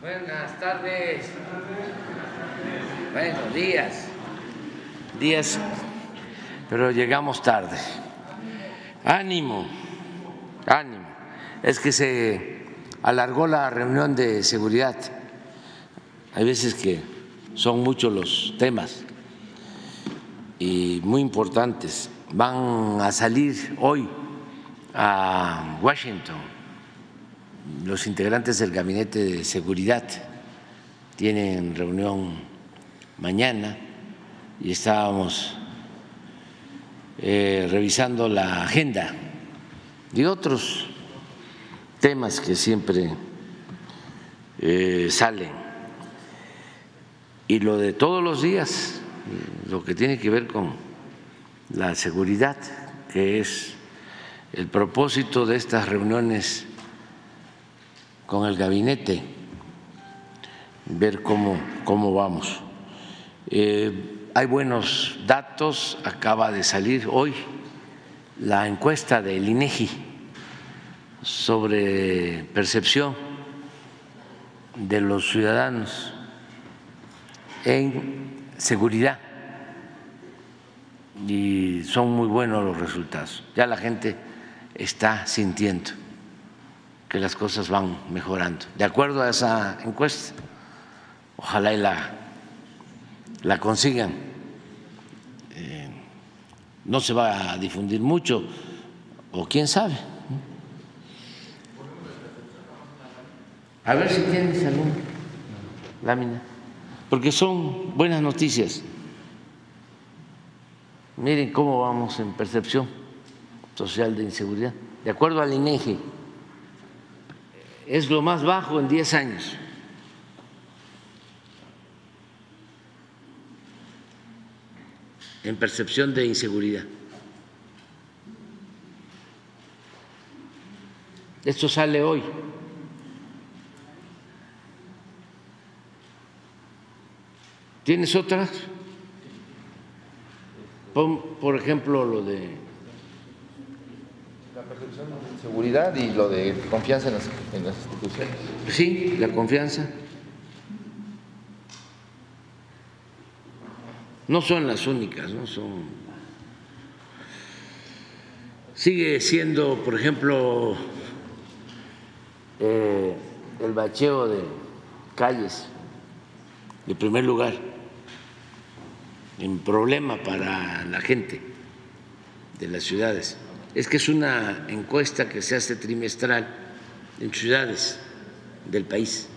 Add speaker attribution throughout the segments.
Speaker 1: Buenas tardes. Buenos días. Días, pero llegamos tarde. Ánimo, ánimo. Es que se alargó la reunión de seguridad. Hay veces que son muchos los temas y muy importantes. Van a salir hoy a Washington los integrantes del Gabinete de Seguridad tienen reunión mañana y estábamos eh, revisando la agenda y otros temas que siempre eh, salen. Y lo de todos los días, lo que tiene que ver con la seguridad, que es el propósito de estas reuniones con el gabinete, ver cómo, cómo vamos. Eh, hay buenos datos, acaba de salir hoy la encuesta del INEGI sobre percepción de los ciudadanos en seguridad y son muy buenos los resultados. Ya la gente está sintiendo que las cosas van mejorando. De acuerdo a esa encuesta, ojalá y la, la consigan. Eh, no se va a difundir mucho, o quién sabe. A ver si tienes alguna lámina, porque son buenas noticias. Miren cómo vamos en percepción social de inseguridad. De acuerdo al INEGI, es lo más bajo en 10 años. en percepción de inseguridad. Esto sale hoy. ¿Tienes otras? Por ejemplo, lo de
Speaker 2: seguridad y lo de confianza en las, en las instituciones.
Speaker 1: Sí, la confianza. No son las únicas, no son. Sigue siendo, por ejemplo, eh, el bacheo de calles, de primer lugar, en problema para la gente de las ciudades es que es una encuesta que se hace trimestral en ciudades del país.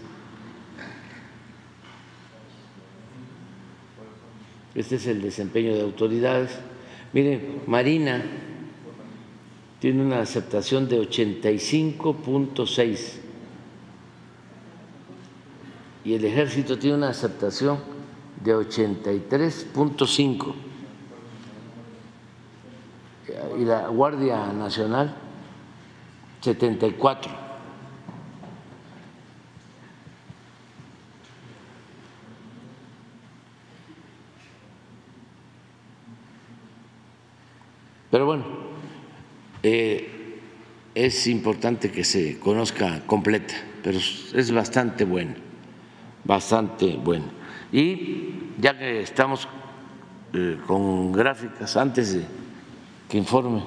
Speaker 1: Este es el desempeño de autoridades. Miren, Marina tiene una aceptación de 85.6 y el ejército tiene una aceptación de 83.5 y la Guardia Nacional 74. Pero bueno, eh, es importante que se conozca completa, pero es bastante bueno, bastante bueno. Y ya que estamos eh, con gráficas, antes de informe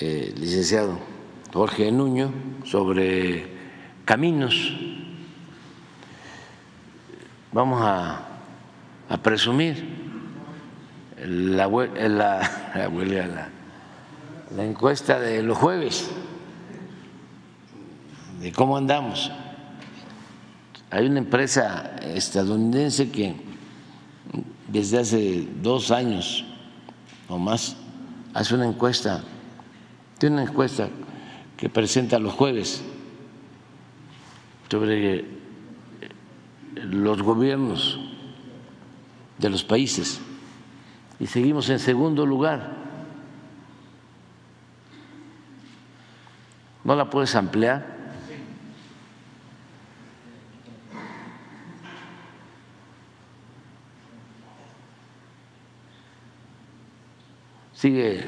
Speaker 1: eh, licenciado Jorge Nuño sobre caminos. Vamos a, presumir la, la, la encuesta de los jueves de cómo andamos. Hay una empresa estadounidense que desde hace dos años o más, hace una encuesta, tiene una encuesta que presenta los jueves sobre los gobiernos de los países y seguimos en segundo lugar. ¿No la puedes ampliar? Sigue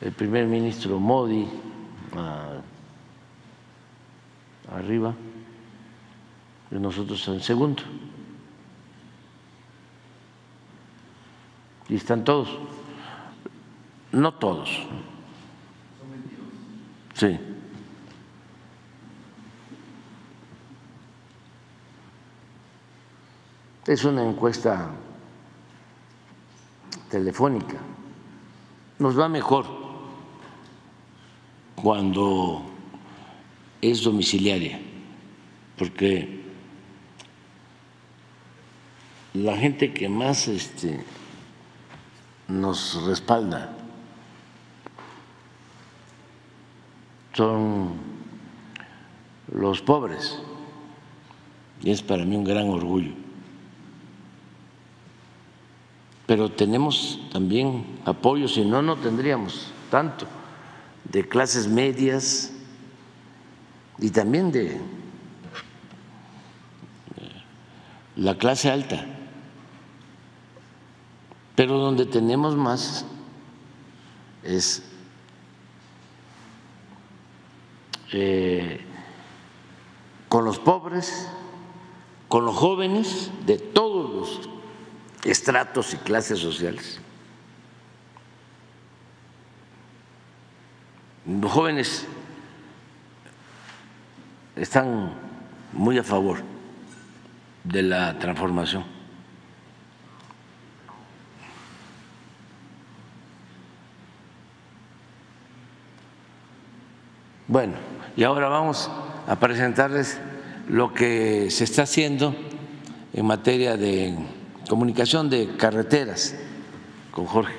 Speaker 1: el primer ministro Modi arriba. y nosotros en segundo. Y están todos. No todos. Sí. Es una encuesta telefónica. Nos va mejor cuando es domiciliaria, porque la gente que más este, nos respalda son los pobres y es para mí un gran orgullo. Pero tenemos también apoyo, si no, no tendríamos tanto, de clases medias y también de la clase alta. Pero donde tenemos más es eh, con los pobres, con los jóvenes de todos los estratos y clases sociales. Los jóvenes están muy a favor de la transformación. Bueno, y ahora vamos a presentarles lo que se está haciendo en materia de comunicación de carreteras con Jorge.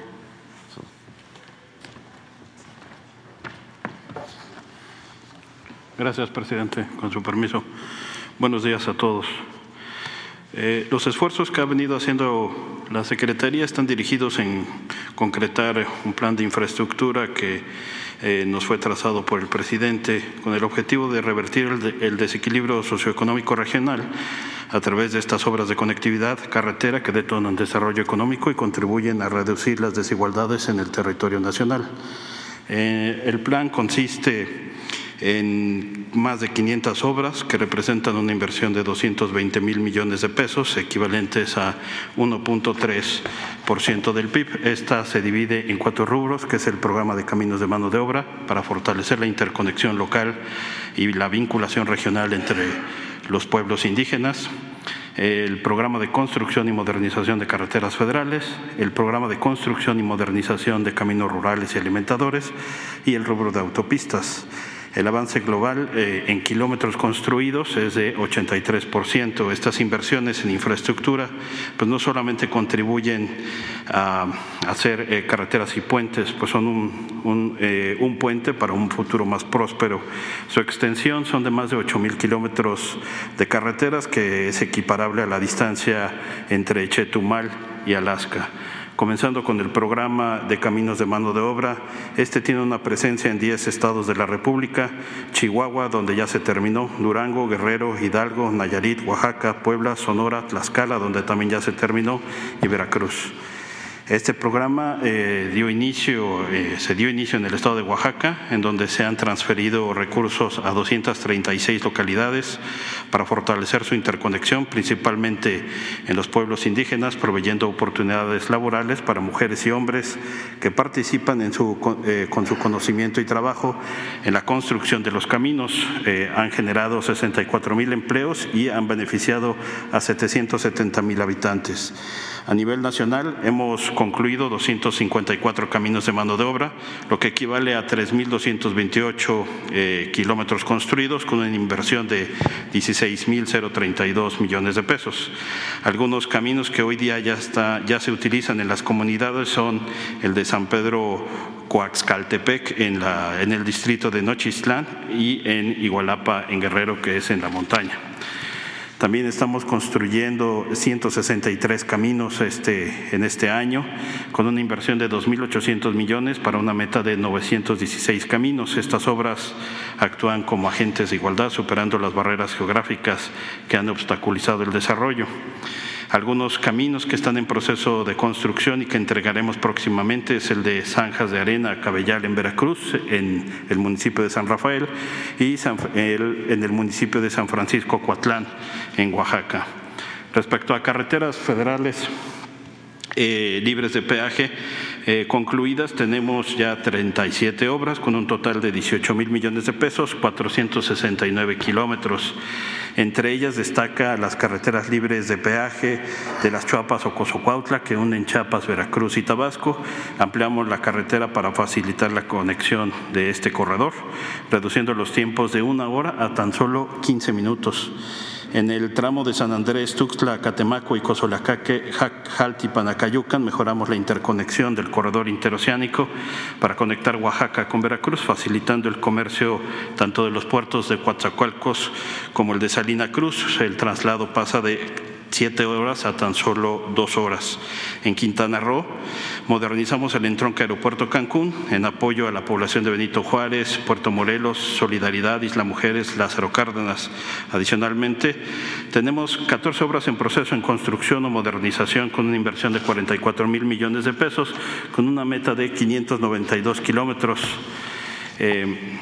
Speaker 3: Gracias, presidente. Con su permiso. Buenos días a todos. Eh, los esfuerzos que ha venido haciendo la Secretaría están dirigidos en concretar un plan de infraestructura que eh, nos fue trazado por el presidente con el objetivo de revertir el, desequilibrio socioeconómico regional a través de estas obras de conectividad carretera que detonan desarrollo económico y contribuyen a reducir las desigualdades en el territorio nacional. Eh, el plan consiste en más de 500 obras que representan una inversión de 220 mil millones de pesos, equivalentes a 1.3% del PIB. Esta se divide en cuatro rubros, que es el programa de caminos de mano de obra para fortalecer la interconexión local y la vinculación regional entre los pueblos indígenas, el programa de construcción y modernización de carreteras federales, el programa de construcción y modernización de caminos rurales y alimentadores y el rubro de autopistas. El avance global eh, en kilómetros construidos es de 83%. Estas inversiones en infraestructura pues no solamente contribuyen a hacer eh, carreteras y puentes, pues son un, eh, un, puente para un futuro más próspero. Su extensión son de más de 8 mil kilómetros de carreteras, que es equiparable a la distancia entre Chetumal y Alaska comenzando con el programa de caminos de mano de obra. Este tiene una presencia en 10 estados de la República, Chihuahua, donde ya se terminó, Durango, Guerrero, Hidalgo, Nayarit, Oaxaca, Puebla, Sonora, Tlaxcala, donde también ya se terminó, y Veracruz. Este programa eh, dio inicio, eh, se dio inicio en el estado de Oaxaca, en donde se han transferido recursos a 236 localidades para fortalecer su interconexión, principalmente en los pueblos indígenas, proveyendo oportunidades laborales para mujeres y hombres que participan en su, eh, con su conocimiento y trabajo en la construcción de los caminos. han generado 64 mil empleos y han beneficiado a 770 mil habitantes. A nivel nacional hemos concluido 254 caminos de mano de obra, lo que equivale a 3.228 eh, kilómetros construidos con una inversión de 16.032 millones de pesos. Algunos caminos que hoy día ya, está, ya se utilizan en las comunidades son el de San Pedro Coaxcaltepec en, la, en el distrito de Nochistlán y en Igualapa en Guerrero que es en la montaña. También estamos construyendo 163 caminos este, en este año, con una inversión de 2.800 millones para una meta de 916 caminos. Estas obras actúan como agentes de igualdad, superando las barreras geográficas que han obstaculizado el desarrollo. Algunos caminos que están en proceso de construcción y que entregaremos próximamente es el de Zanjas de Arena, Cabellal en Veracruz, en el municipio de San Rafael, y en el municipio de San Francisco Coatlán, en Oaxaca. Respecto a carreteras federales, eh, libres de peaje eh, concluidas. Tenemos ya 37 obras con un total de 18 mil millones de pesos, 469 kilómetros. Entre ellas destaca las carreteras libres de peaje de las Chuapas o Cozocuautla que unen Chiapas, Veracruz y Tabasco. Ampliamos la carretera para facilitar la conexión de este corredor, reduciendo los tiempos de una hora a tan solo 15 minutos. En el tramo de San Andrés, Tuxtla, Catemaco y Cozolacaque, Jalti, Panacayucan, mejoramos la interconexión del corredor interoceánico para conectar Oaxaca con Veracruz, facilitando el comercio tanto de los puertos de Coatzacoalcos como el de Salina Cruz. El traslado pasa de siete horas a tan solo dos horas. En Quintana Roo modernizamos el entronque Aeropuerto Cancún en apoyo a la población de Benito Juárez, Puerto Morelos, Solidaridad, Isla Mujeres, Lázaro Cárdenas. Adicionalmente, tenemos 14 obras en proceso en construcción o modernización con una inversión de 44 mil millones de pesos, con una meta de 592 kilómetros. Eh,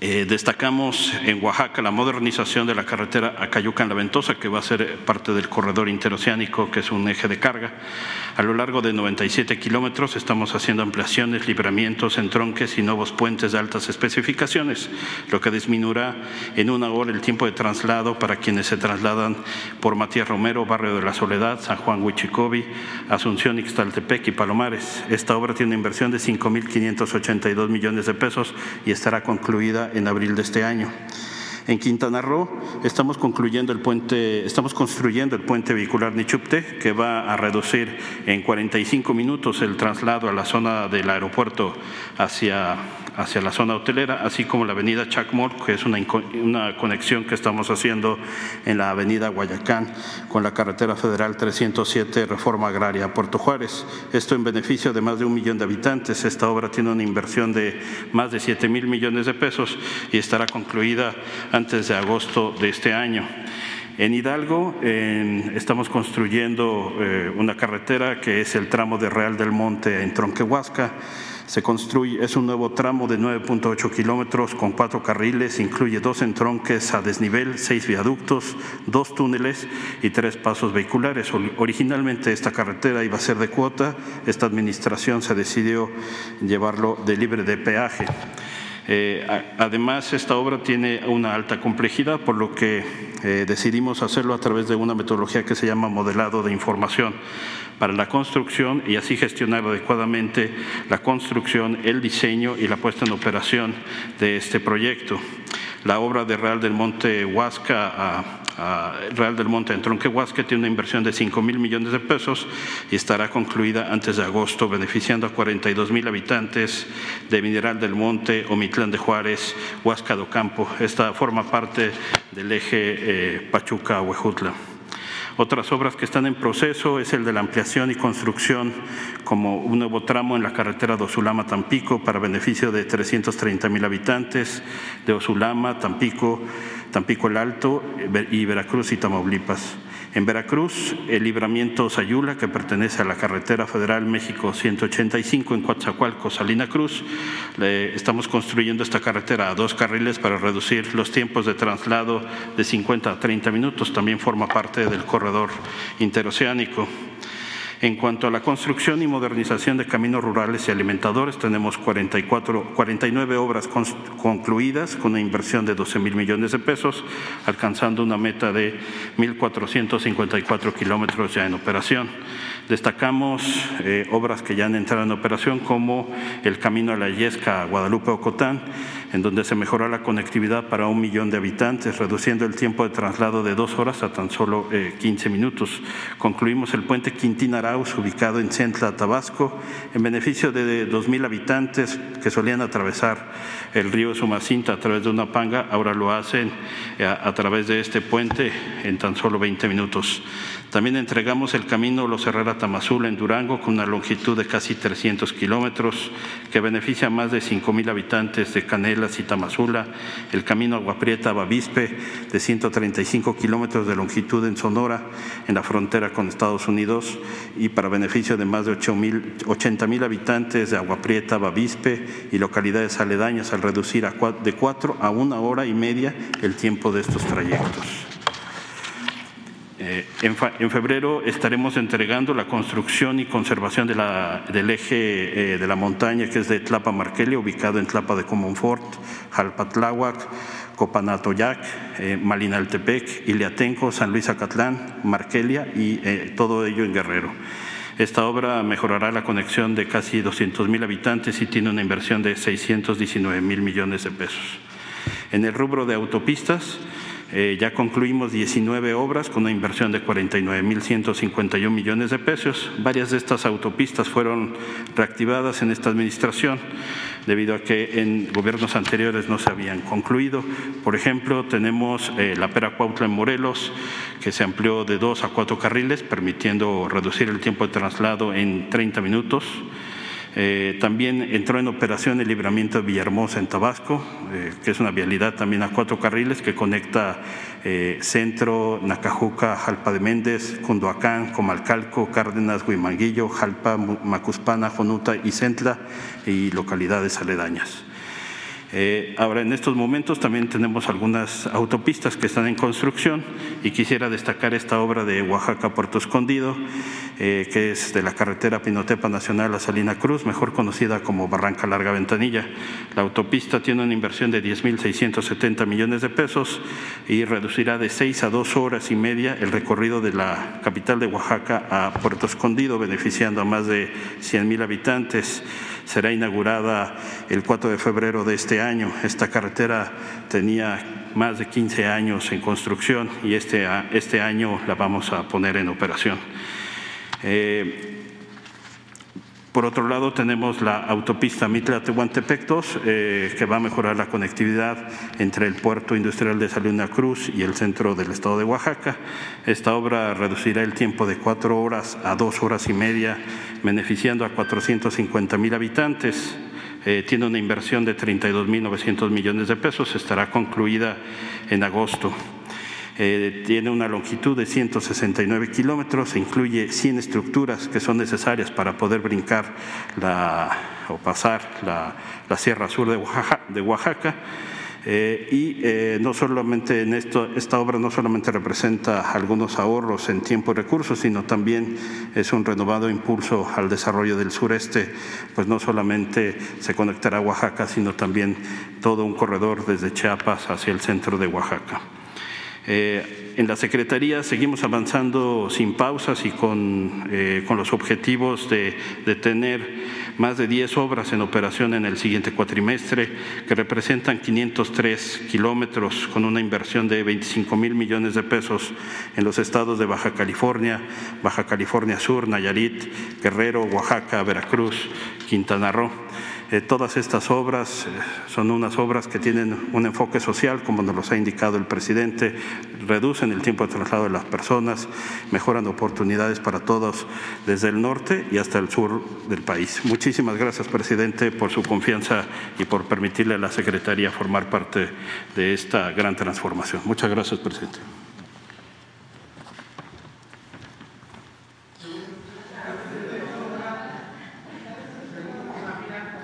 Speaker 3: eh, destacamos en Oaxaca la modernización de la carretera Acayucan-La Ventosa, que va a ser parte del corredor interoceánico, que es un eje de carga. A lo largo de 97 kilómetros estamos haciendo ampliaciones, libramientos, entronques y nuevos puentes de altas especificaciones, lo que disminuirá en una hora el tiempo de traslado para quienes se trasladan por Matías Romero, Barrio de la Soledad, San Juan Huichicobi, Asunción, Ixtaltepec y Palomares. Esta obra tiene inversión de 5.582 millones de pesos y estará concluida en abril de este año. En Quintana Roo estamos concluyendo el puente, estamos construyendo el puente vehicular Nichupte, que va a reducir en 45 minutos el traslado a la zona del aeropuerto hacia hacia la zona hotelera, así como la avenida Chacmol, que es una, una conexión que estamos haciendo en la avenida Guayacán con la carretera federal 307 Reforma Agraria Puerto Juárez. Esto en beneficio de más de un millón de habitantes. Esta obra tiene una inversión de más de 7 mil millones de pesos y estará concluida antes de agosto de este año. En Hidalgo estamos construyendo eh, una carretera que es el tramo de Real del Monte en Tronquehuasca se construye, es un nuevo tramo de 9.8 kilómetros con cuatro carriles, incluye dos entronques a desnivel, seis viaductos, dos túneles y tres pasos vehiculares. Originalmente esta carretera iba a ser de cuota, esta administración se decidió llevarlo de libre de peaje. Eh, además, esta obra tiene una alta complejidad, por lo que eh, decidimos hacerlo a través de una metodología que se llama modelado de información para la construcción y así gestionar adecuadamente la construcción, el diseño y la puesta en operación de este proyecto. La obra de Real del Monte Huasca Real del Monte en Tronquehuasca tiene una inversión de 5 mil millones de pesos y estará concluida antes de agosto, beneficiando a 42 mil habitantes de Mineral del Monte, Omitlán de Juárez, Huasca do Campo. Esta forma parte del eje eh, Pachuca-Huejutla. Otras obras que están en proceso es el de la ampliación y construcción como un nuevo tramo en la carretera de Osulama-Tampico para beneficio de 330 mil habitantes de Osulama, Tampico, Tampico el Alto y Veracruz y Tamaulipas. En Veracruz, el libramiento Sayula, que pertenece a la carretera federal México 185 en Coatzacoalcos, Salina Cruz. estamos construyendo esta carretera a dos carriles para reducir los tiempos de traslado de 50 a 30 minutos. También forma parte del corredor interoceánico. En cuanto a la construcción y modernización de caminos rurales y alimentadores, tenemos 44, 49 obras concluidas con una inversión de 12 mil millones de pesos, alcanzando una meta de 1.454 kilómetros ya en operación. Destacamos eh, obras que ya han entrado en operación como el Camino a la Yesca Guadalupe-Ocotán, en donde se mejoró la conectividad para un millón de habitantes, reduciendo el tiempo de traslado de dos horas a tan solo 15 eh, minutos. Concluimos el puente Quintín Arauz, ubicado en Centla, Tabasco, en beneficio de dos mil habitantes que solían atravesar el río Sumacinta a través de una panga, ahora lo hacen eh, a, a través de este puente en tan solo 20 minutos. También entregamos el camino Los Herreras Tamazula en Durango con una longitud de casi 300 kilómetros que beneficia a más de 5 mil habitantes de Canelas y Tamazula, el camino Agua Prieta Bavispe de 135 kilómetros de longitud en Sonora en la frontera con Estados Unidos y para beneficio de más de 80 mil habitantes de Agua Prieta Bavispe y localidades aledañas al reducir de cuatro a una hora y media el tiempo de estos trayectos. Eh, en, febrero estaremos entregando la construcción y conservación del eje eh, de la montaña que es de Tlapa Marquelia, ubicado en Tlapa de Comonfort, Jalpatláhuac, Copanatoyac, eh, Malinaltepec, Iliatenco, San Luis Acatlán, Marquelia y todo ello en Guerrero. Esta obra mejorará la conexión de casi 200 mil habitantes y tiene una inversión de 619 mil millones de pesos. En el rubro de autopistas, eh, ya concluimos 19 obras con una inversión de 49.151 millones de pesos. Varias de estas autopistas fueron reactivadas en esta administración debido a que en gobiernos anteriores no se habían concluido. Por ejemplo, tenemos eh, la Pera Cuautla en Morelos, que se amplió de dos a cuatro carriles, permitiendo reducir el tiempo de traslado en 30 minutos. Eh, también entró en operación el libramiento de Villahermosa en Tabasco, eh, que es una vialidad también a cuatro carriles que conecta eh, Centro, Nacajuca, Jalpa de Méndez, Cunduacán, Comalcalco, Cárdenas, Huimanguillo, Jalpa, Macuspana, Jonuta y Centla y localidades aledañas. Eh, ahora, en estos momentos también tenemos algunas autopistas que están en construcción y quisiera destacar esta obra de Oaxaca-Puerto Escondido, eh, que es de la carretera Pinotepa Nacional a Salina Cruz, mejor conocida como Barranca Larga Ventanilla. La autopista tiene una inversión de 10.670 millones de pesos y reducirá de seis a dos horas y media el recorrido de la capital de Oaxaca a Puerto Escondido, beneficiando a más de 100.000 habitantes será inaugurada el 4 de febrero de este año. Esta carretera tenía más de 15 años en construcción y este, este año la vamos a poner en operación. Eh, por otro lado, tenemos la autopista Mitla-Tehuantepec eh, que va a mejorar la conectividad entre el puerto industrial de Salina Cruz y el centro del estado de Oaxaca. Esta obra reducirá el tiempo de cuatro horas a dos horas y media, beneficiando a 450 mil habitantes. Eh, tiene una inversión de 32.900 millones de pesos, estará concluida en agosto. Eh, tiene una longitud de 169 kilómetros, e incluye 100 estructuras que son necesarias para poder brincar la, o pasar la, Sierra Sur de Oaxaca. Eh, y eh, no solamente en esto, esta obra no solamente representa algunos ahorros en tiempo y recursos, sino también es un renovado impulso al desarrollo del sureste, pues no solamente se conectará a Oaxaca, sino también todo un corredor desde Chiapas hacia el centro de Oaxaca. Eh, en la Secretaría seguimos avanzando sin pausas y con, eh, con los objetivos de, de, tener más de 10 obras en operación en el siguiente cuatrimestre, que representan 503 kilómetros con una inversión de 25 mil millones de pesos en los estados de Baja California, Baja California Sur, Nayarit, Guerrero, Oaxaca, Veracruz, Quintana Roo. Eh, todas estas obras eh, son unas obras que tienen un enfoque social, como nos los ha indicado el presidente, reducen el tiempo de traslado de las personas, mejoran oportunidades para todos desde el norte y hasta el sur del país. Muchísimas gracias, presidente, por su confianza y por permitirle a la Secretaría formar parte de esta gran transformación. Muchas gracias, presidente.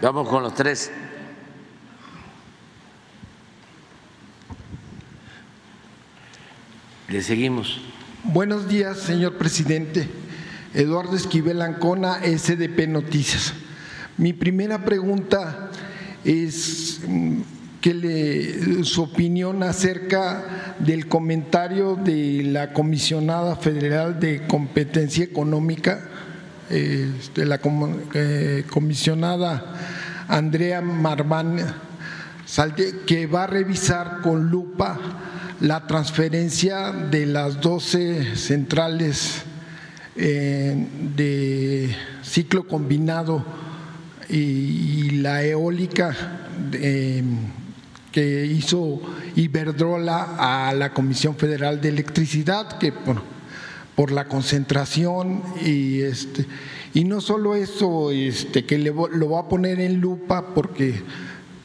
Speaker 1: Vamos con los tres. Le seguimos.
Speaker 4: Buenos días, señor presidente. Eduardo Esquivel Ancona, SDP Noticias. Mi primera pregunta es mm, que le, su opinión acerca del comentario de la comisionada federal de competencia económica este, la comisionada Andrea Marván que va a revisar con lupa la transferencia de las 12 centrales eh, de ciclo combinado y, la eólica que hizo Iberdrola a la Comisión Federal de Electricidad, que bueno, por la concentración y este y no solo eso este que le, lo va a poner en lupa porque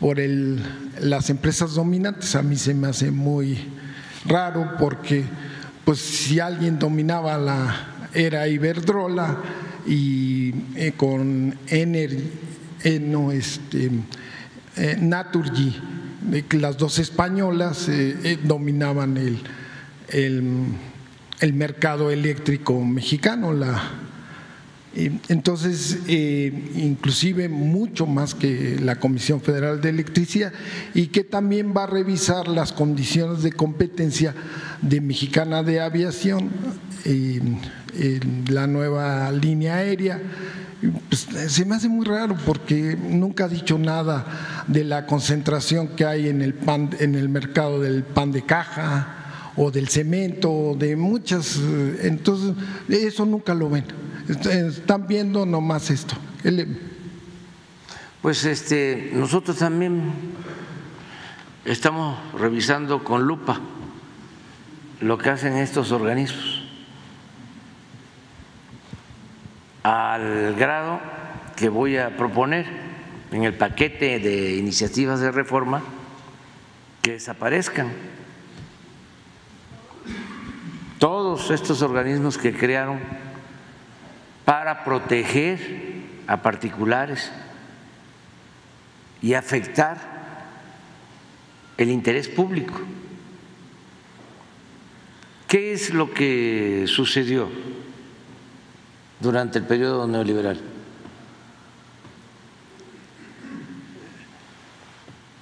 Speaker 4: por el, las empresas dominantes a mí se me hace muy raro porque pues si alguien dominaba la era Iberdrola y eh, con Ener, eh, no, este, eh, Naturgy, las dos españolas dominaban el, mercado eléctrico mexicano, la, entonces, inclusive mucho más que la Comisión Federal de Electricidad y que también va a revisar las condiciones de competencia de Mexicana de Aviación la nueva línea aérea. Pues, se me hace muy raro porque nunca ha dicho nada de la concentración que hay en el, pan, en el mercado del pan de caja o del cemento, de muchas. Entonces, eso nunca lo ven. Están viendo nomás esto.
Speaker 1: Pues este, nosotros también estamos revisando con lupa lo que hacen estos organismos al grado que voy a proponer en el paquete de iniciativas de reforma que desaparezcan estos organismos que crearon para proteger a particulares y afectar el interés público. ¿Qué es lo que sucedió? durante el periodo neoliberal.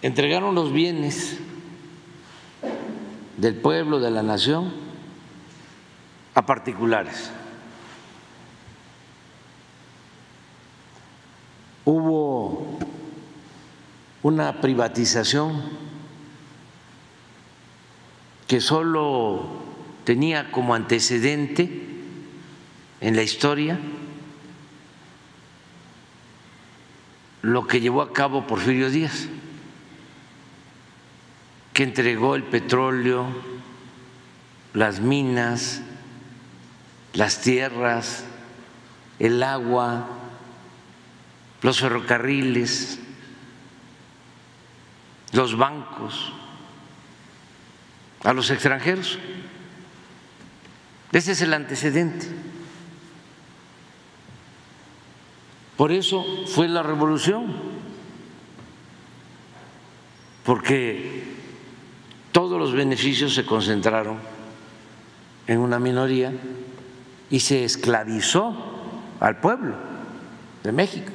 Speaker 1: Entregaron los bienes del pueblo, de la nación, a particulares. Hubo una privatización que solo tenía como antecedente en la historia lo que llevó a cabo Porfirio Díaz, que entregó el petróleo, las minas, las tierras, el agua, los ferrocarriles, los bancos a los extranjeros. Ese es el antecedente. Por eso fue la revolución, porque todos los beneficios se concentraron en una minoría y se esclavizó al pueblo de México.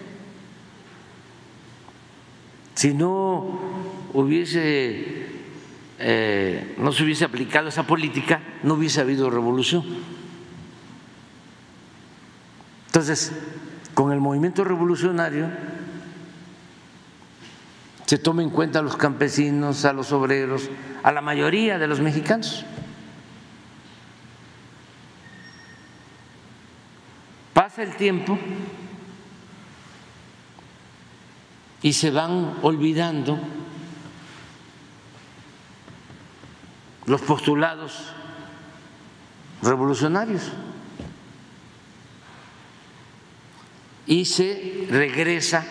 Speaker 1: Si no hubiese eh, no se hubiese aplicado esa política, no hubiese habido revolución. Entonces, con el movimiento revolucionario se toma en cuenta a los campesinos, a los obreros, a la mayoría de los mexicanos. Pasa el tiempo y se van olvidando los postulados revolucionarios. y se regresa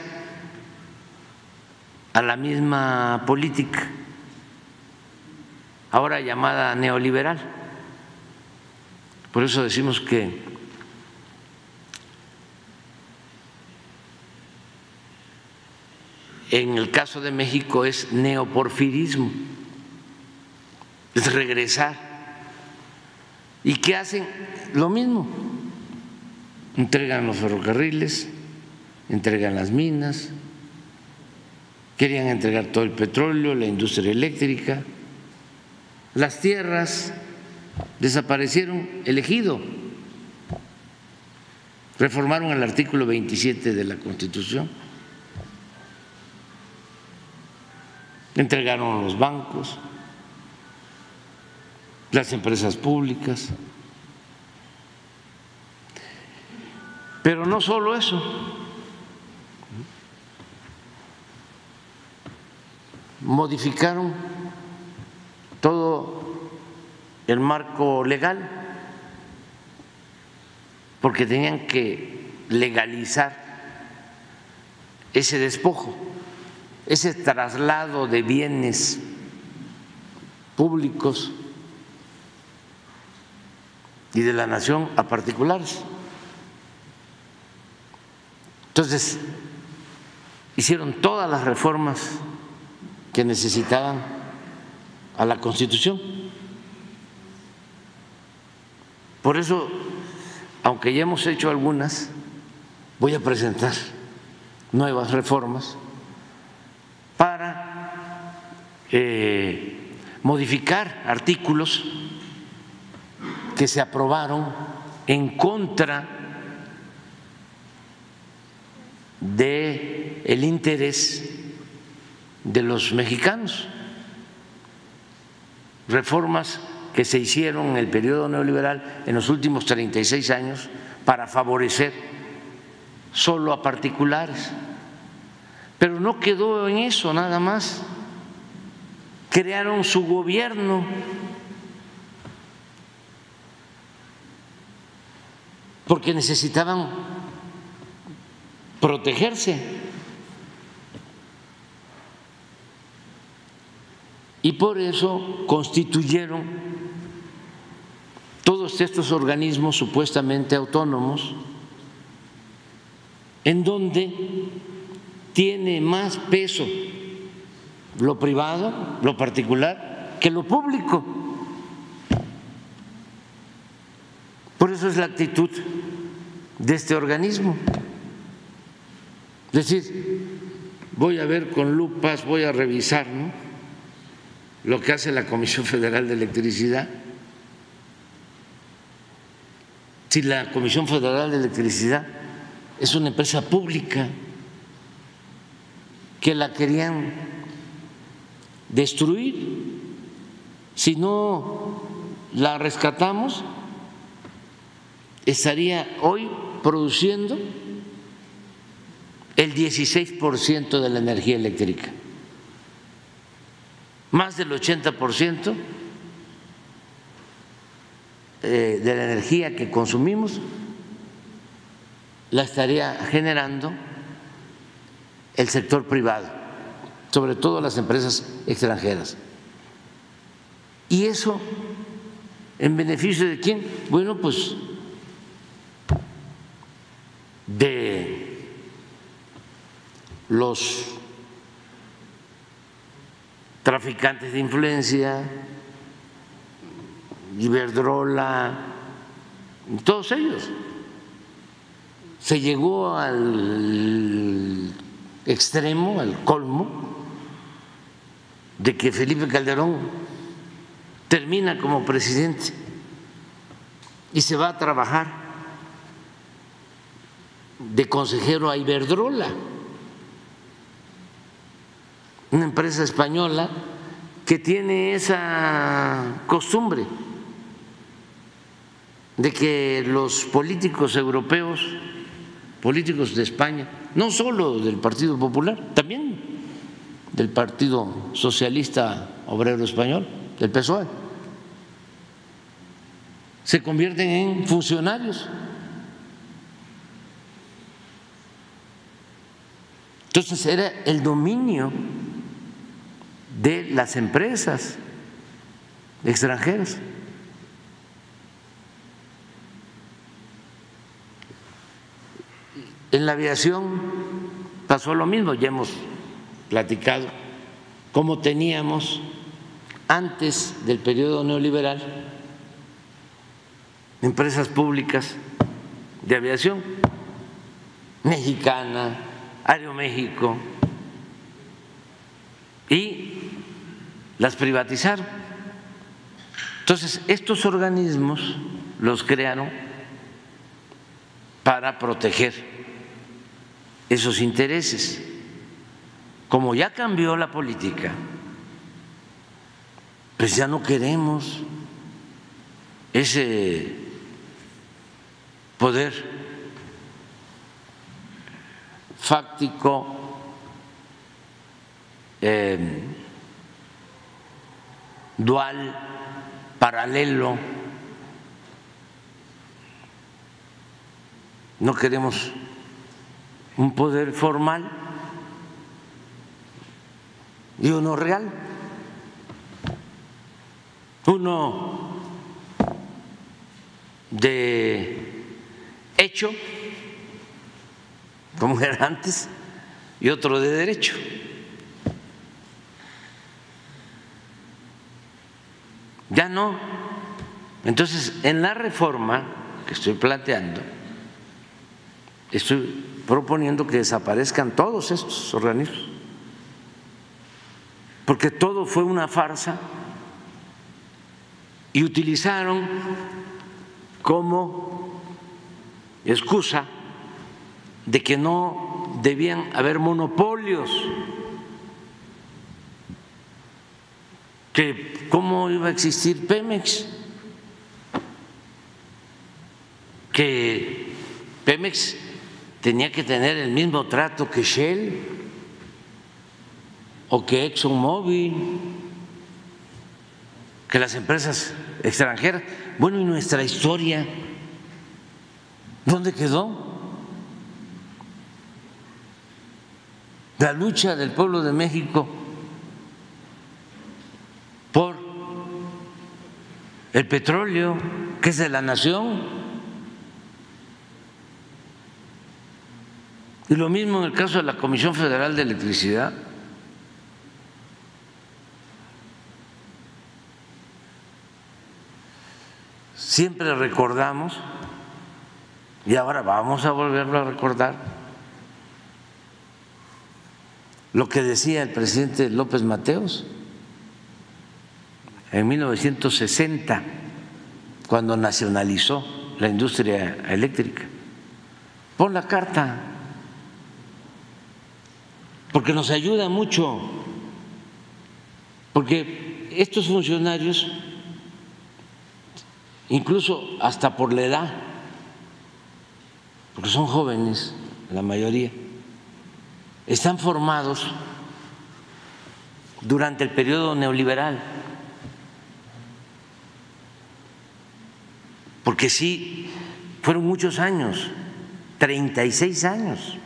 Speaker 1: a la misma política, ahora llamada neoliberal. Por eso decimos que en el caso de México es neoporfirismo, es regresar. ¿Y qué hacen? Lo mismo. Entregan los ferrocarriles, entregan las minas, querían entregar todo el petróleo, la industria eléctrica, las tierras, desaparecieron elegido, reformaron el artículo 27 de la Constitución, entregaron los bancos, las empresas públicas. Pero no solo eso. Modificaron todo el marco legal porque tenían que legalizar ese despojo, ese traslado de bienes públicos y de la nación a particulares. Entonces, hicieron todas las reformas que necesitaban a la Constitución. Por eso, aunque ya hemos hecho algunas, voy a presentar nuevas reformas para eh, modificar artículos que se aprobaron en contra de el interés de los mexicanos. Reformas que se hicieron en el periodo neoliberal en los últimos 36 años para favorecer solo a particulares. Pero no quedó en eso nada más. Crearon su gobierno porque necesitaban protegerse. Y por eso constituyeron todos estos organismos supuestamente autónomos, en donde tiene más peso lo privado, lo particular, que lo público. Por eso es la actitud de este organismo. Es decir, voy a ver con lupas, voy a revisar lo que hace la Comisión Federal de Electricidad. Si la Comisión Federal de Electricidad es una empresa pública que la querían destruir, si no la rescatamos, estaría hoy produciendo el 16% de la energía eléctrica, más del 80% eh, de la energía que consumimos la estaría generando el sector privado, sobre todo las empresas extranjeras. ¿Y eso en beneficio de quién? Bueno, pues de los traficantes de influencia, Iberdrola, todos ellos. Se llegó al extremo, al colmo, de que Felipe Calderón termina como presidente y se va a trabajar de consejero a Iberdrola, una empresa española que tiene esa costumbre de que los políticos europeos, políticos de España, no solo del Partido Popular, también del Partido Socialista Obrero Español, del PSOE, se convierten en funcionarios Entonces era el dominio de las empresas extranjeras. En la aviación pasó lo mismo, ya hemos platicado cómo teníamos antes del periodo neoliberal empresas públicas de aviación mexicana, Aeroméxico y las privatizaron. Entonces, estos organismos los crearon para proteger esos intereses. Como ya cambió la política, pues ya no queremos ese poder fáctico, eh, dual, paralelo. no queremos un poder formal y uno real. Uno de hecho, como era antes, y otro de derecho. Ya no. Entonces, en la reforma que estoy planteando, estoy proponiendo que desaparezcan todos estos organismos, porque todo fue una farsa y utilizaron como excusa de que no debían haber monopolios, que cómo iba a existir Pemex, que Pemex tenía que tener el mismo trato que Shell o que ExxonMobil, que las empresas extranjeras. Bueno, ¿y nuestra historia? ¿Dónde quedó? La lucha del pueblo de México por el petróleo, que es de la nación. Y lo mismo en el caso de la Comisión Federal de Electricidad. Siempre recordamos, y ahora vamos a volverlo a recordar, lo que decía el presidente López Mateos en 1960, cuando nacionalizó la industria eléctrica. Pon la carta, porque nos ayuda mucho, porque estos funcionarios, incluso hasta por la edad, porque son jóvenes la mayoría, están formados durante el periodo neoliberal. Porque sí, fueron muchos años, 36 años.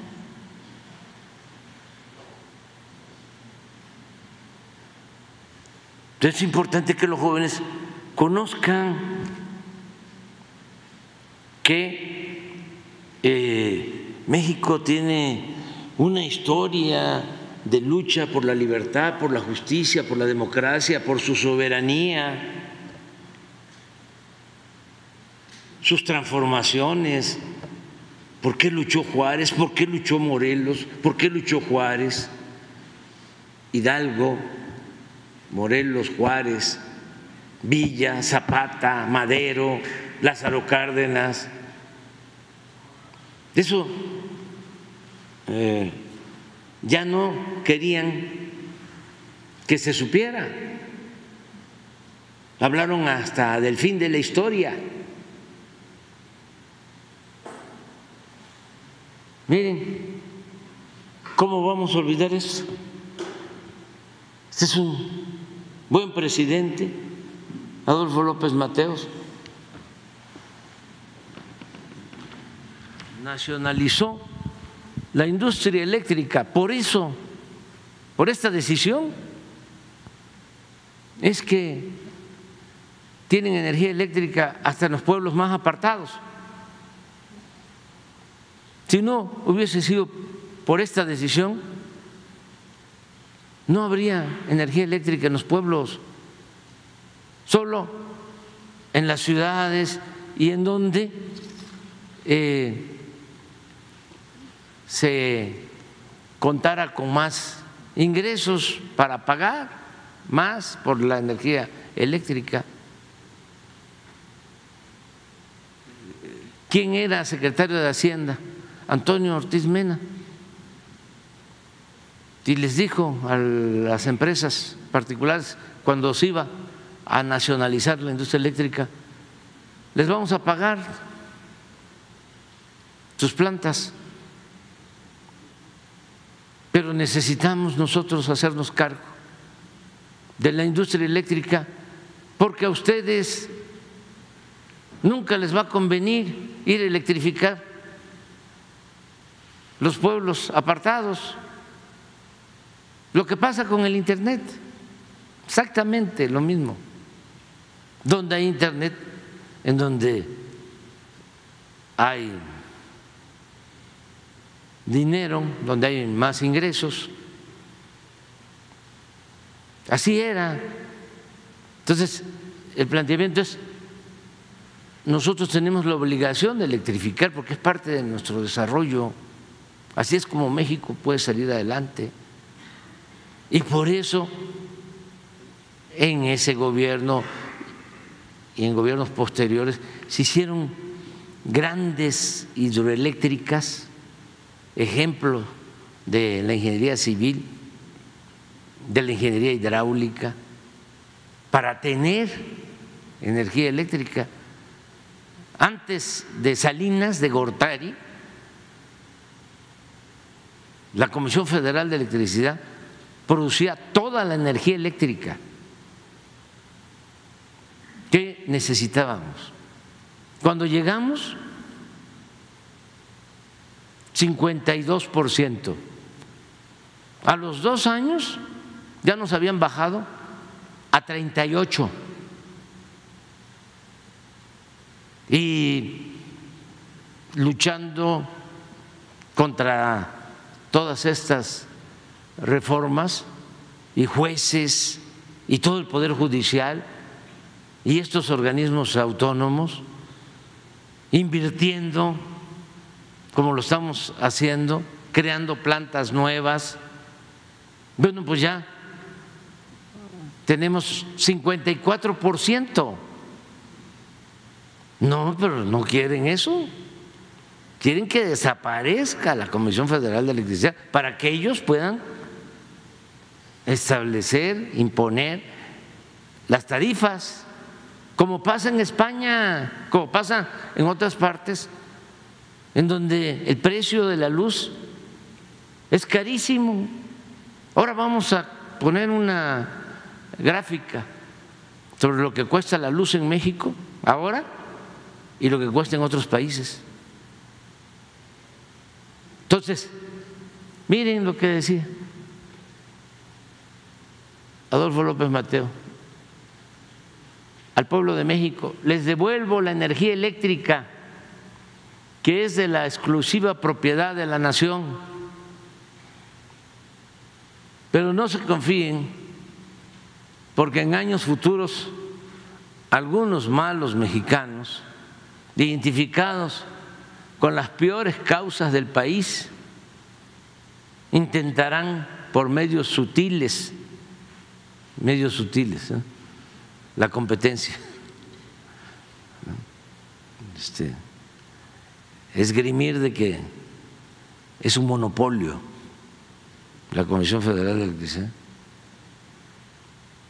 Speaker 1: Entonces es importante que los jóvenes conozcan que eh, México tiene una historia de lucha por la libertad, por la justicia, por la democracia, por su soberanía, sus transformaciones. ¿Por qué luchó Juárez? ¿Por qué luchó Morelos? ¿Por qué luchó Juárez? Hidalgo, Morelos, Juárez, Villa, Zapata, Madero, Lázaro Cárdenas. Eso eh, ya no querían que se supiera. Hablaron hasta del fin de la historia. Miren, ¿cómo vamos a olvidar eso? Este es un buen presidente, Adolfo López Mateos. Nacionalizó la industria eléctrica. Por eso, por esta decisión, es que tienen energía eléctrica hasta en los pueblos más apartados. Si no hubiese sido por esta decisión, no habría energía eléctrica en los pueblos, solo en las ciudades y en donde eh, se contara con más ingresos para pagar más por la energía eléctrica. ¿Quién era secretario de Hacienda? Antonio Ortiz Mena. Y les dijo a las empresas particulares cuando se iba a nacionalizar la industria eléctrica, les vamos a pagar sus plantas pero necesitamos nosotros hacernos cargo de la industria eléctrica porque a ustedes nunca les va a convenir ir a electrificar los pueblos apartados. Lo que pasa con el Internet, exactamente lo mismo. Donde hay Internet, en donde hay dinero, donde hay más ingresos. Así era. Entonces, el planteamiento es, nosotros tenemos la obligación de electrificar porque es parte de nuestro desarrollo. Así es como México puede salir adelante. Y por eso en ese gobierno y en gobiernos posteriores se hicieron grandes hidroeléctricas, ejemplo de la ingeniería civil, de la ingeniería hidráulica, para tener energía eléctrica. Antes de Salinas de Gortari, la Comisión Federal de Electricidad producía toda la energía eléctrica que necesitábamos. Cuando llegamos, 52%. A los dos años ya nos habían bajado a 38. Y luchando contra todas estas reformas y jueces y todo el Poder Judicial y estos organismos autónomos, invirtiendo, como lo estamos haciendo, creando plantas nuevas. Bueno, pues ya tenemos 54%. No, pero no quieren eso. Quieren que desaparezca la Comisión Federal de Electricidad para que ellos puedan establecer, imponer las tarifas, como pasa en España, como pasa en otras partes, en donde el precio de la luz es carísimo. Ahora vamos a poner una gráfica sobre lo que cuesta la luz en México ahora y lo que cuesta en otros países. Entonces, miren lo que decía Adolfo López Mateo al pueblo de México, les devuelvo la energía eléctrica que es de la exclusiva propiedad de la nación. Pero no se confíen, porque en años futuros algunos malos mexicanos, identificados con las peores causas del país, intentarán por medios sutiles, medios sutiles, ¿eh? la competencia. Este, esgrimir de que es un monopolio la Comisión Federal de Electricidad.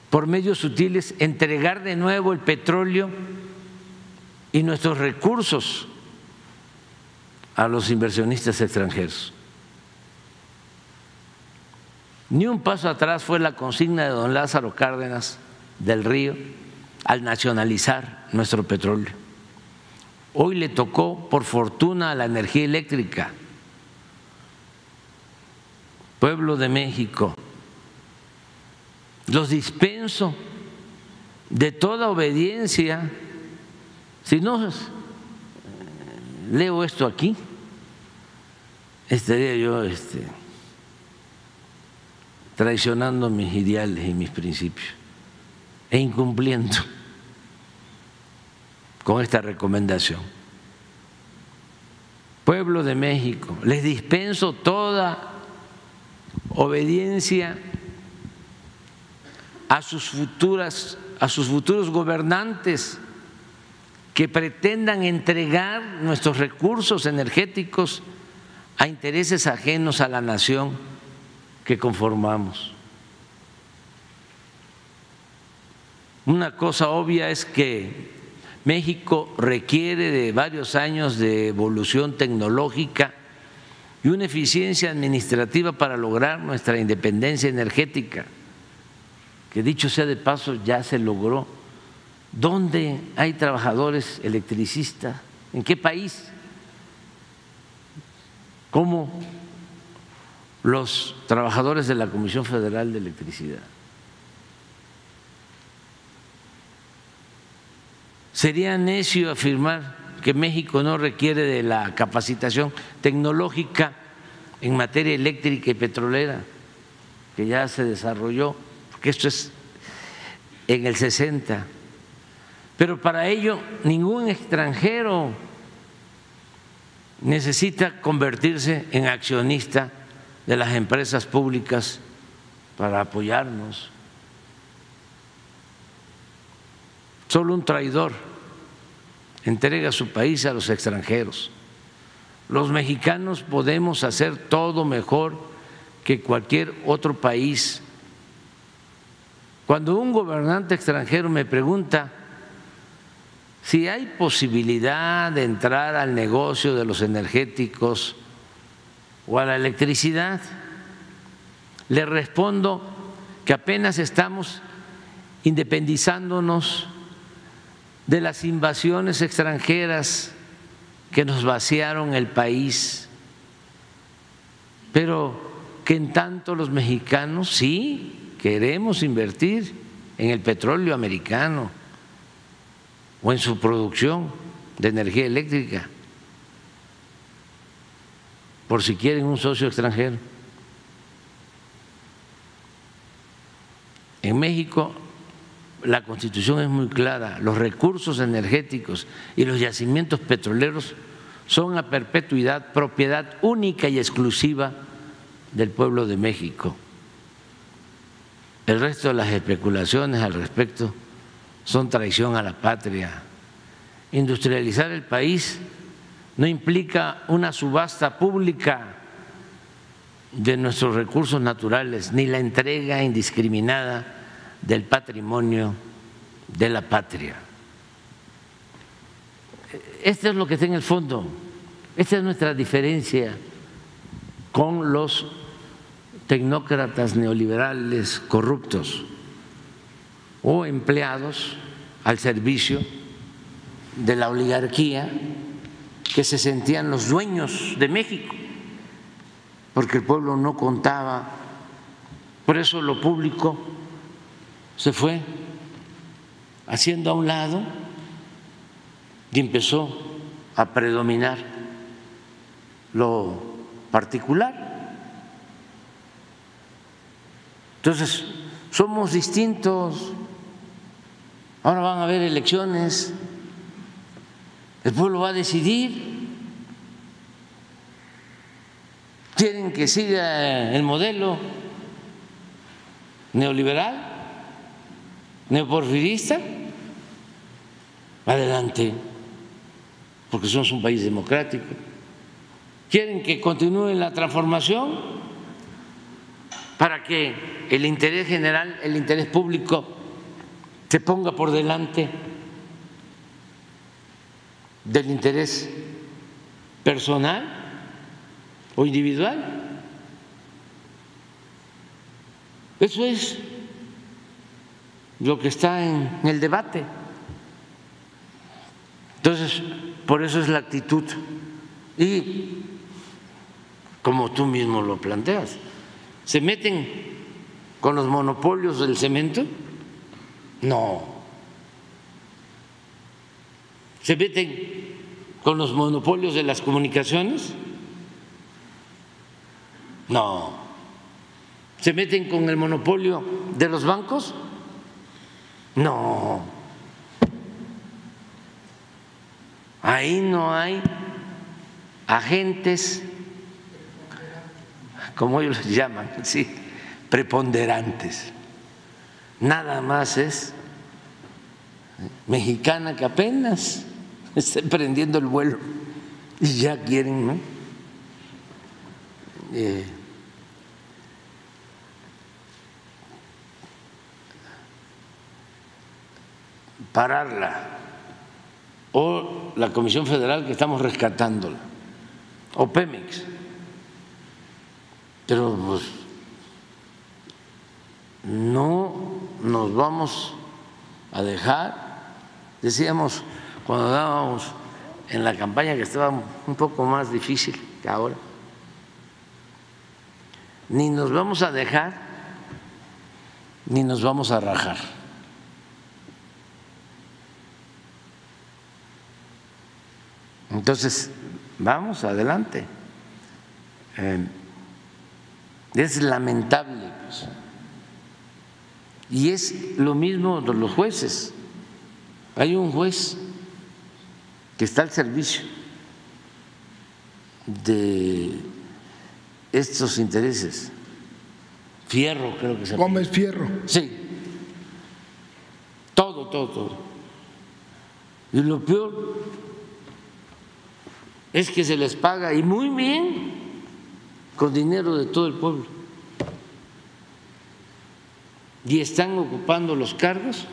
Speaker 1: Por medios sutiles, entregar de nuevo el petróleo y nuestros recursos a los inversionistas extranjeros. Ni un paso atrás fue la consigna de don Lázaro Cárdenas del Río al nacionalizar nuestro petróleo. Hoy le tocó, por fortuna, a la energía eléctrica. Pueblo de México, los dispenso de toda obediencia. Si no leo esto aquí, estaría yo este, traicionando mis ideales y mis principios e incumpliendo con esta recomendación. Pueblo de México, les dispenso toda obediencia a sus futuras a sus futuros gobernantes que pretendan entregar nuestros recursos energéticos a intereses ajenos a la nación que conformamos. Una cosa obvia es que México requiere de varios años de evolución tecnológica y una eficiencia administrativa para lograr nuestra independencia energética, que dicho sea de paso ya se logró. ¿Dónde hay trabajadores electricistas? ¿En qué país? ¿Cómo los trabajadores de la Comisión Federal de Electricidad. Sería necio afirmar que México no requiere de la capacitación tecnológica en materia eléctrica y petrolera que ya se desarrolló, porque esto es en el 60. Pero para ello ningún extranjero necesita convertirse en accionista de las empresas públicas para apoyarnos. Solo un traidor entrega su país a los extranjeros. Los mexicanos podemos hacer todo mejor que cualquier otro país. Cuando un gobernante extranjero me pregunta si hay posibilidad de entrar al negocio de los energéticos o a la electricidad, le respondo que apenas estamos independizándonos de las invasiones extranjeras que nos vaciaron el país, pero que en tanto los mexicanos sí queremos invertir en el petróleo americano o en su producción de energía eléctrica, por si quieren un socio extranjero. En México la constitución es muy clara, los recursos energéticos y los yacimientos petroleros son a perpetuidad propiedad única y exclusiva del pueblo de México. El resto de las especulaciones al respecto son traición a la patria. Industrializar el país no implica una subasta pública de nuestros recursos naturales, ni la entrega indiscriminada del patrimonio de la patria. Esto es lo que está en el fondo, esta es nuestra diferencia con los tecnócratas neoliberales corruptos o empleados al servicio de la oligarquía que se sentían los dueños de México, porque el pueblo no contaba, por eso lo público se fue haciendo a un lado y empezó a predominar lo particular. Entonces, somos distintos. Ahora van a haber elecciones. El pueblo va a decidir. ¿Quieren que siga el modelo neoliberal? Neoporfirista, adelante, porque somos un país democrático. ¿Quieren que continúe la transformación para que el interés general, el interés público se ponga por delante del interés personal o individual? Eso es lo que está en el debate. Entonces, por eso es la actitud. Y como tú mismo lo planteas, ¿se meten con los monopolios del cemento? No. ¿Se meten con los monopolios de las comunicaciones? No. ¿Se meten con el monopolio de los bancos? No, ahí no hay agentes, como ellos llaman, sí, preponderantes. Nada más es mexicana que apenas está emprendiendo el vuelo y ya quieren, ¿no? Eh, pararla, o la Comisión Federal que estamos rescatándola, o Pemex. Pero pues no nos vamos a dejar, decíamos cuando dábamos en la campaña que estaba un poco más difícil que ahora, ni nos vamos a dejar, ni nos vamos a rajar. Entonces, vamos adelante. Eh, es lamentable. Pues. Y es lo mismo de los jueces. Hay un juez que está al servicio de estos intereses. Fierro, creo que se llama.
Speaker 4: Gómez Fierro.
Speaker 1: Sí. Todo, todo, todo. Y lo peor es que se les paga y muy bien con dinero de todo el pueblo. Y están ocupando los cargos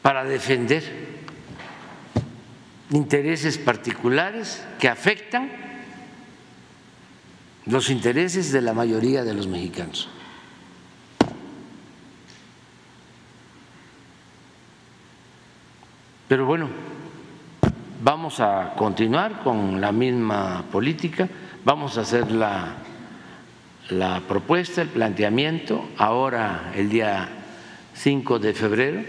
Speaker 1: para defender intereses particulares que afectan los intereses de la mayoría de los mexicanos. Pero bueno, vamos a continuar con la misma política, vamos a hacer la, la propuesta, el planteamiento, ahora el día 5 de febrero.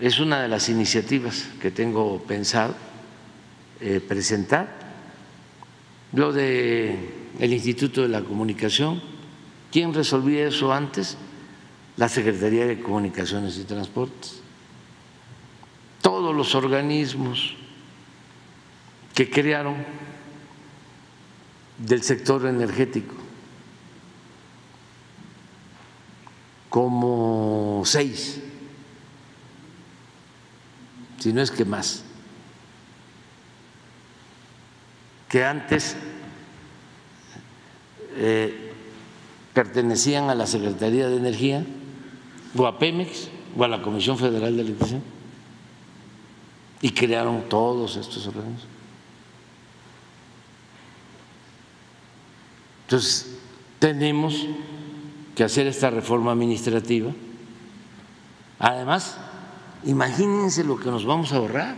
Speaker 1: Es una de las iniciativas que tengo pensado eh, presentar. Lo de el Instituto de la Comunicación, ¿quién resolvía eso antes? La Secretaría de Comunicaciones y Transportes todos los organismos que crearon del sector energético, como seis, si no es que más, que antes eh, pertenecían a la Secretaría de Energía o a Pemex o a la Comisión Federal de Electricidad y crearon todos estos organismos. Entonces, tenemos que hacer esta reforma administrativa. Además, imagínense lo que nos vamos a ahorrar.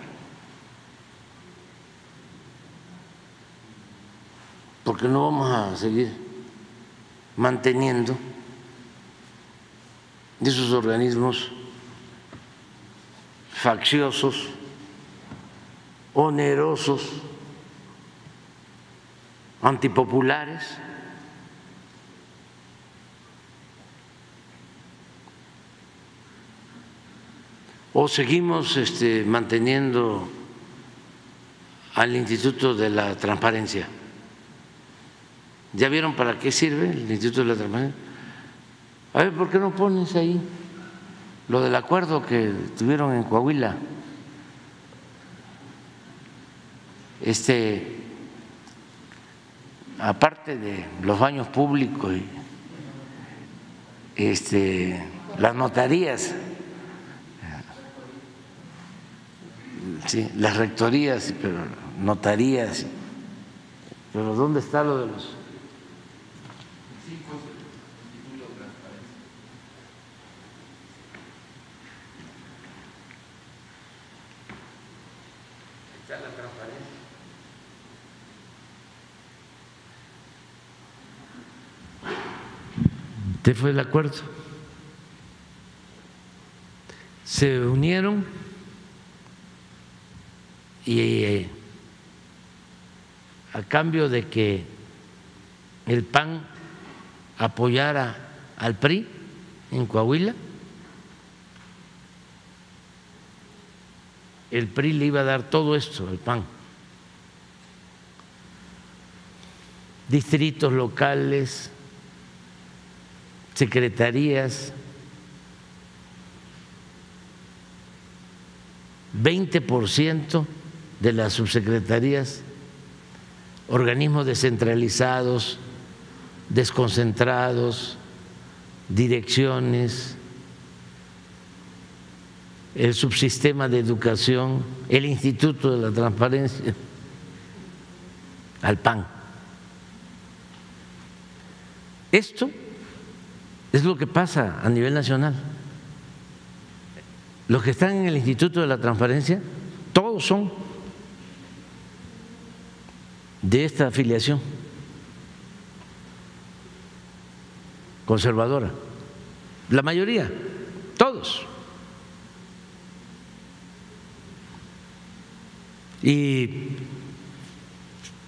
Speaker 1: Porque no vamos a seguir manteniendo esos organismos facciosos onerosos, antipopulares. O seguimos este, manteniendo al Instituto de la Transparencia. ¿Ya vieron para qué sirve el Instituto de la Transparencia? A ver, ¿por qué no pones ahí lo del acuerdo que tuvieron en Coahuila? Este, aparte de los baños públicos y este, las notarías, sí, las rectorías, pero notarías, pero ¿dónde está lo de los? Este fue el acuerdo. Se unieron y eh, a cambio de que el PAN apoyara al PRI en Coahuila, el PRI le iba a dar todo esto al PAN. Distritos locales, secretarías, 20% de las subsecretarías, organismos descentralizados, desconcentrados, direcciones, el subsistema de educación, el Instituto de la Transparencia, al PAN. Esto es lo que pasa a nivel nacional. Los que están en el Instituto de la Transparencia, todos son de esta afiliación. conservadora. La mayoría, todos. Y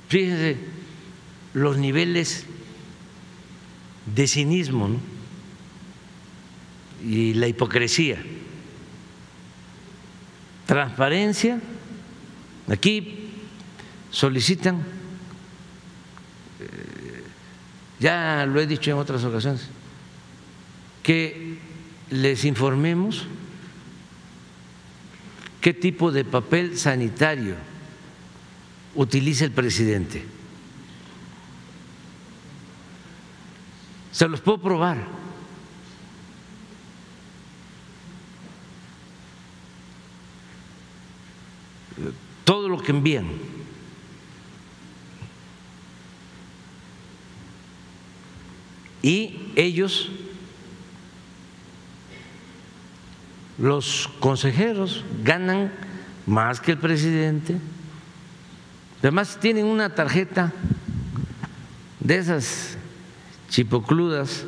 Speaker 1: fíjense los niveles de cinismo y la hipocresía. Transparencia, aquí solicitan, eh, ya lo he dicho en otras ocasiones, que les informemos qué tipo de papel sanitario utiliza el presidente. Se los puedo probar. Todo lo que envían. Y ellos los consejeros ganan más que el presidente. Además tienen una tarjeta de esas chipocludas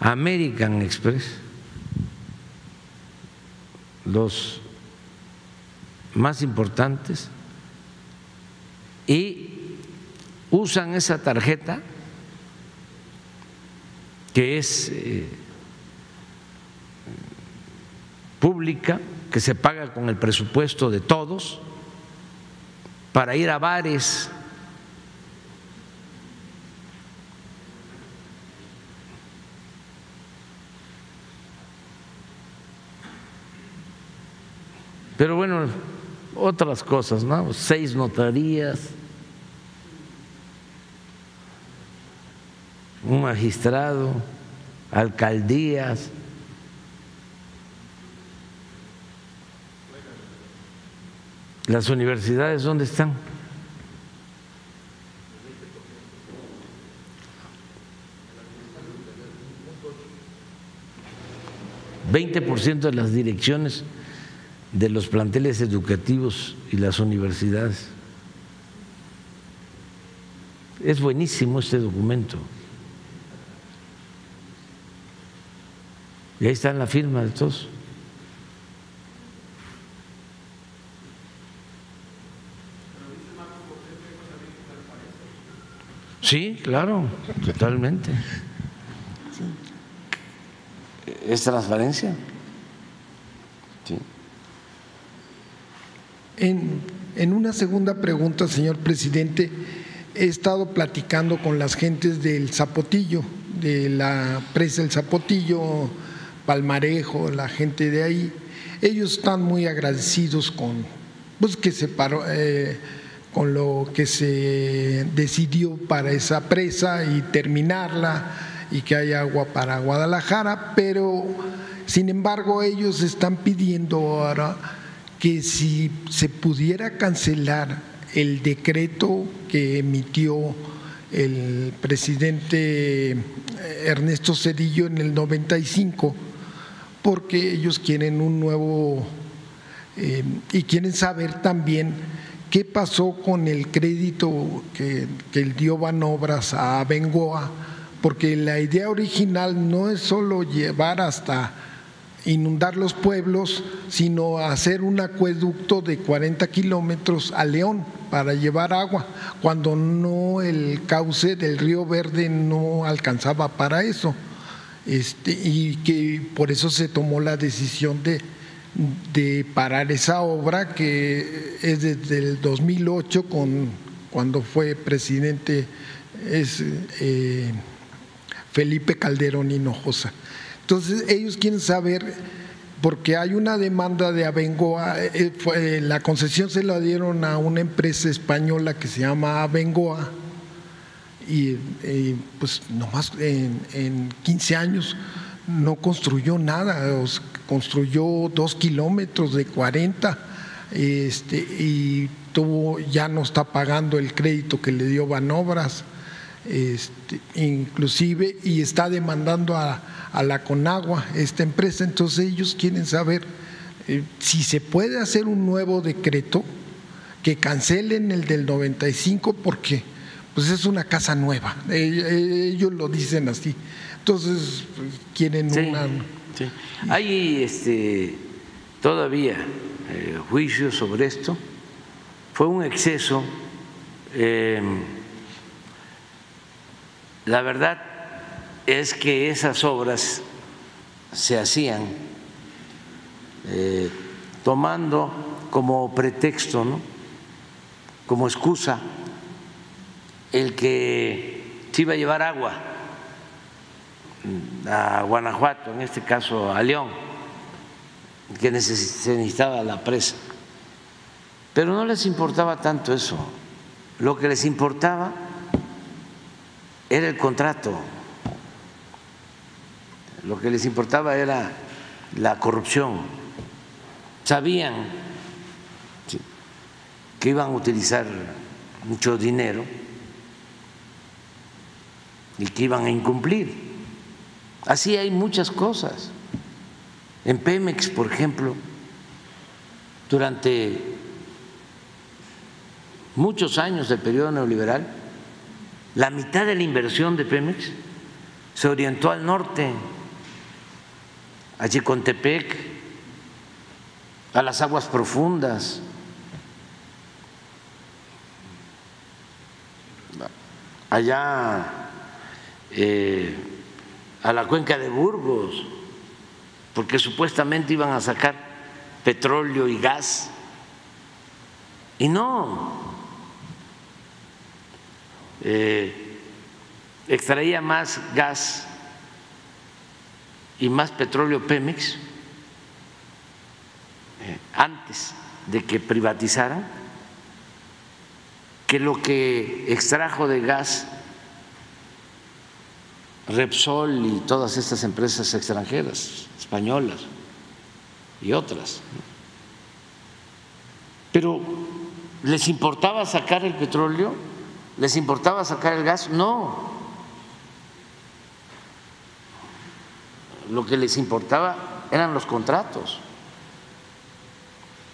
Speaker 1: American Express, los más importantes, y usan esa tarjeta que es... Eh, pública que se paga con el presupuesto de todos para ir a bares. Pero bueno, otras cosas, ¿no? Seis notarías, un magistrado, alcaldías. ¿Las universidades dónde están? Veinte por ciento de las direcciones de los planteles educativos y las universidades. Es buenísimo este documento. Y ahí está la firma de todos. Sí, claro, totalmente. ¿Es transparencia?
Speaker 4: En, una segunda pregunta, señor presidente, he estado platicando con las gentes del Zapotillo, de la presa del Zapotillo, Palmarejo, la gente de ahí. Ellos están muy agradecidos con pues. Eh, con lo que se decidió para esa presa y terminarla y que haya agua para Guadalajara, pero sin embargo ellos están pidiendo ahora que si se pudiera cancelar el decreto que emitió el presidente Ernesto Cedillo en el 95, porque ellos quieren un nuevo eh, y quieren saber también ¿Qué pasó con el crédito que, que dio Banobras a Bengoa? Porque la idea original no es solo llevar hasta inundar los pueblos, sino hacer un acueducto de 40 kilómetros a León para llevar agua, cuando no el cauce del río Verde no alcanzaba para eso. Este, y que por eso se tomó la decisión de, de parar esa obra que es desde el 2008 con, cuando fue presidente es, eh, Felipe Calderón Hinojosa. Entonces ellos quieren saber, porque hay una demanda de Abengoa, eh, fue, la concesión se la dieron a una empresa española que se llama Abengoa y, pues nomás en, en 15 años no construyó nada, construyó dos kilómetros de 40 este, y tuvo, ya no está pagando el crédito que le dio Banobras, este, inclusive, y está demandando a, la Conagua, esta empresa. Entonces ellos quieren saber eh, si se puede hacer un nuevo decreto que cancelen el del 95 porque pues es una casa nueva. Eh, eh, ellos lo dicen así. Entonces, pues, quieren
Speaker 1: Sí,
Speaker 4: una...
Speaker 1: sí. Hay este, todavía eh, juicios sobre esto. Fue un exceso. eh, la verdad es que esas obras se hacían eh, tomando como pretexto, ¿no? como excusa, el que se iba a llevar agua a Guanajuato, en este caso a León, que necesitaba la presa. Pero no les importaba tanto eso. Lo que les importaba era el contrato. Lo que les importaba era la corrupción. Sabían que iban a utilizar mucho dinero y que iban a incumplir. Así hay muchas cosas. En Pemex, por ejemplo, durante muchos años del periodo neoliberal, la mitad de la inversión de Pemex se orientó al norte, a Chicontepec, a las aguas profundas, allá eh, a la cuenca de Burgos, porque supuestamente iban a sacar petróleo y gas. Y no, eh, extraía más gas y más petróleo Pemex eh, antes de que privatizaran que lo que extrajo de gas Repsol y todas estas empresas extranjeras, españolas y otras. Pero ¿les importaba sacar el petróleo? ¿Les importaba sacar el gas? No. Lo que les importaba eran los contratos.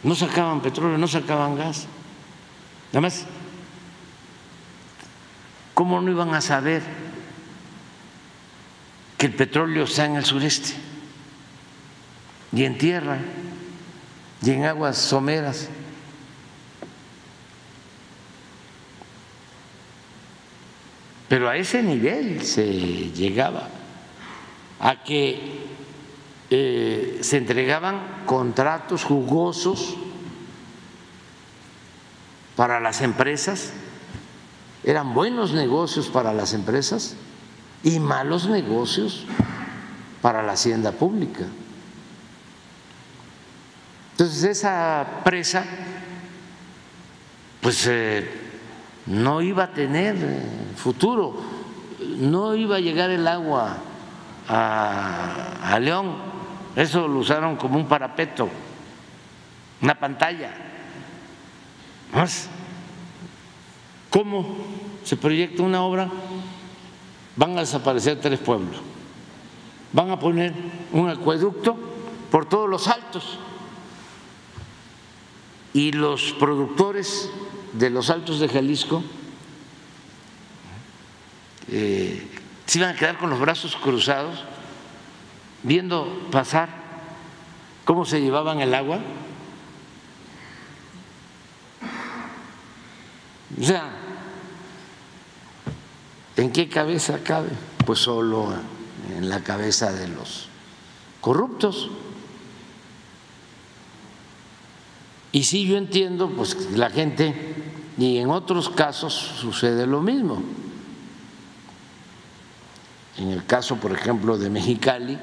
Speaker 1: No sacaban petróleo, no sacaban gas. Además, ¿cómo no iban a saber que el petróleo está en el sureste y en tierra y en aguas someras? Pero a ese nivel se llegaba, a que eh, se entregaban contratos jugosos para las empresas, eran buenos negocios para las empresas y malos negocios para la hacienda pública. Entonces esa presa pues eh, no iba a tener futuro, no iba a llegar el agua a, a León, eso lo usaron como un parapeto, una pantalla. Más, ¿cómo se proyecta una obra? Van a desaparecer tres pueblos, van a poner un acueducto por todos los altos y los productores de los altos de Jalisco eh, se iban a quedar con los brazos cruzados viendo pasar cómo se llevaban el agua. O sea, ¿en qué cabeza cabe? Pues solo en la cabeza de los corruptos. Y sí, yo entiendo, pues la gente, y en otros casos sucede lo mismo. En el caso, por ejemplo, de Mexicali,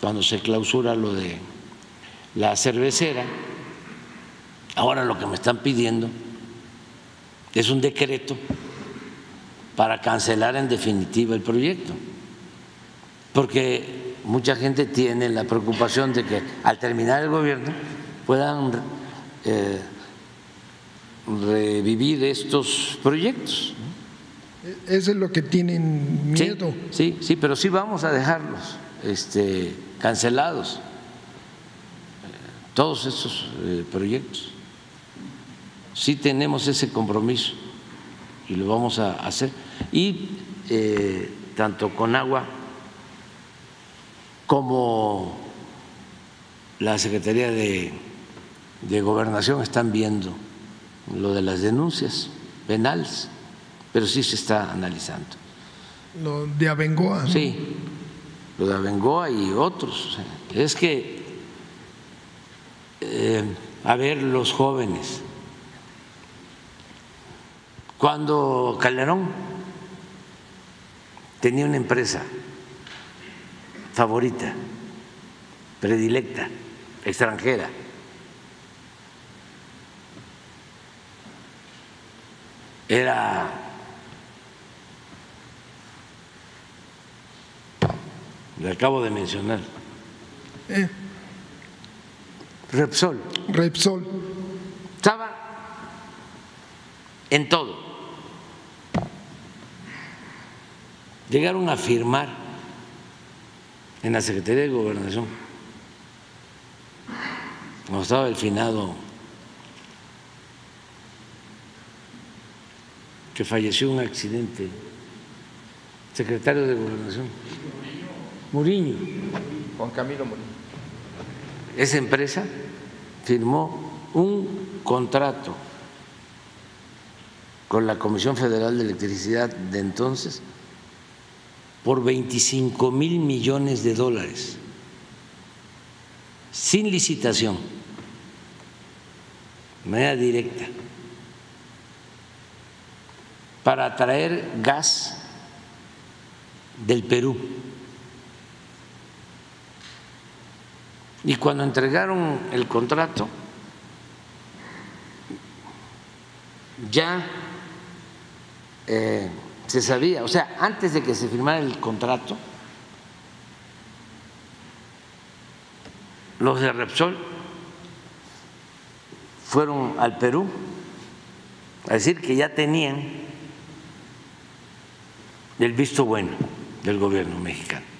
Speaker 1: cuando se clausura lo de la cervecera, ahora lo que me están pidiendo es un decreto para cancelar en definitiva el proyecto, porque mucha gente tiene la preocupación de que al terminar el gobierno puedan eh, revivir estos proyectos.
Speaker 4: Eso es lo que tienen miedo.
Speaker 1: Sí, sí, sí, pero sí vamos a dejarlos este, cancelados, eh, todos estos eh, proyectos. Sí tenemos ese compromiso y lo vamos a hacer. Y eh, tanto con agua como la Secretaría de, de Gobernación están viendo lo de las denuncias penales, pero sí se está analizando.
Speaker 4: Lo de Abengoa.
Speaker 1: Sí, lo de Abengoa y otros. Es que, eh, a ver, los jóvenes, cuando Calderón tenía una empresa favorita, predilecta, extranjera, era le acabo de mencionar,
Speaker 4: Eh,
Speaker 1: Repsol,
Speaker 4: Repsol.
Speaker 1: estaba en todo. Llegaron a firmar en la Secretaría de Gobernación, cuando estaba el finado que falleció en un accidente, secretario de Gobernación, Muriño.
Speaker 2: Juan Camilo Molina.
Speaker 1: esa empresa firmó un contrato con la Comisión Federal de Electricidad de entonces por 25 mil millones de dólares, sin licitación, de manera directa, para traer gas del Perú. Y cuando entregaron el contrato, ya eh, se sabía, o sea, antes de que se firmara el contrato, los de Repsol fueron al Perú a decir que ya tenían el visto bueno del gobierno mexicano.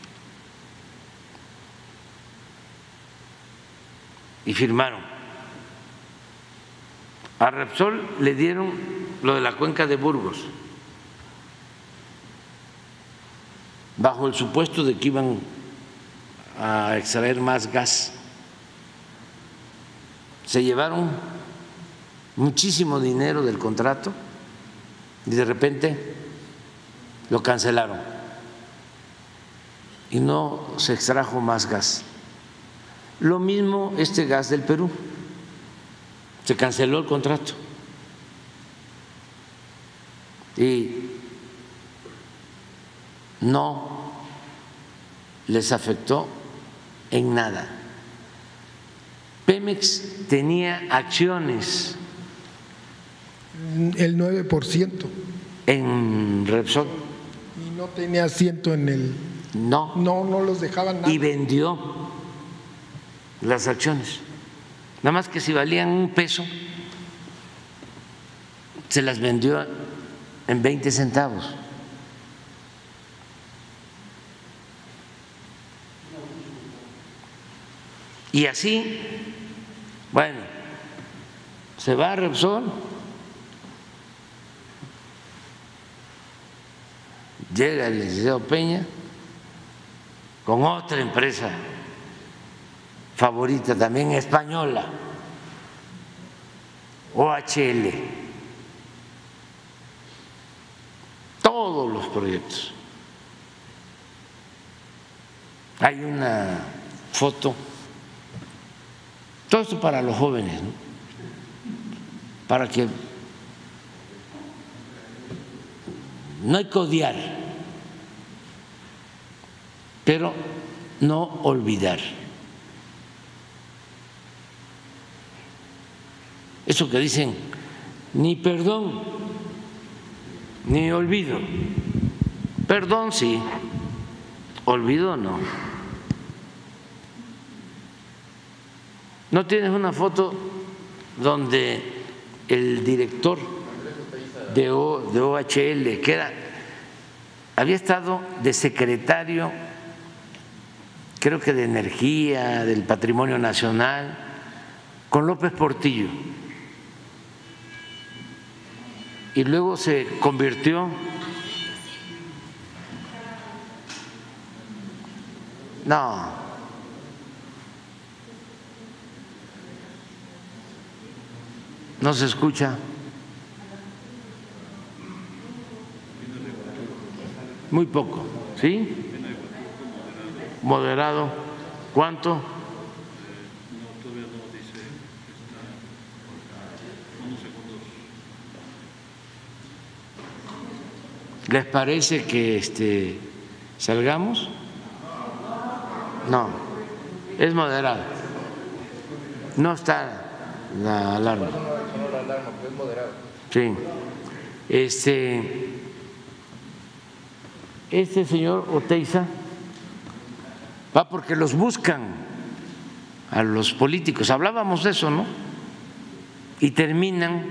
Speaker 1: y firmaron. A Repsol le dieron lo de la cuenca de Burgos, bajo el supuesto de que iban a extraer más gas. Se llevaron muchísimo dinero del contrato y de repente lo cancelaron y no se extrajo más gas. Lo mismo este gas del Perú. Se canceló el contrato. Y no les afectó en nada. Pemex tenía acciones
Speaker 4: El 9%.
Speaker 1: en Repsol,
Speaker 4: no tenía asiento en el.
Speaker 1: no,
Speaker 4: No, no los dejaban nada.
Speaker 1: y vendió las acciones. Nada más que si valían un peso, se las vendió en 20 centavos. Y así, bueno, se va a Repsol, llega el licenciado Peña con otra empresa favorita también española, OHL, todos los proyectos. Hay una foto, todo esto para los jóvenes, ¿no? para que no hay que odiar, pero no olvidar. Eso que dicen, ni perdón, ni olvido. Perdón sí, olvido no. ¿No tienes una foto donde el director de, OHL, que era, había estado de secretario, creo que de Energía, del Patrimonio Nacional, con López Portillo? y luego se convirtió no no se escucha muy poco sí moderado cuánto ¿Les parece que este, salgamos? No, es moderado. No está la alarma. Sí. Este, este señor Oteiza va porque los buscan a los políticos. Hablábamos de eso, ¿no? Y terminan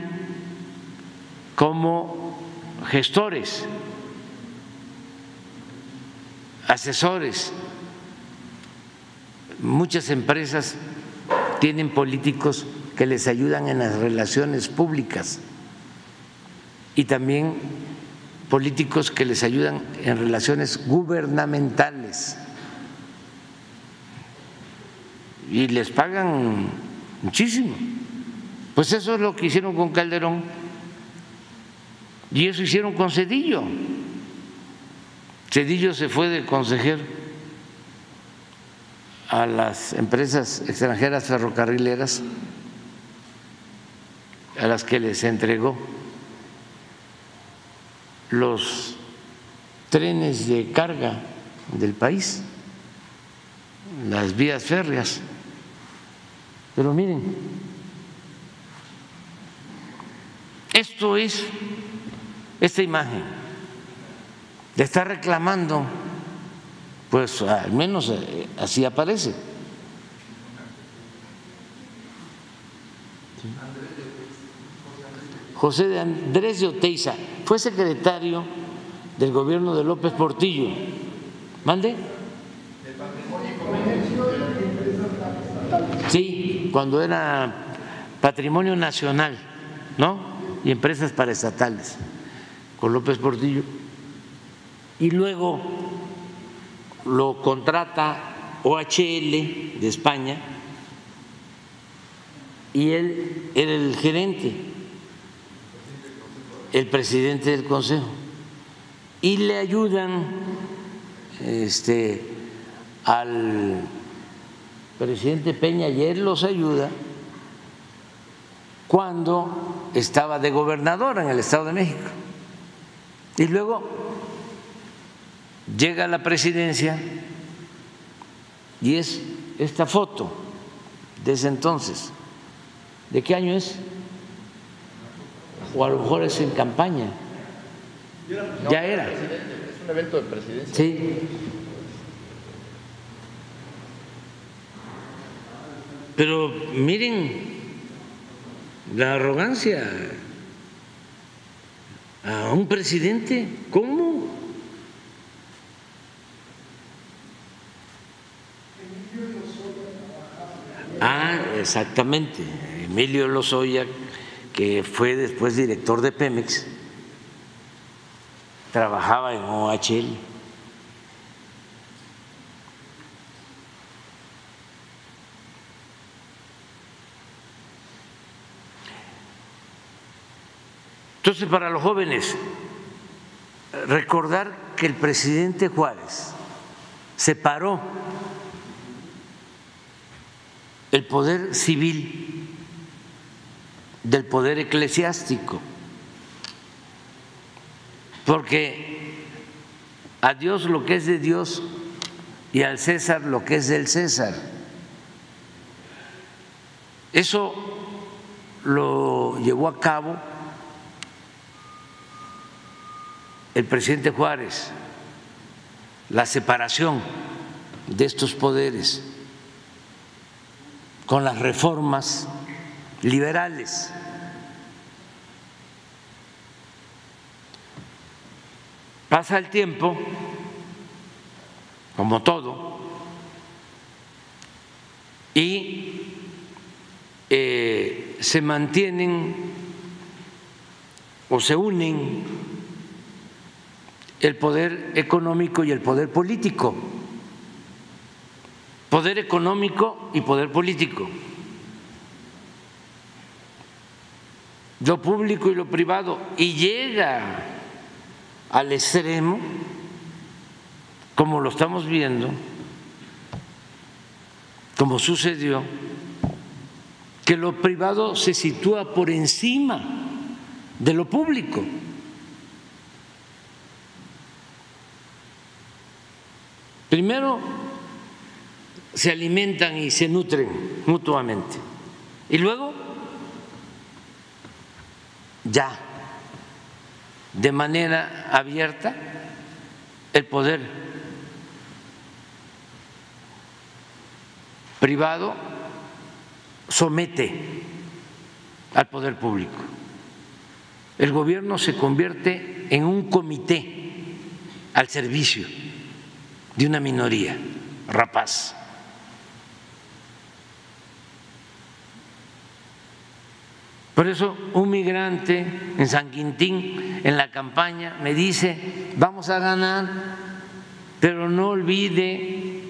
Speaker 1: como gestores asesores. Muchas empresas tienen políticos que les ayudan en las relaciones públicas y también políticos que les ayudan en relaciones gubernamentales y les pagan muchísimo. Pues eso es lo que hicieron con Calderón y eso hicieron con Cedillo. Cedillo se fue de consejero a las empresas extranjeras ferrocarrileras a las que les entregó los trenes de carga del país, las vías férreas. Pero miren, esto es esta imagen le está reclamando, pues al menos eh, así aparece. José de Andrés de Oteiza fue secretario del gobierno de López Portillo. ¿Mande? Sí, cuando era patrimonio nacional, ¿no? Y empresas paraestatales, con López Portillo y luego lo contrata OHL de España y él era el gerente, el presidente del consejo, y le ayudan este, al presidente Peña él los ayuda cuando estaba de gobernador en el Estado de México. Y luego llega a la presidencia y es esta foto de ese entonces. ¿De qué año es? O a lo mejor es en campaña. ya era.
Speaker 2: Es un evento de presidencia.
Speaker 1: Sí. Pero miren la arrogancia a un presidente, ¿cómo? Ah, exactamente. Emilio Lozoya, que fue después director de Pemex, trabajaba en OHL. Entonces, para los jóvenes, recordar que el presidente Juárez separó el poder civil del poder eclesiástico, porque a Dios lo que es de Dios y al César lo que es del César. Eso lo llevó a cabo el presidente Juárez, la separación de estos poderes con las reformas liberales. Pasa el tiempo, como todo, y eh, se mantienen o se unen el poder económico y el poder político. Poder económico y poder político. Lo público y lo privado. Y llega al extremo, como lo estamos viendo, como sucedió, que lo privado se sitúa por encima de lo público. Primero se alimentan y se nutren mutuamente. Y luego ya de manera abierta el poder privado somete al poder público. El gobierno se convierte en un comité al servicio de una minoría rapaz. Por eso un migrante en San Quintín, en la campaña, me dice, vamos a ganar, pero no olvide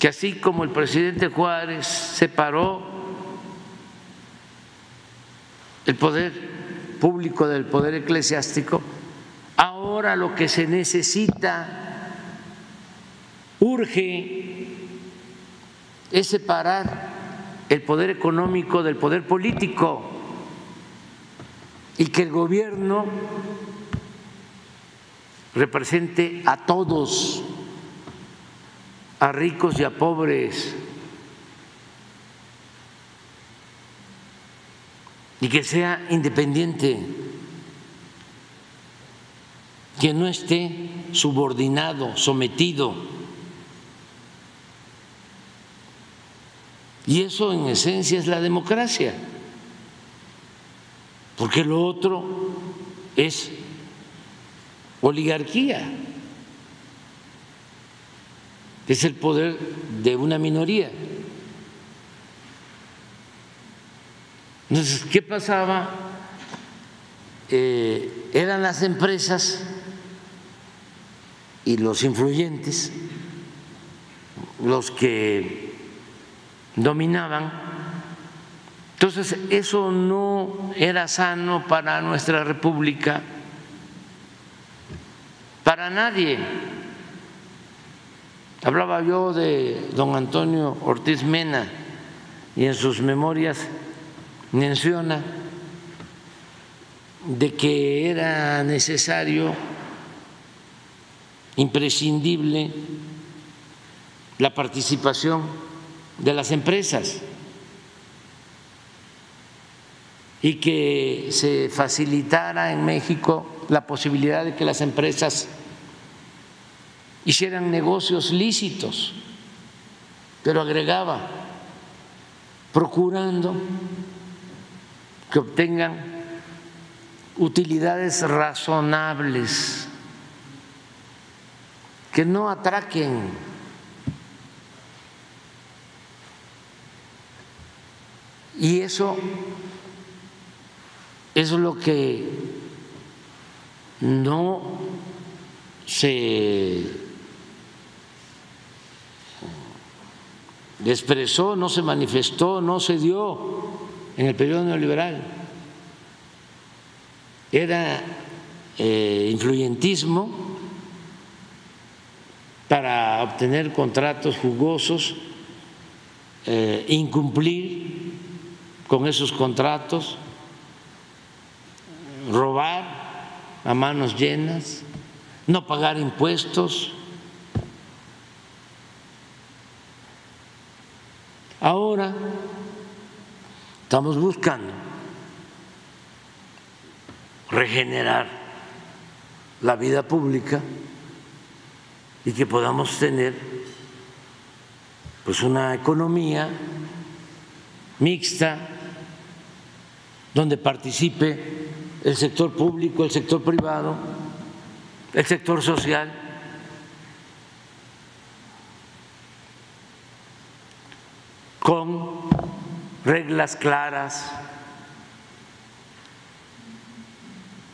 Speaker 1: que así como el presidente Juárez separó el poder público del poder eclesiástico, ahora lo que se necesita, urge, es separar el poder económico del poder político y que el gobierno represente a todos, a ricos y a pobres, y que sea independiente, que no esté subordinado, sometido. Y eso en esencia es la democracia porque lo otro es oligarquía, es el poder de una minoría. Entonces, ¿qué pasaba? Eh, eran las empresas y los influyentes los que dominaban entonces, eso no era sano para nuestra república, para nadie. Hablaba yo de don Antonio Ortiz Mena y en sus memorias menciona de que era necesario, imprescindible, la participación de las empresas y que se facilitara en México la posibilidad de que las empresas hicieran negocios lícitos, pero agregaba, procurando que obtengan utilidades razonables, que no atraquen. Y eso es lo que no se expresó, no se manifestó, no se dio en el periodo neoliberal. Era eh, influyentismo para obtener contratos jugosos, eh, incumplir con esos contratos robar a manos llenas, no pagar impuestos. Ahora estamos buscando regenerar la vida pública y que podamos tener pues una economía mixta donde participe el sector público, el sector privado, el sector social. con reglas claras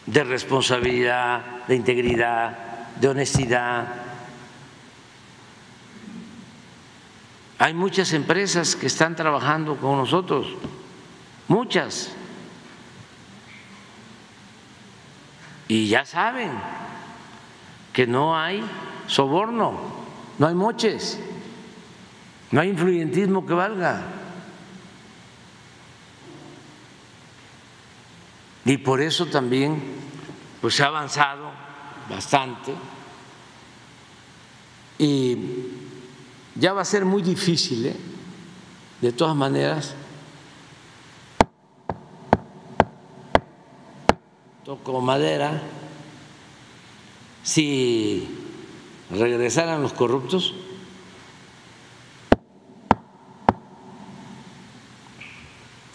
Speaker 1: de responsabilidad, de integridad, de honestidad. Hay muchas empresas que están trabajando con nosotros, muchas. Y ya saben que no hay soborno, no hay moches, no hay influyentismo que valga. Y por eso también pues, se ha avanzado bastante y ya va a ser muy difícil, ¿eh? de todas maneras, toco madera, si regresaran los corruptos,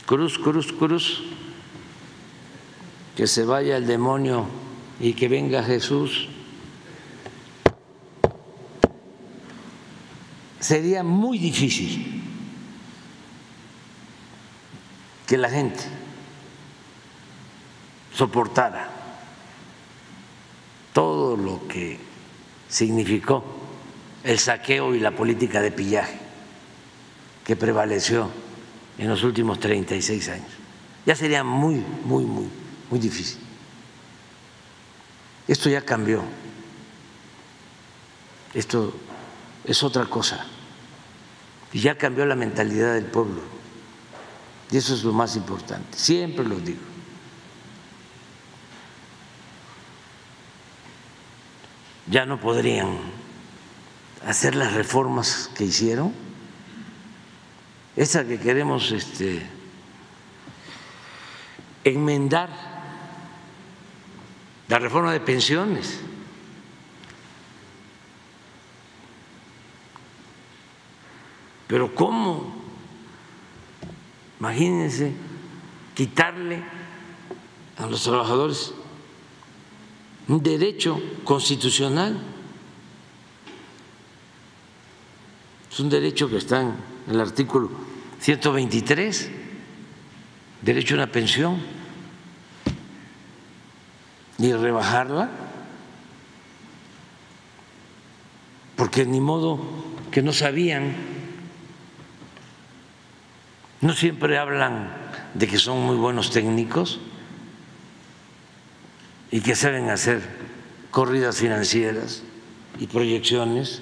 Speaker 1: cruz, cruz, cruz, que se vaya el demonio y que venga Jesús. Sería muy difícil que la gente soportara todo lo que significó el saqueo y la política de pillaje que prevaleció en los últimos 36 años. Ya sería muy, muy, muy muy difícil. Esto ya cambió. Esto es otra cosa. Y ya cambió la mentalidad del pueblo. Y eso es lo más importante. Siempre lo digo. Ya no podrían hacer las reformas que hicieron. Esa que queremos este, enmendar la reforma de pensiones. Pero ¿cómo? Imagínense quitarle a los trabajadores un derecho constitucional. Es un derecho que está en el artículo 123, derecho a una pensión ni rebajarla, porque ni modo que no sabían, no siempre hablan de que son muy buenos técnicos y que saben hacer corridas financieras y proyecciones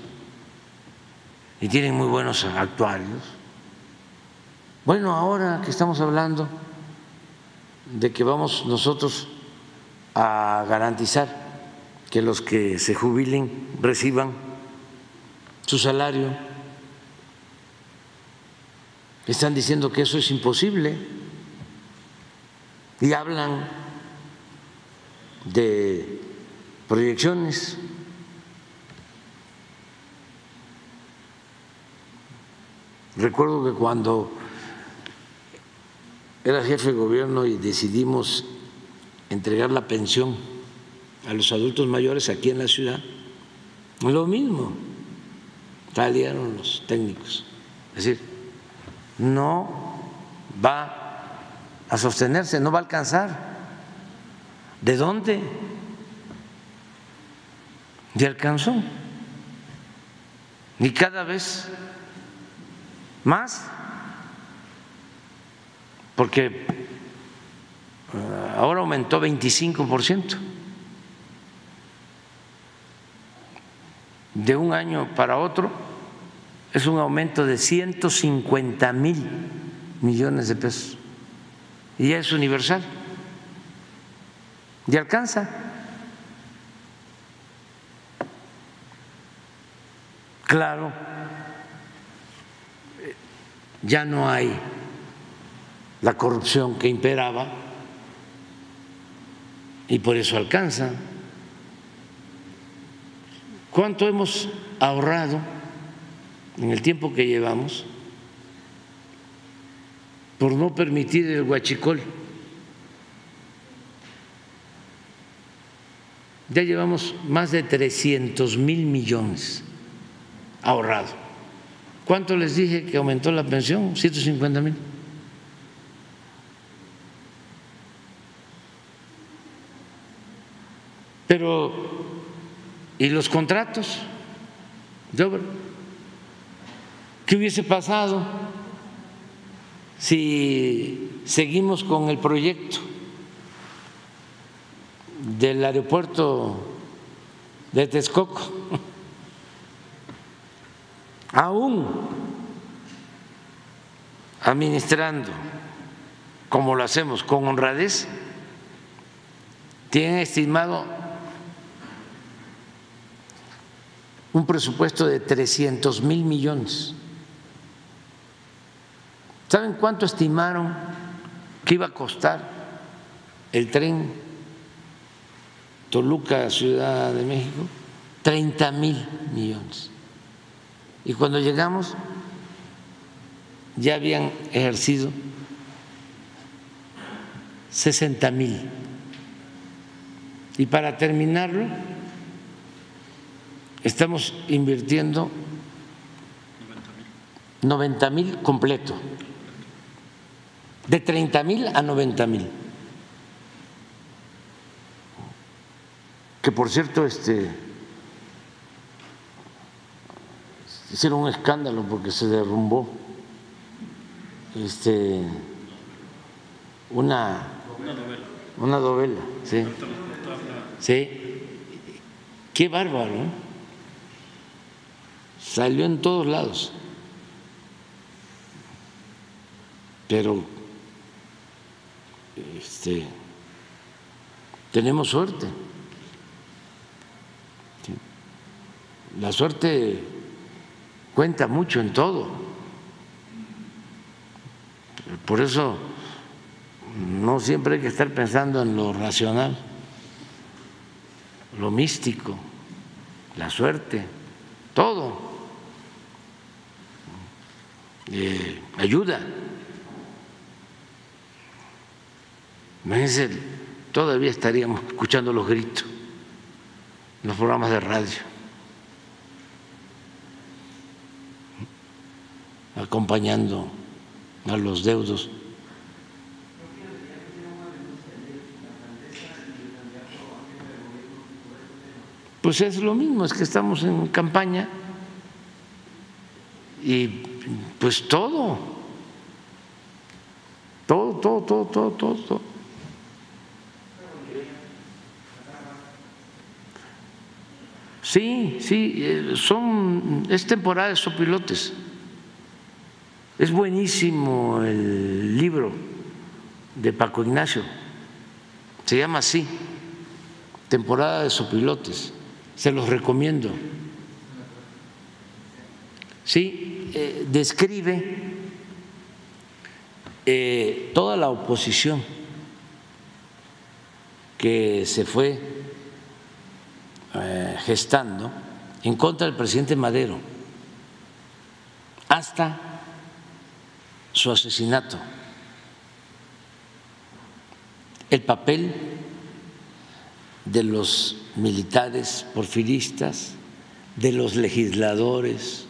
Speaker 1: y tienen muy buenos actuarios. Bueno, ahora que estamos hablando de que vamos nosotros a garantizar que los que se jubilen reciban su salario. Están diciendo que eso es imposible y hablan de proyecciones. Recuerdo que cuando era jefe de gobierno y decidimos entregar la pensión a los adultos mayores aquí en la ciudad, lo mismo, salieron los técnicos. Es decir, no va a sostenerse, no va a alcanzar. ¿De dónde? De alcanzó. Y cada vez más, porque ahora aumentó 25%. De un año para otro es un aumento de 150 mil millones de pesos. Y ya es universal. Y alcanza. Claro, ya no hay la corrupción que imperaba y por eso alcanza. ¿Cuánto hemos ahorrado en el tiempo que llevamos por no permitir el huachicol? Ya llevamos más de 300 mil millones ahorrado. ¿Cuánto les dije que aumentó la pensión? 150 mil. Pero, ¿y los contratos de obra? ¿Qué hubiese pasado si seguimos con el proyecto del aeropuerto de Texcoco? Aún administrando como lo hacemos con honradez, tienen estimado un presupuesto de 300 mil millones. ¿Saben cuánto estimaron que iba a costar el tren Toluca, Ciudad de México? 30 mil millones. Y cuando llegamos ya habían ejercido 60 mil. Y para terminarlo, estamos invirtiendo 90 mil completo, de 30 mil a 90 mil. Que por cierto, este, hicieron un escándalo porque se derrumbó este, una una novela, sí. Sí. Qué bárbaro. ¿eh? Salió en todos lados. Pero este, tenemos suerte. La suerte cuenta mucho en todo. Por eso no siempre hay que estar pensando en lo racional, lo místico, la suerte, todo. Eh, ayuda. Imagínense, todavía estaríamos escuchando los gritos en los programas de radio, acompañando a los deudos Pues es lo mismo, es que estamos en campaña y pues todo, todo, todo, todo, todo, todo. Sí, sí, eh, son, es temporada de sopilotes. Es buenísimo el libro de Paco Ignacio, se llama así, temporada de sopilotes se los recomiendo. Sí, eh, describe eh, toda la oposición que se fue eh, gestando en contra del presidente Madero hasta su asesinato. El papel de los militares porfiristas, de los legisladores,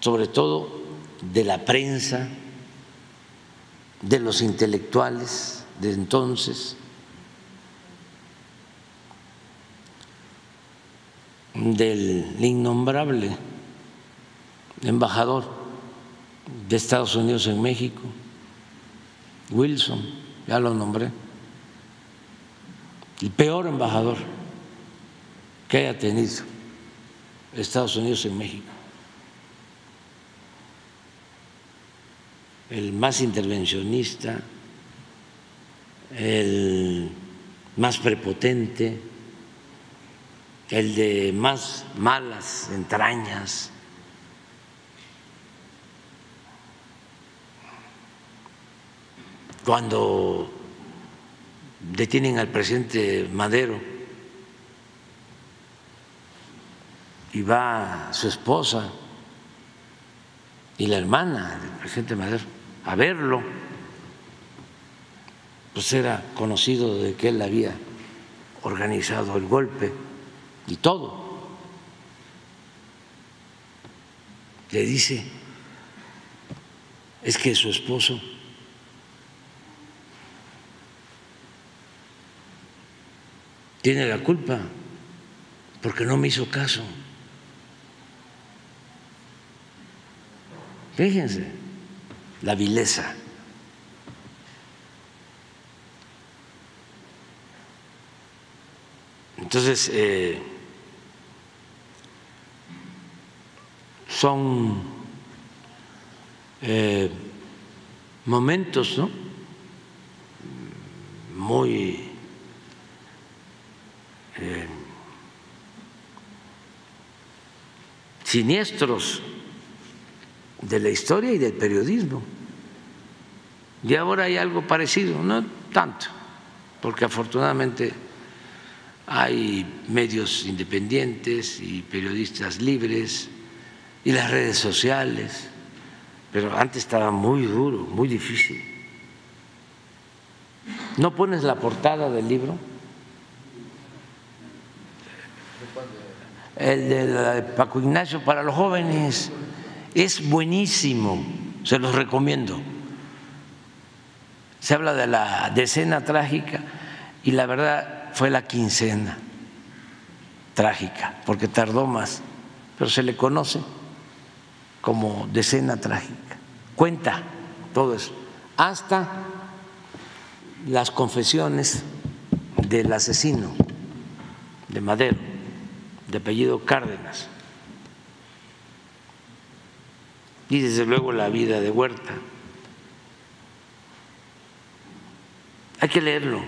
Speaker 1: sobre todo de la prensa, de los intelectuales de entonces, del innombrable embajador de Estados Unidos en México, Wilson, ya lo nombré. El peor embajador que haya tenido Estados Unidos en México, el más intervencionista, el más prepotente, el de más malas entrañas. Cuando detienen al presidente Madero y va su esposa y la hermana del presidente Madero a verlo, pues era conocido de que él había organizado el golpe y todo. Le dice, es que su esposo tiene la culpa porque no me hizo caso. Fíjense la vileza. Entonces, eh, son eh, momentos ¿no? muy siniestros de la historia y del periodismo. Y ahora hay algo parecido, no tanto, porque afortunadamente hay medios independientes y periodistas libres y las redes sociales, pero antes estaba muy duro, muy difícil. ¿No pones la portada del libro? El de Paco Ignacio para los jóvenes es buenísimo, se los recomiendo. Se habla de la decena trágica y la verdad fue la quincena trágica, porque tardó más, pero se le conoce como decena trágica. Cuenta todo eso, hasta las confesiones del asesino de Madero, de apellido Cárdenas, y desde luego la vida de Huerta. Hay que leerlo.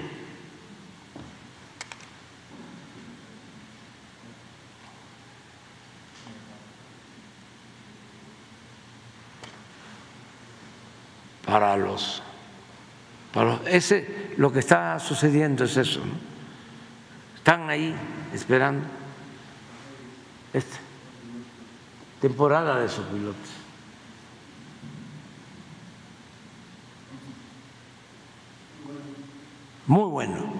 Speaker 1: para los, para ese lo que está sucediendo es eso, están ahí esperando esta temporada de pilotos Muy bueno.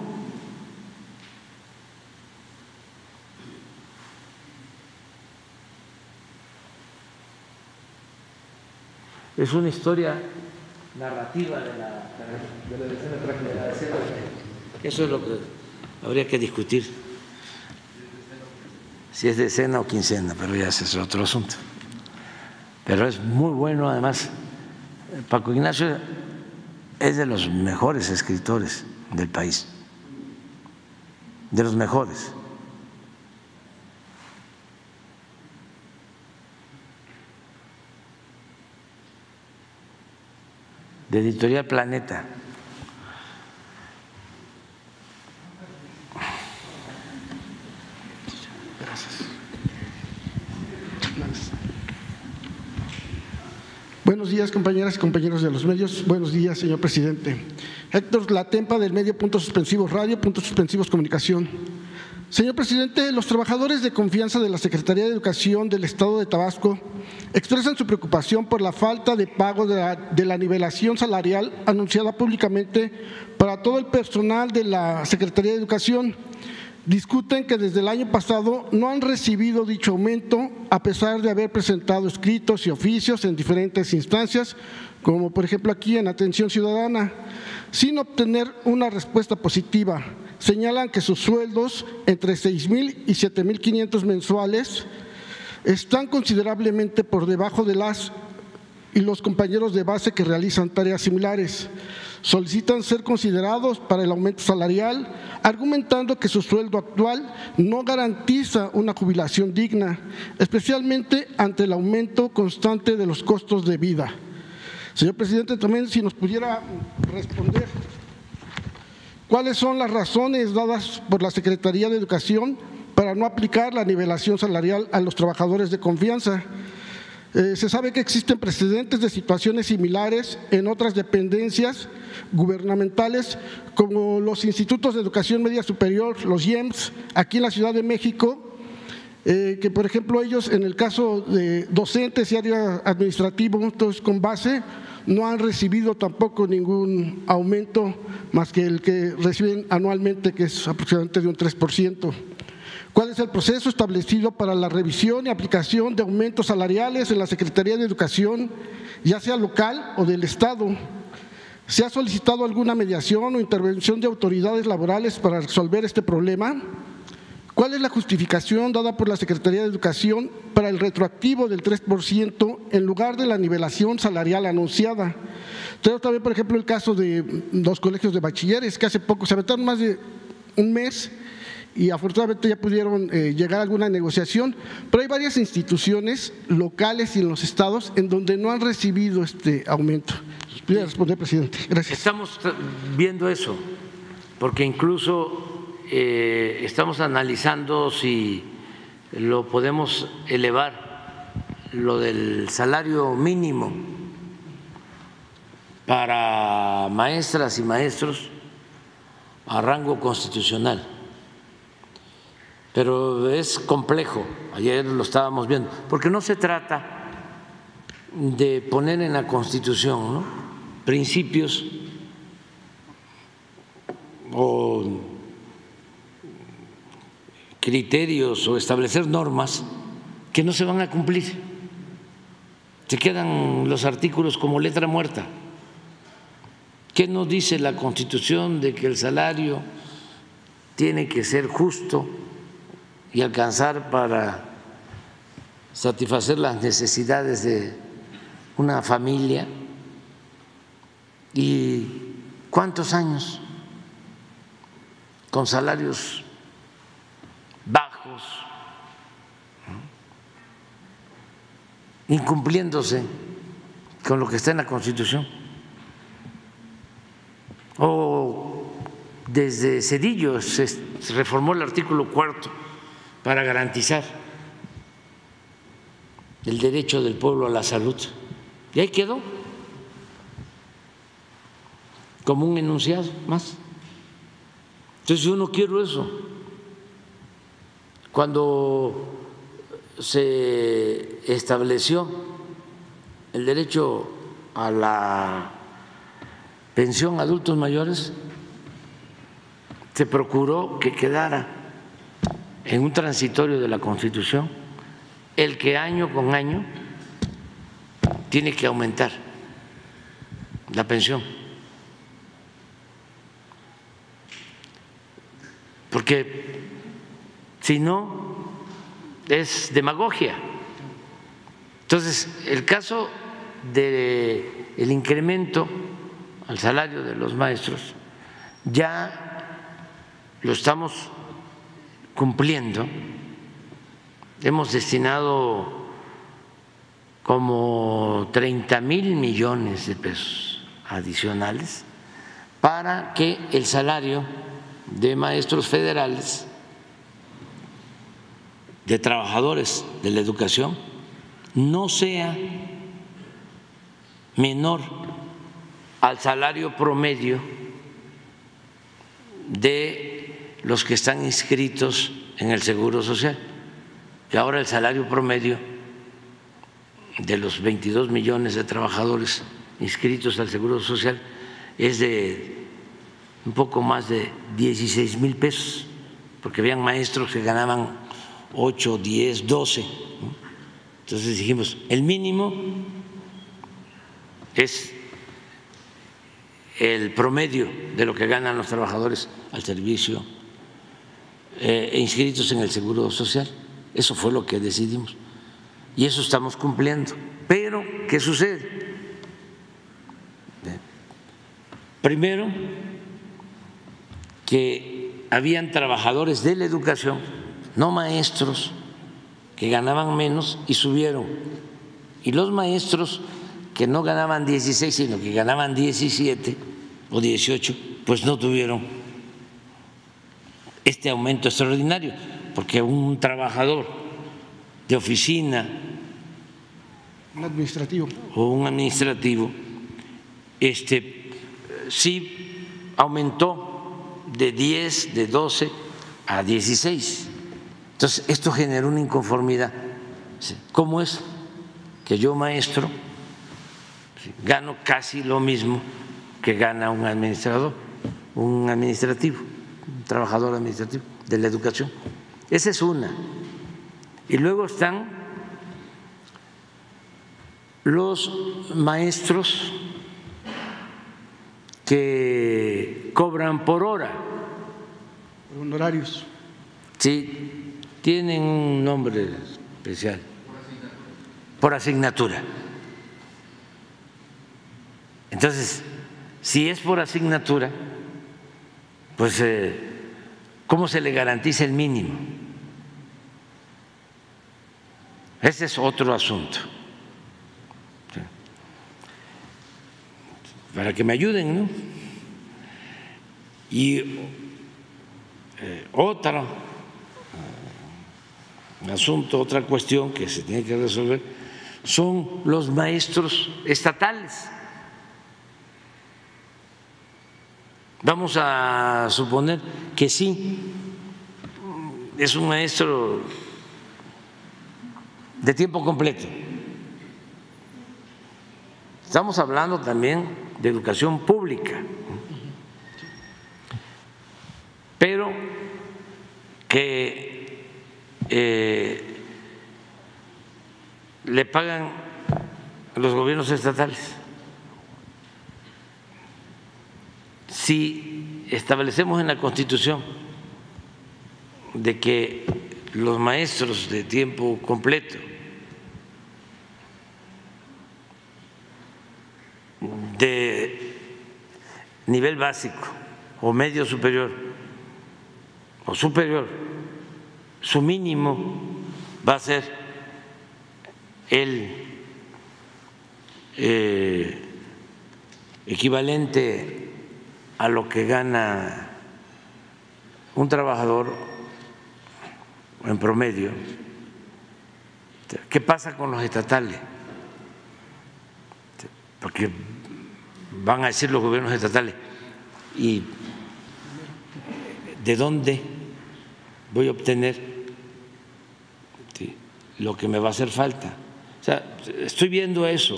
Speaker 1: Es una historia narrativa de la, de la decena Eso es lo que habría que discutir. Si es decena o quincena, pero ya ese es otro asunto. Pero es muy bueno, además. Paco Ignacio es de los mejores escritores del país, de los mejores. de Editorial Planeta.
Speaker 5: Buenos días, compañeras y compañeros de los medios. Buenos días, señor presidente. Héctor Latempa, del medio Puntos Suspensivos Radio, Puntos Suspensivos Comunicación. Señor presidente, los trabajadores de confianza de la Secretaría de Educación del Estado de Tabasco expresan su preocupación por la falta de pago de la, nivelación salarial anunciada públicamente para todo el personal de la Secretaría de Educación. Discuten que desde el año pasado no han recibido dicho aumento a pesar de haber presentado escritos y oficios en diferentes instancias, como por ejemplo aquí en Atención Ciudadana, sin obtener una respuesta positiva. Señalan que sus sueldos entre 6 mil y 7 mil 500 mensuales están considerablemente por debajo de las y los compañeros de base que realizan tareas similares. Solicitan ser considerados para el aumento salarial, argumentando que su sueldo actual no garantiza una jubilación digna, especialmente ante el aumento constante de los costos de vida. Señor presidente, también si nos pudiera responder ¿Cuáles son las razones dadas por la Secretaría de Educación para no aplicar la nivelación salarial a los trabajadores de confianza? Eh, se sabe que existen precedentes de situaciones similares en otras dependencias gubernamentales, como los institutos de educación media superior, los IEMS, aquí en la Ciudad de México, eh, que por ejemplo ellos en el caso de docentes y área administrativo, entonces con base, no han recibido tampoco ningún aumento más que el que reciben anualmente, que es aproximadamente de un 3%. ¿Cuál es el proceso establecido para la revisión y aplicación de aumentos salariales en la Secretaría de Educación, ya sea local o del Estado? ¿Se ha solicitado alguna mediación o intervención de autoridades laborales para resolver este problema? ¿Cuál es la justificación dada por la Secretaría de Educación para el retroactivo del 3% en lugar de la nivelación salarial anunciada? Tenemos también, por ejemplo, el caso de los colegios de bachilleres, que hace poco se aventaron más de un mes y afortunadamente ya pudieron eh, llegar a alguna negociación, pero hay varias instituciones locales y en los estados en donde no han recibido este aumento. Responder, presidente. Gracias.
Speaker 1: Estamos viendo eso, porque incluso eh, estamos analizando si lo podemos elevar, lo del salario mínimo para maestras y maestros a rango constitucional. Pero es complejo, ayer lo estábamos viendo, porque no se trata de poner en la Constitución principios o criterios o establecer normas que no se van a cumplir. Se quedan los artículos como letra muerta. ¿Qué nos dice la Constitución de que el salario tiene que ser justo y alcanzar para satisfacer las necesidades de una familia? ¿Y cuántos años con salarios bajos, incumpliéndose con lo que está en la Constitución? o desde Cedillo se reformó el artículo cuarto para garantizar el derecho del pueblo a la salud. Y ahí quedó como un enunciado más. Entonces yo no quiero eso. Cuando se estableció el derecho a la pensión a adultos mayores, se procuró que quedara en un transitorio de la Constitución el que año con año tiene que aumentar la pensión. Porque si no, es demagogia. Entonces, el caso del el incremento al salario de los maestros, ya lo estamos cumpliendo. Hemos destinado como 30 mil millones de pesos adicionales para que el salario de maestros federales, de trabajadores de la educación, no sea menor al salario promedio de los que están inscritos en el Seguro Social. Y ahora el salario promedio de los 22 millones de trabajadores inscritos al Seguro Social es de un poco más de 16 mil pesos, porque habían maestros que ganaban 8, 10, 12. Entonces dijimos, el mínimo es el promedio de lo que ganan los trabajadores al servicio eh, inscritos en el Seguro Social. Eso fue lo que decidimos. Y eso estamos cumpliendo. Pero, ¿qué sucede? Primero, que habían trabajadores de la educación, no maestros, que ganaban menos y subieron. Y los maestros que no ganaban 16, sino que ganaban 17, o 18, pues no tuvieron este aumento extraordinario, porque un trabajador de oficina
Speaker 5: un administrativo
Speaker 1: o un administrativo este sí aumentó de 10, de 12 a 16. Entonces, esto generó una inconformidad. ¿Cómo es que yo, maestro, gano casi lo mismo que gana un administrador, un administrativo, trabajador administrativo de la educación. Esa es una. Y luego están los maestros que cobran por hora.
Speaker 5: Honorarios.
Speaker 1: Sí, tienen un nombre especial. Por asignatura. Entonces, si es por asignatura, pues eh, ¿cómo se le garantiza el mínimo? Ese es otro asunto. Para que me ayuden, ¿no? Y eh, otro eh, asunto, otra cuestión que se tiene que resolver son los maestros estatales. Vamos a suponer que sí, es un maestro de tiempo completo. Estamos hablando también de educación pública, pero que eh, le pagan los gobiernos estatales. Si establecemos en la Constitución de que los maestros de tiempo completo de nivel básico o medio superior o superior, su mínimo va a ser el eh, equivalente a lo que gana un trabajador en promedio. ¿Qué pasa con los estatales? Porque van a decir los gobiernos estatales, ¿y de dónde voy a obtener lo que me va a hacer falta? O sea, estoy viendo eso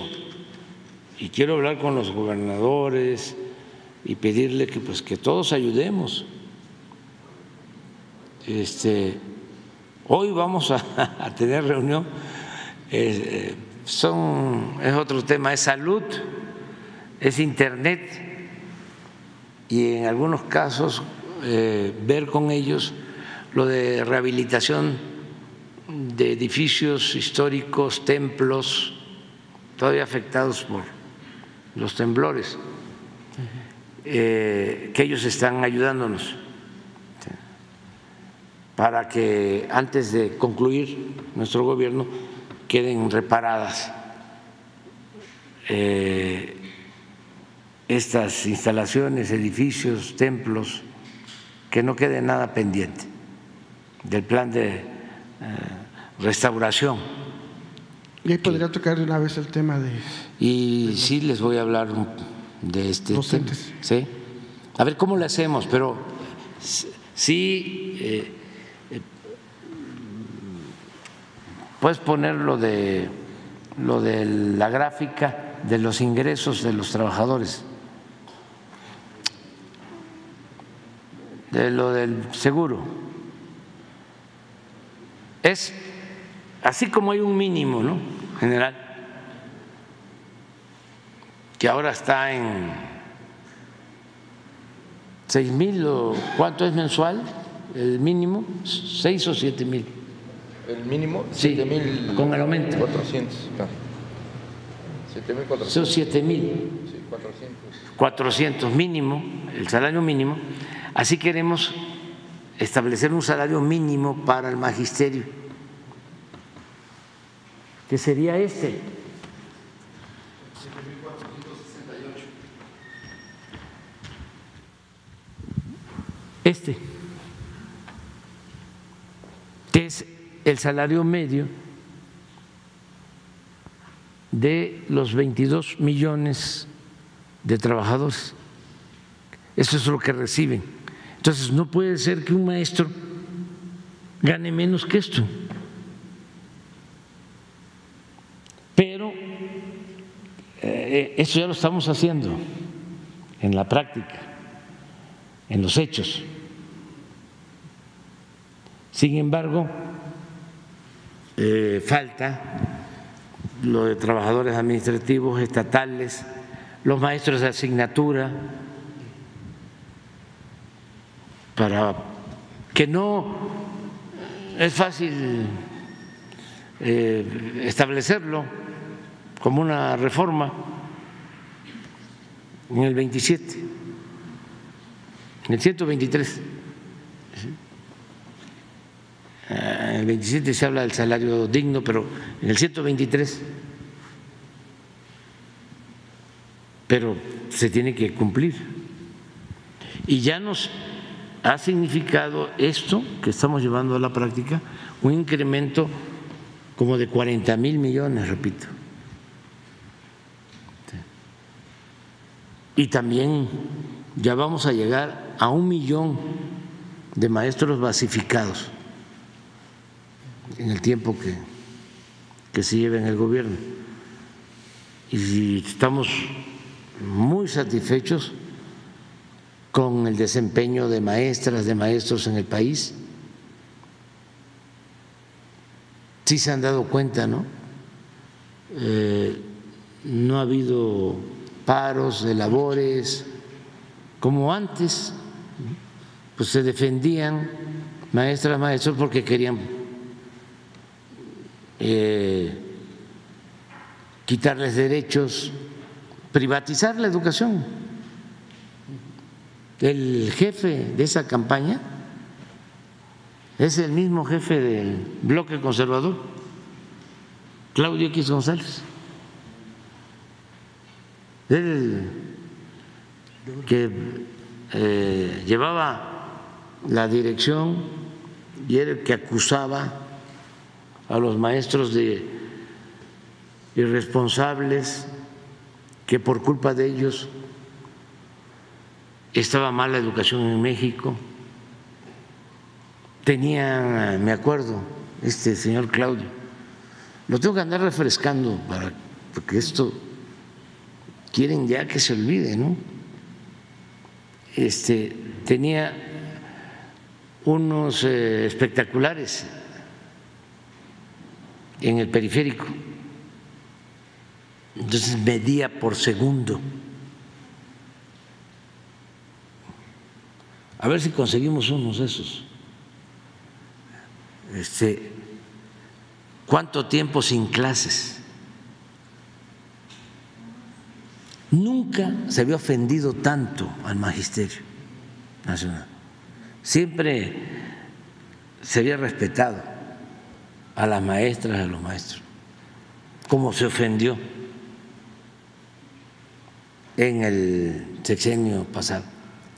Speaker 1: y quiero hablar con los gobernadores y pedirle que pues que todos ayudemos. Este, hoy vamos a, tener reunión, eh, son, es otro tema, es salud, es internet y en algunos casos eh, ver con ellos lo de rehabilitación de edificios históricos, templos, todavía afectados por los temblores, eh, que ellos están ayudándonos para que antes de concluir nuestro gobierno queden reparadas eh, estas instalaciones, edificios, templos, que no quede nada pendiente del plan de eh, restauración.
Speaker 5: Y ahí podría tocar de una vez el tema de...
Speaker 1: Y sí les voy a hablar de este tema. ¿sí? A ver cómo lo hacemos, pero sí eh, eh, puedes poner lo de, lo de la gráfica de los ingresos de los trabajadores. de lo del seguro. Es así como hay un mínimo, ¿no? General, que ahora está en seis mil o cuánto es mensual, el mínimo, seis o siete mil.
Speaker 2: El mínimo,
Speaker 1: sí, mil. Con el aumento.
Speaker 2: 400,
Speaker 1: Son siete mil. Sí, 400. 400 mínimo, el salario mínimo Así queremos establecer un salario mínimo para el magisterio, que sería este. Este, que es el salario medio de los 22 millones de trabajadores. Eso es lo que reciben. Entonces, no puede ser que un maestro gane menos que esto. Pero eh, eso ya lo estamos haciendo en la práctica, en los hechos. Sin embargo, eh, falta lo de trabajadores administrativos estatales, los maestros de asignatura, para que no es fácil eh, establecerlo como una reforma en el 27, en el 123. Ah, En el 27 se habla del salario digno, pero en el 123. Pero se tiene que cumplir. Y ya nos ha significado esto que estamos llevando a la práctica un incremento como de 40 mil millones, repito. Y también ya vamos a llegar a un millón de maestros basificados en el tiempo que, que se lleva en el gobierno. Y estamos muy satisfechos con el desempeño de maestras, de maestros en el país. Sí se han dado cuenta, ¿no? Eh, no ha habido paros de labores como antes, pues se defendían maestras, maestros porque querían eh, quitarles derechos, privatizar la educación. El jefe de esa campaña es el mismo jefe del bloque conservador, Claudio X González. Él que eh, llevaba la dirección y era el que acusaba a los maestros de irresponsables que por culpa de ellos estaba mal la educación en México. Tenía, me acuerdo, este señor Claudio, lo tengo que andar refrescando para porque esto quieren ya que se olvide, ¿no? Este tenía unos eh, espectaculares en el periférico. Entonces medía por segundo. A ver si conseguimos unos de esos. Este, ¿Cuánto tiempo sin clases? Nunca se había ofendido tanto al magisterio nacional. Siempre se había respetado a las maestras, a los maestros, como se ofendió en el sexenio pasado.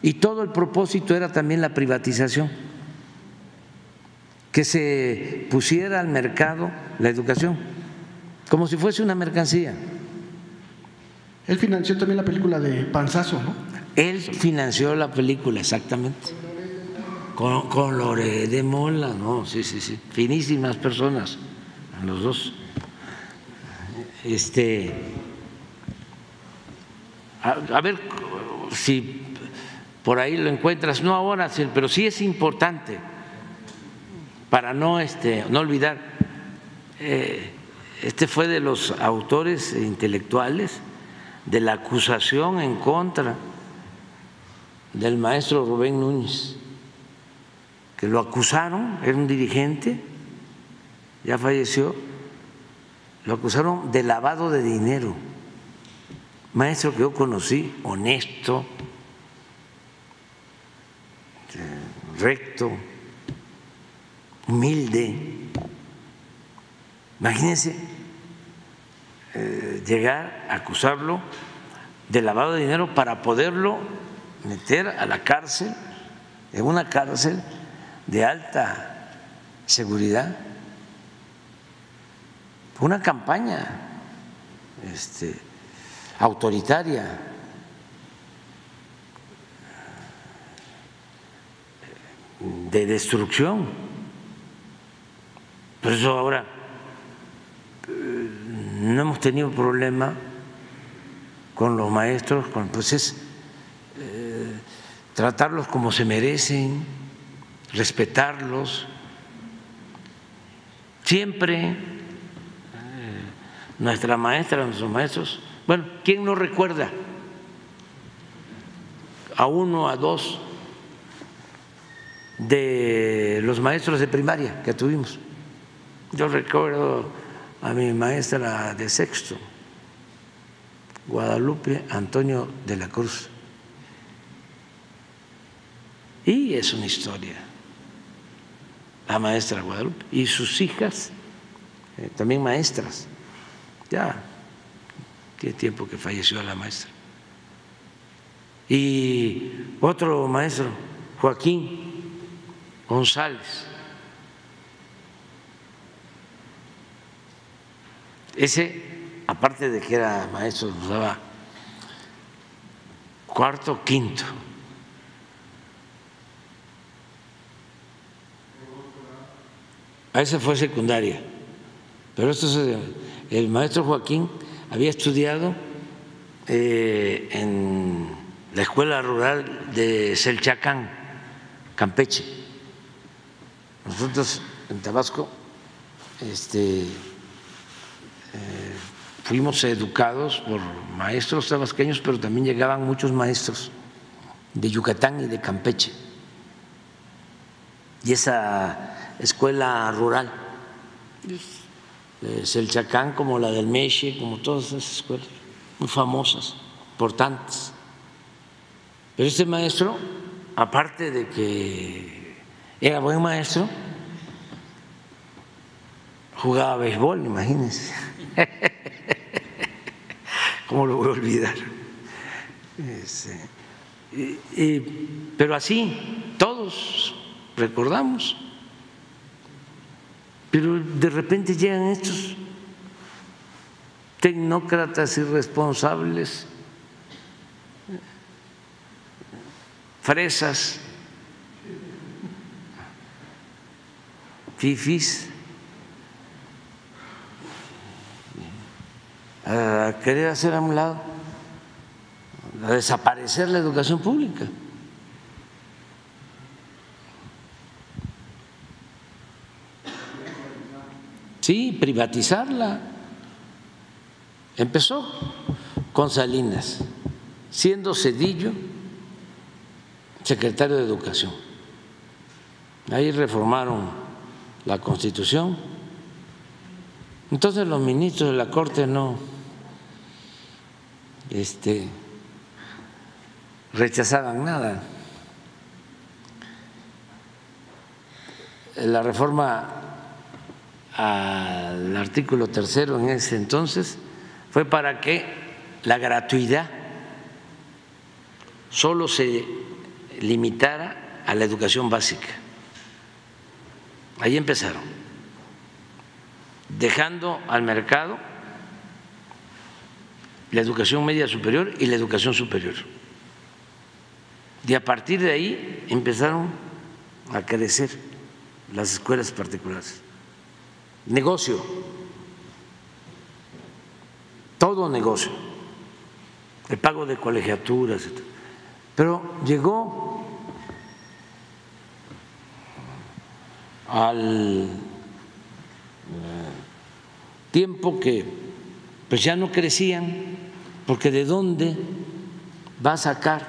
Speaker 1: Y todo el propósito era también la privatización, que se pusiera al mercado la educación, como si fuese una mercancía.
Speaker 5: Él financió también la película de Panzazo, ¿no?
Speaker 1: Él financió la película, exactamente. Con, con Lore de Mola, no, sí, sí, sí. Finísimas personas, los dos. Este. A, a ver si por ahí lo encuentras, no ahora, pero sí es importante para no, este, no olvidar. Eh, este fue de los autores intelectuales de la acusación en contra del maestro Rubén Núñez, que lo acusaron, era un dirigente, ya falleció, lo acusaron de lavado de dinero. Maestro que yo conocí, honesto, recto, humilde. Imagínense eh, llegar a acusarlo de lavado de dinero para poderlo meter a la cárcel, en una cárcel de alta seguridad. Una campaña este, autoritaria. de destrucción. Por eso ahora eh, no hemos tenido problema con los maestros, con, pues es eh, tratarlos como se merecen, respetarlos. Siempre eh, nuestra maestra, nuestros maestros, bueno, ¿quién no recuerda a uno, a dos de los maestros de primaria que tuvimos. Yo recuerdo a mi maestra de sexto, Guadalupe Antonio de la Cruz. Y es una historia, la maestra Guadalupe. Y sus hijas, eh, también maestras. Ya tiene tiempo que falleció la maestra. Y otro maestro, Joaquín González. Ese, aparte de que era maestro, nos daba cuarto, quinto. A ese fue secundaria. Pero esto es, el maestro Joaquín había estudiado eh, en la escuela rural de Selchacán, Campeche. Nosotros en Tabasco este, eh, fuimos educados por maestros tabasqueños, pero también llegaban muchos maestros de Yucatán y de Campeche. Y esa escuela rural, de Selchacán, como la del Meche, como todas esas escuelas, muy famosas, importantes. Pero este maestro, aparte de que era buen maestro, jugaba béisbol, imagínense. ¿Cómo lo voy a olvidar? pero así, todos recordamos. Pero de repente llegan estos tecnócratas irresponsables fresas, fifis, a querer hacer a un lado, a desaparecer la educación pública. Sí, privatizarla. Empezó con Salinas, siendo Cedillo secretario de Educación. Ahí reformaron la Constitución. Entonces los ministros de la Corte no este, rechazaban nada. La reforma al artículo tercero en ese entonces fue para que la gratuidad solo se limitara a la educación básica. Ahí empezaron, dejando al mercado la educación media superior y la educación superior. Y a partir de ahí empezaron a crecer las escuelas particulares. Negocio, todo negocio, el pago de colegiaturas. Pero llegó al eh, tiempo que pues ya no crecían, porque de dónde va a sacar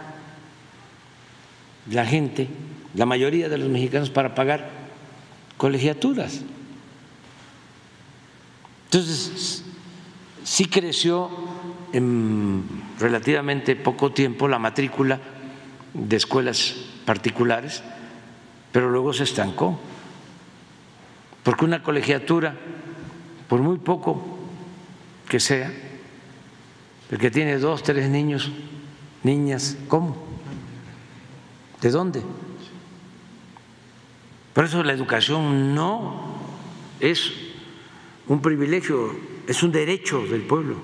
Speaker 1: la gente, la mayoría de los mexicanos, para pagar colegiaturas. Entonces, sí creció en relativamente poco tiempo la matrícula de escuelas particulares, pero luego se estancó, porque una colegiatura, por muy poco que sea, el que tiene dos, tres niños, niñas, ¿cómo? ¿De dónde? Por eso la educación no es un privilegio, es un derecho del pueblo.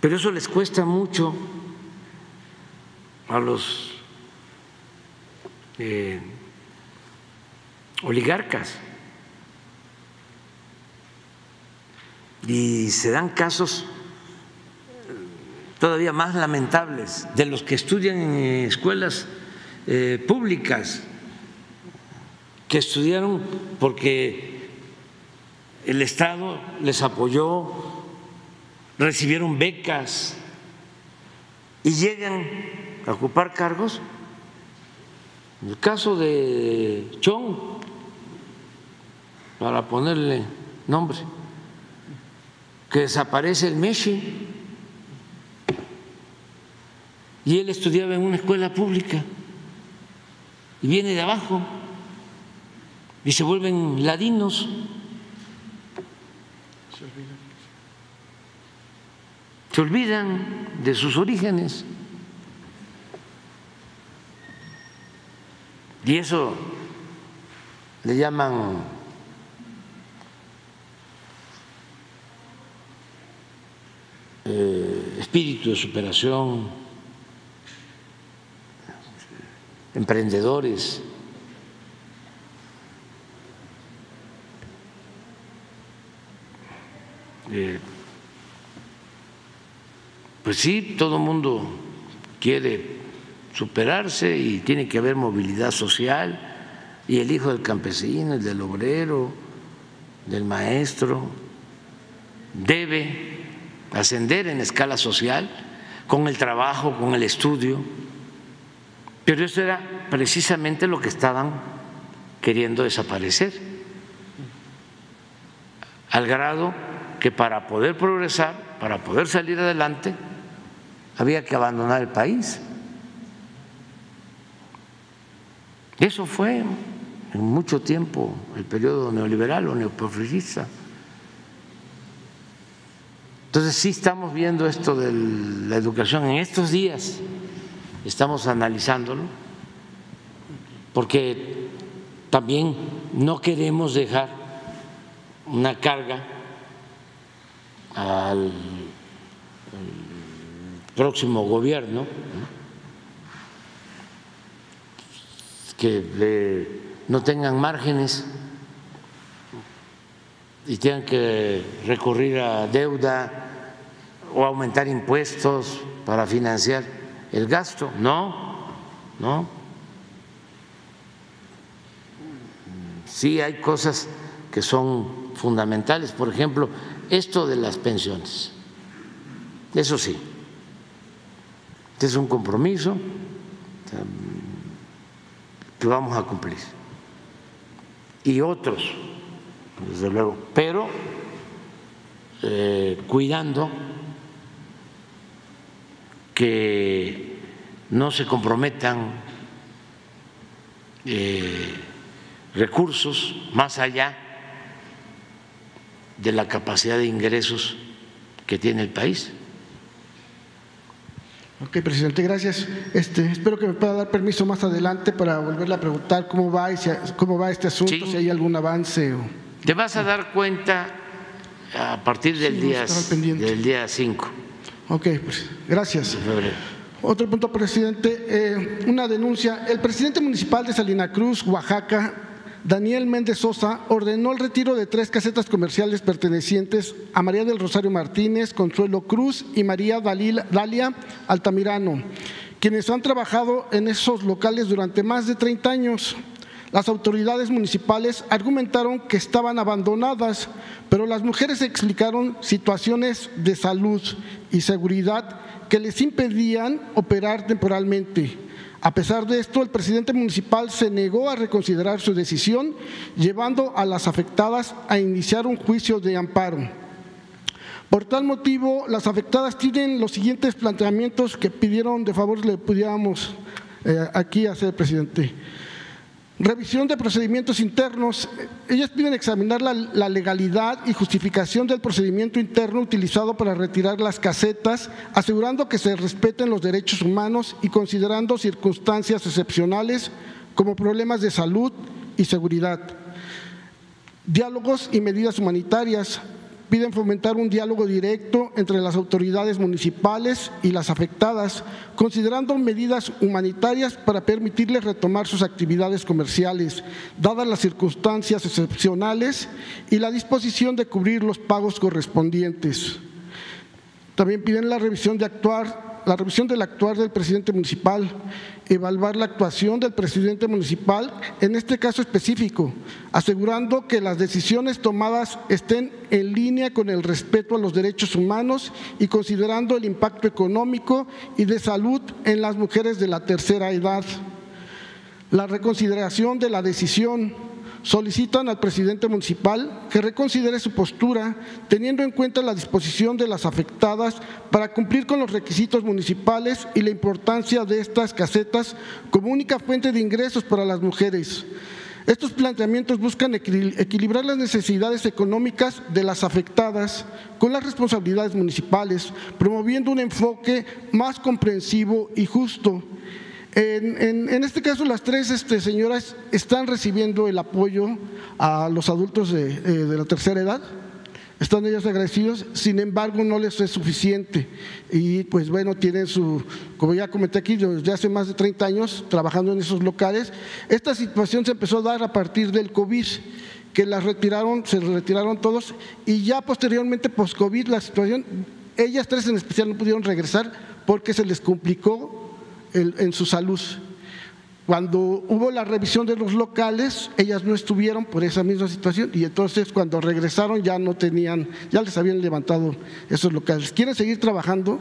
Speaker 1: Pero eso les cuesta mucho a los eh, oligarcas. Y se dan casos todavía más lamentables de los que estudian en escuelas eh, públicas, que estudiaron porque el Estado les apoyó, recibieron becas y llegan ocupar cargos El caso de Chong, para ponerle nombre, que desaparece el Meshi y él estudiaba en una escuela pública y viene de abajo y se vuelven ladinos. Se olvidan de sus orígenes. Y eso le llaman eh, espíritu de superación, emprendedores. Eh, pues sí, todo el mundo quiere superarse y tiene que haber movilidad social y el hijo del campesino, el del obrero, del maestro, debe ascender en escala social con el trabajo, con el estudio. Pero eso era precisamente lo que estaban queriendo desaparecer, al grado que para poder progresar, para poder salir adelante, había que abandonar el país. Eso fue en mucho tiempo el periodo neoliberal o neoporfirista. Entonces sí estamos viendo esto de la educación en estos días, estamos analizándolo, porque también no queremos dejar una carga al, próximo gobierno que no tengan márgenes y tengan que recurrir a deuda o aumentar impuestos para financiar el gasto. No, no. Sí hay cosas que son fundamentales, por ejemplo, esto de las pensiones. Eso sí, este es un compromiso que vamos a cumplir. Y otros, desde luego, pero eh, cuidando que no se comprometan eh, recursos más allá de la capacidad de ingresos que tiene el país.
Speaker 5: Ok, presidente, gracias. Este, espero que me pueda dar permiso más adelante para volverle a preguntar cómo va, cómo va este asunto, si hay algún avance. O...
Speaker 1: Te vas a dar cuenta a partir del, día, del día 5.
Speaker 5: Ok, pues gracias. Otro punto, presidente. Eh, una denuncia. El presidente municipal de Salina Cruz, Oaxaca, Daniel Méndez Sosa ordenó el retiro de tres casetas comerciales pertenecientes a María del Rosario Martínez, Consuelo Cruz y María Dalia Altamirano, quienes han trabajado en esos locales durante más de 30 años. Las autoridades municipales argumentaron que estaban abandonadas, pero las mujeres explicaron situaciones de salud y seguridad que les impedían operar temporalmente. A pesar de esto, el presidente municipal se negó a reconsiderar su decisión, llevando a las afectadas a iniciar un juicio de amparo. Por tal motivo, las afectadas tienen los siguientes planteamientos que pidieron de favor le pudiéramos eh, aquí hacer, presidente. Revisión de procedimientos internos. Ellas piden examinar la, legalidad y justificación del procedimiento interno utilizado para retirar las casetas, asegurando que se respeten los derechos humanos y considerando circunstancias excepcionales como problemas de salud y seguridad. Diálogos y medidas humanitarias piden fomentar un diálogo directo entre las autoridades municipales y las afectadas, considerando medidas humanitarias para permitirles retomar sus actividades comerciales, dadas las circunstancias excepcionales y la disposición de cubrir los pagos correspondientes. También piden la revisión de actuar la revisión del actuar del presidente municipal, evaluar la actuación del presidente municipal en este caso específico, asegurando que las decisiones tomadas estén en línea con el respeto a los derechos humanos y considerando el impacto económico y de salud en las mujeres de la tercera edad. la reconsideración de la decisión. Solicitan al presidente municipal que reconsidere su postura, teniendo en cuenta la disposición de las afectadas para cumplir con los requisitos municipales y la importancia de estas casetas como única fuente de ingresos para las mujeres. Estos planteamientos buscan equilibrar las necesidades económicas de las afectadas con las responsabilidades municipales, promoviendo un enfoque más comprensivo y justo. En, este caso, las tres este, señoras están recibiendo el apoyo a los adultos de, eh, la tercera edad. Están ellos agradecidos, sin embargo no les es suficiente. Y pues bueno, tienen su, como ya comenté aquí, desde hace más de 30 años trabajando en esos locales, esta situación se empezó a dar a partir del COVID, que las retiraron, se retiraron todos y ya posteriormente post-COVID la situación, ellas tres en especial no pudieron regresar porque se les complicó en su salud. Cuando hubo la revisión de los locales, ellas no estuvieron por esa misma situación y entonces cuando regresaron ya no tenían, ya les habían levantado esos locales. ¿Quieren seguir trabajando?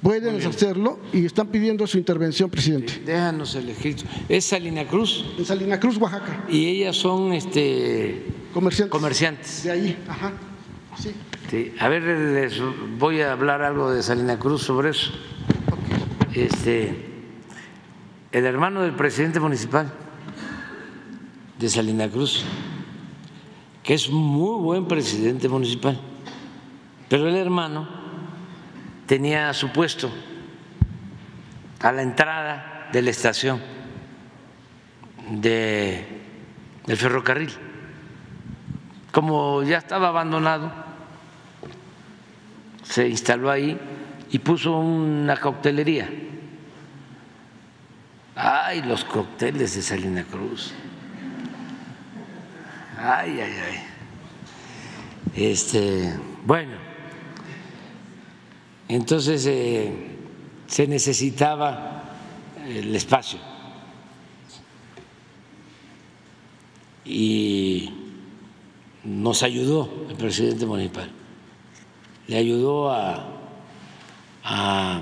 Speaker 5: Pueden hacerlo y están pidiendo su intervención, presidente.
Speaker 1: Déjanos el escrito. ¿Es Salina Cruz?
Speaker 5: En Salina Cruz, Oaxaca.
Speaker 1: Y ellas son este
Speaker 5: comerciantes.
Speaker 1: comerciantes.
Speaker 5: De ahí, ajá. Sí.
Speaker 1: sí. A ver, les voy a hablar algo de Salina Cruz sobre eso. Este el hermano del presidente municipal de Salina Cruz, que es muy buen presidente municipal, pero el hermano tenía su puesto a la entrada de la estación de, del ferrocarril. Como ya estaba abandonado, se instaló ahí y puso una cautelería Ay, los cócteles de Salina Cruz. Ay, ay, ay. Este, bueno, entonces eh, se necesitaba el espacio y nos ayudó el presidente municipal, le ayudó a, a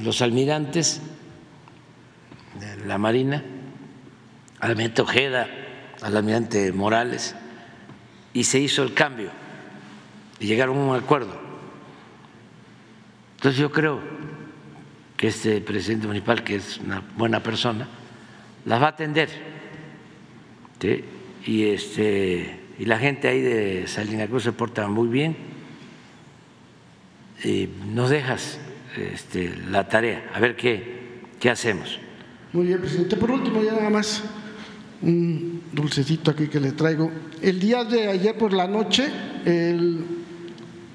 Speaker 1: los almirantes la Marina, al almirante Ojeda, al almirante Morales, y se hizo el cambio y llegaron a un acuerdo. Entonces yo creo que este presidente municipal, que es una buena persona, las va a atender. Y, este, y la gente ahí de Salina Cruz se porta muy bien. Nos dejas este, la tarea, a ver qué, qué hacemos.
Speaker 5: Muy bien, presidente. Por último, ya nada más un dulcecito aquí que le traigo. El día de ayer por la noche, el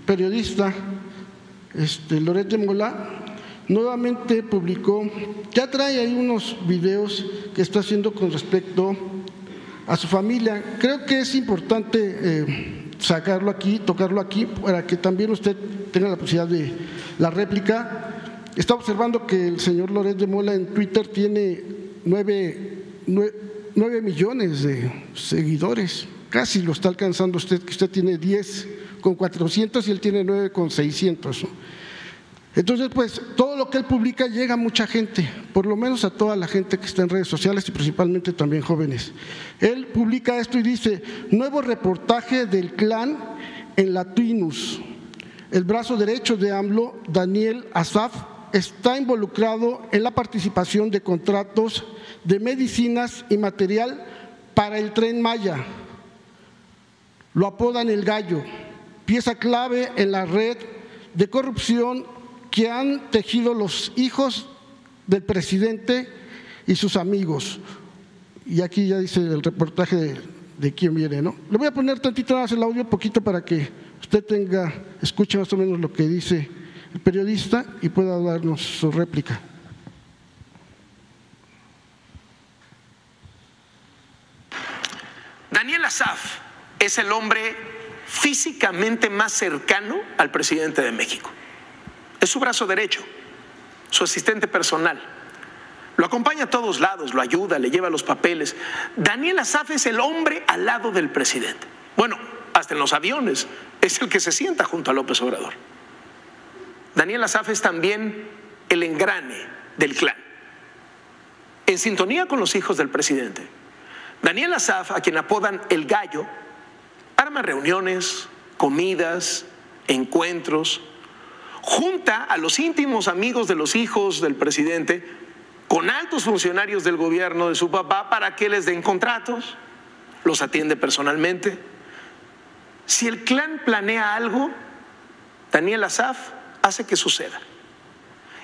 Speaker 5: periodista este, Loret Mola nuevamente publicó, ya trae ahí unos videos que está haciendo con respecto a su familia. Creo que es importante eh, sacarlo aquí, tocarlo aquí, para que también usted tenga la posibilidad de la réplica Está observando que el señor Loret de Mola en Twitter tiene nueve, millones de seguidores. Casi lo está alcanzando usted, que usted tiene 10 con 400 y él tiene 9 con 600. Entonces, pues todo lo que él publica llega a mucha gente, por lo menos a toda la gente que está en redes sociales y principalmente también jóvenes. Él publica esto y dice, nuevo reportaje del clan en la Tuinus. El brazo derecho de AMLO, Daniel Asaf, está involucrado en la participación de contratos de medicinas y material para el tren Maya. Lo apodan el gallo, pieza clave en la red de corrupción que han tejido los hijos del presidente y sus amigos. Y aquí ya dice el reportaje de, quién viene, ¿no? Le voy a poner tantito más el audio, poquito para que usted tenga, escuche más o menos lo que dice el periodista y pueda darnos su réplica.
Speaker 6: Daniel Azaf es el hombre físicamente más cercano al presidente de México. Es su brazo derecho, su asistente personal. Lo acompaña a todos lados, lo ayuda, le lleva los papeles. Daniel Azaf es el hombre al lado del presidente. Bueno, hasta en los aviones es el que se sienta junto a López Obrador. Daniel Azaf es también el engrane del clan. en sintonía con los hijos del presidente. Daniel Azaf, a quien apodan el gallo, arma reuniones, comidas, encuentros, junta a los íntimos amigos de los hijos del presidente con altos funcionarios del gobierno de su papá para que les den contratos, los atiende personalmente. Si el clan planea algo, Daniel Azaf hace que suceda.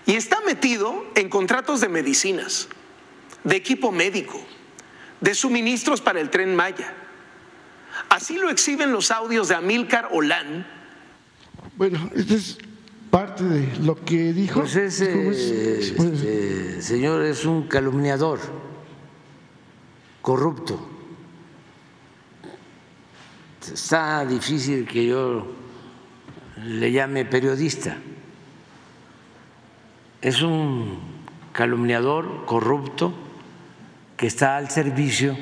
Speaker 6: Y está metido en contratos de medicinas, de equipo médico, de suministros para el tren Maya. Así lo exhiben los audios de Amílcar Olán.
Speaker 5: Bueno, este es parte de lo que dijo.
Speaker 1: Pues ese este, señor es un calumniador, corrupto. Está difícil que yo le llame periodista. Es un calumniador corrupto que está al servicio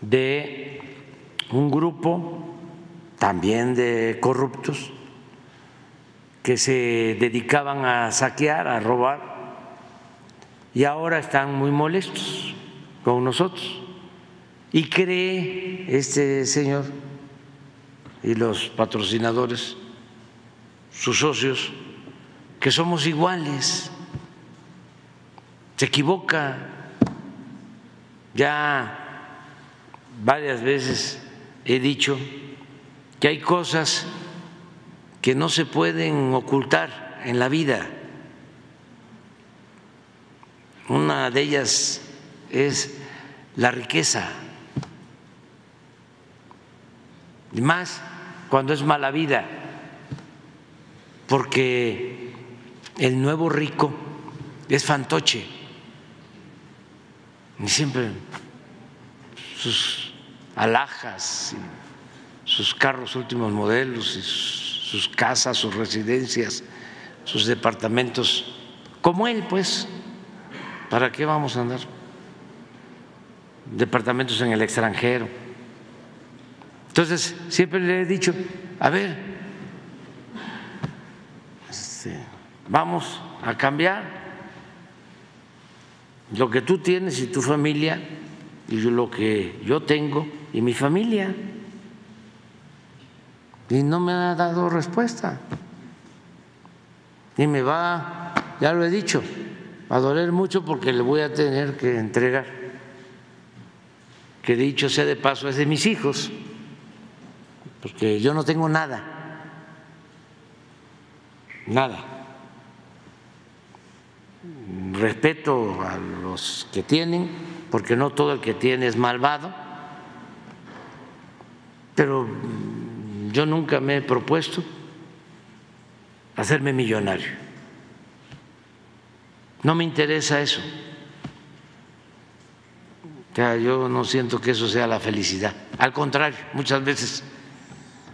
Speaker 1: de un grupo también de corruptos que se dedicaban a saquear, a robar, y ahora están muy molestos con nosotros. Y cree este señor y los patrocinadores, sus socios, que somos iguales. Se equivoca. Ya varias veces he dicho que hay cosas que no se pueden ocultar en la vida. Una de ellas es la riqueza. Y más cuando es mala vida, porque el nuevo rico es fantoche. Y siempre sus alhajas, sus carros últimos modelos y sus casas, sus residencias, sus departamentos, como él, pues, ¿para qué vamos a andar? Departamentos en el extranjero. Entonces, siempre le he dicho, a ver, este, vamos a cambiar lo que tú tienes y tu familia y lo que yo tengo y mi familia y no me ha dado respuesta. Y me va, ya lo he dicho, a doler mucho porque le voy a tener que entregar, que dicho sea de paso, es de mis hijos, porque yo no tengo nada, nada. Respeto a los que tienen, porque no todo el que tiene es malvado, pero yo nunca me he propuesto hacerme millonario. No me interesa eso. yo no siento que eso sea la felicidad. Al contrario, muchas veces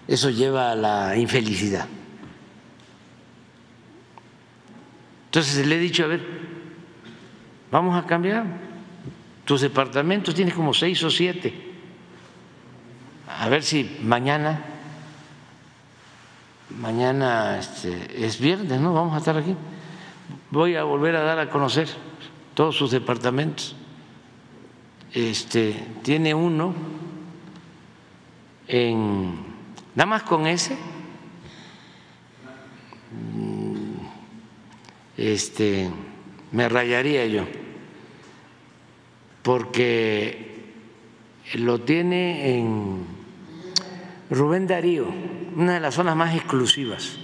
Speaker 1: eso lleva a la infelicidad. Entonces le he dicho, a ver, vamos a cambiar. Tus departamentos tienes como seis o siete. A ver si mañana mañana este, es viernes, ¿no? Vamos a estar aquí. Voy a volver a dar a conocer todos sus departamentos. Este, tiene uno en, nada más con ese, mm, este, me rayaría yo, porque lo tiene en Rubén Darío una de las zonas más exclusivas,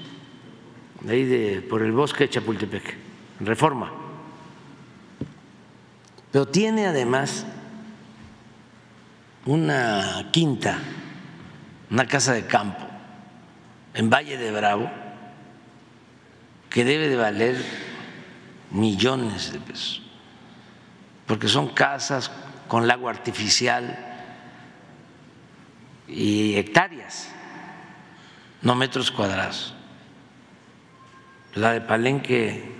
Speaker 1: de ahí de, por el bosque de Chapultepec, reforma. Pero tiene además una quinta, una casa de campo en Valle de Bravo, que debe de valer millones de pesos, porque son casas con lago artificial y hectáreas no metros cuadrados. La de Palenque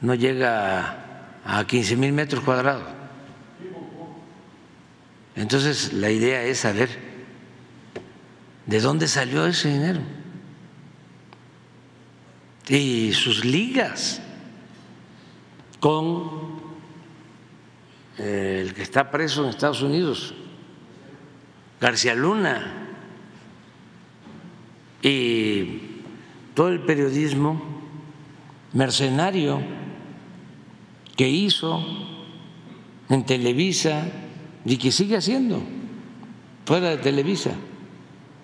Speaker 1: no llega a 15 mil metros cuadrados. Entonces la idea es saber de dónde salió ese dinero y sus ligas con eh, el que está preso en Estados Unidos, García Luna, y todo el periodismo mercenario que hizo en Televisa y que sigue haciendo fuera de Televisa.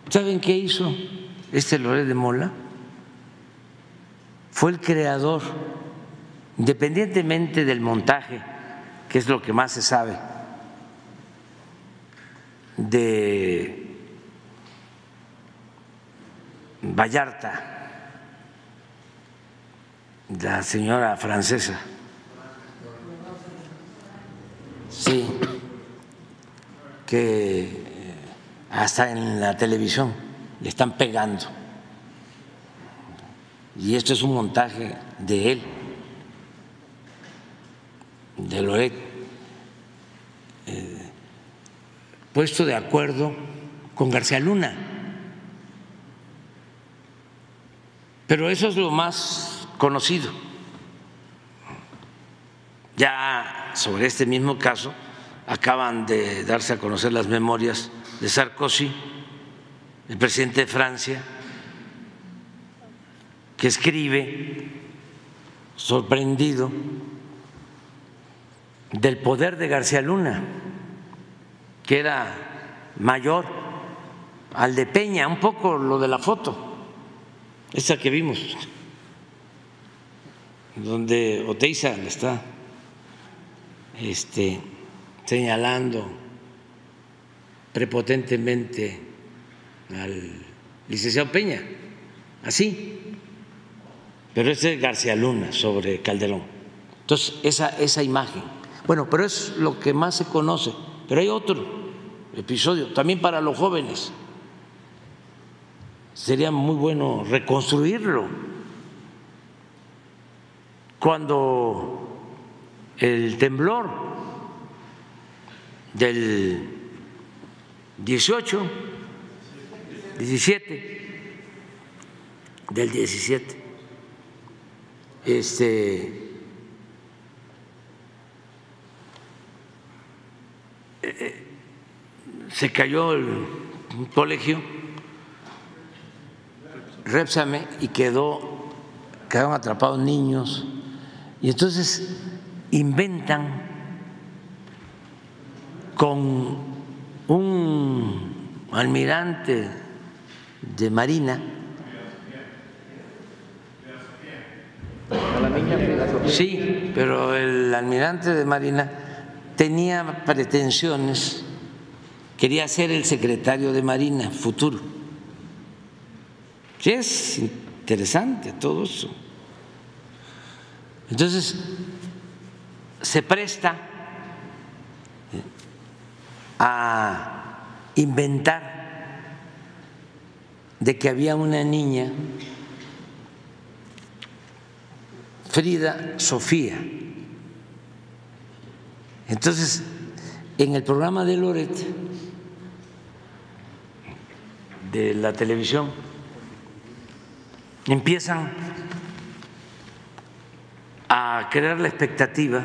Speaker 1: ¿Saben qué hizo este Loret de Mola? Fue el creador, independientemente del montaje, que es lo que más se sabe, de Vallarta, la señora francesa. Sí, que hasta en la televisión le están pegando. Y esto es un montaje de él, de Loret, eh, puesto de acuerdo con García Luna. Pero eso es lo más conocido. Ya sobre este mismo caso acaban de darse a conocer las memorias de Sarkozy, el presidente de Francia, que escribe sorprendido del poder de García Luna, que era mayor al de Peña, un poco lo de la foto, esa que vimos, donde Oteiza le está este, señalando prepotentemente al licenciado Peña, así. Pero ese es García Luna sobre Calderón. Entonces, esa, esa imagen. Bueno, pero es lo que más se conoce. Pero hay otro episodio, también para los jóvenes. Sería muy bueno reconstruirlo. Cuando el temblor del 18, 17, del 17. Este, eh, eh, se cayó el, colegio, Repsame, y quedó, quedaron atrapados niños, y entonces inventan con un almirante de Marina. Sí, pero el almirante de Marina tenía pretensiones, quería ser el secretario de Marina futuro. Sí, es interesante todo eso. Entonces, se presta a inventar de que había una niña, Frida Sofía. Entonces, en el programa de Loret, de la televisión, empiezan a crear la expectativa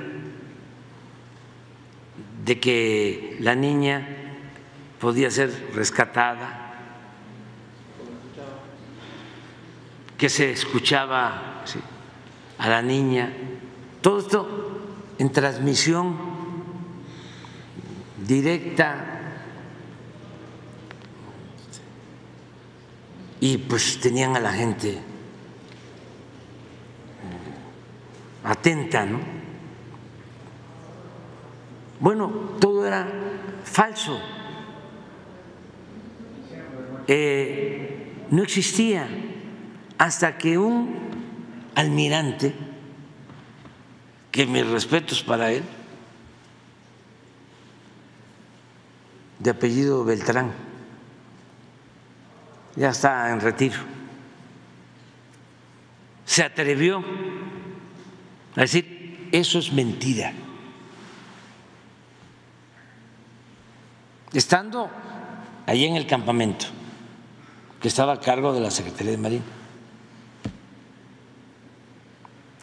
Speaker 1: de que la niña podía ser rescatada, que se escuchaba a la niña, todo esto en transmisión directa y pues tenían a la gente atenta, ¿no? Bueno, todo era falso. Eh, no existía hasta que un almirante, que mis respetos para él, de apellido Beltrán, ya está en retiro, se atrevió a decir, eso es mentira. estando ahí en el campamento, que estaba a cargo de la Secretaría de Marina.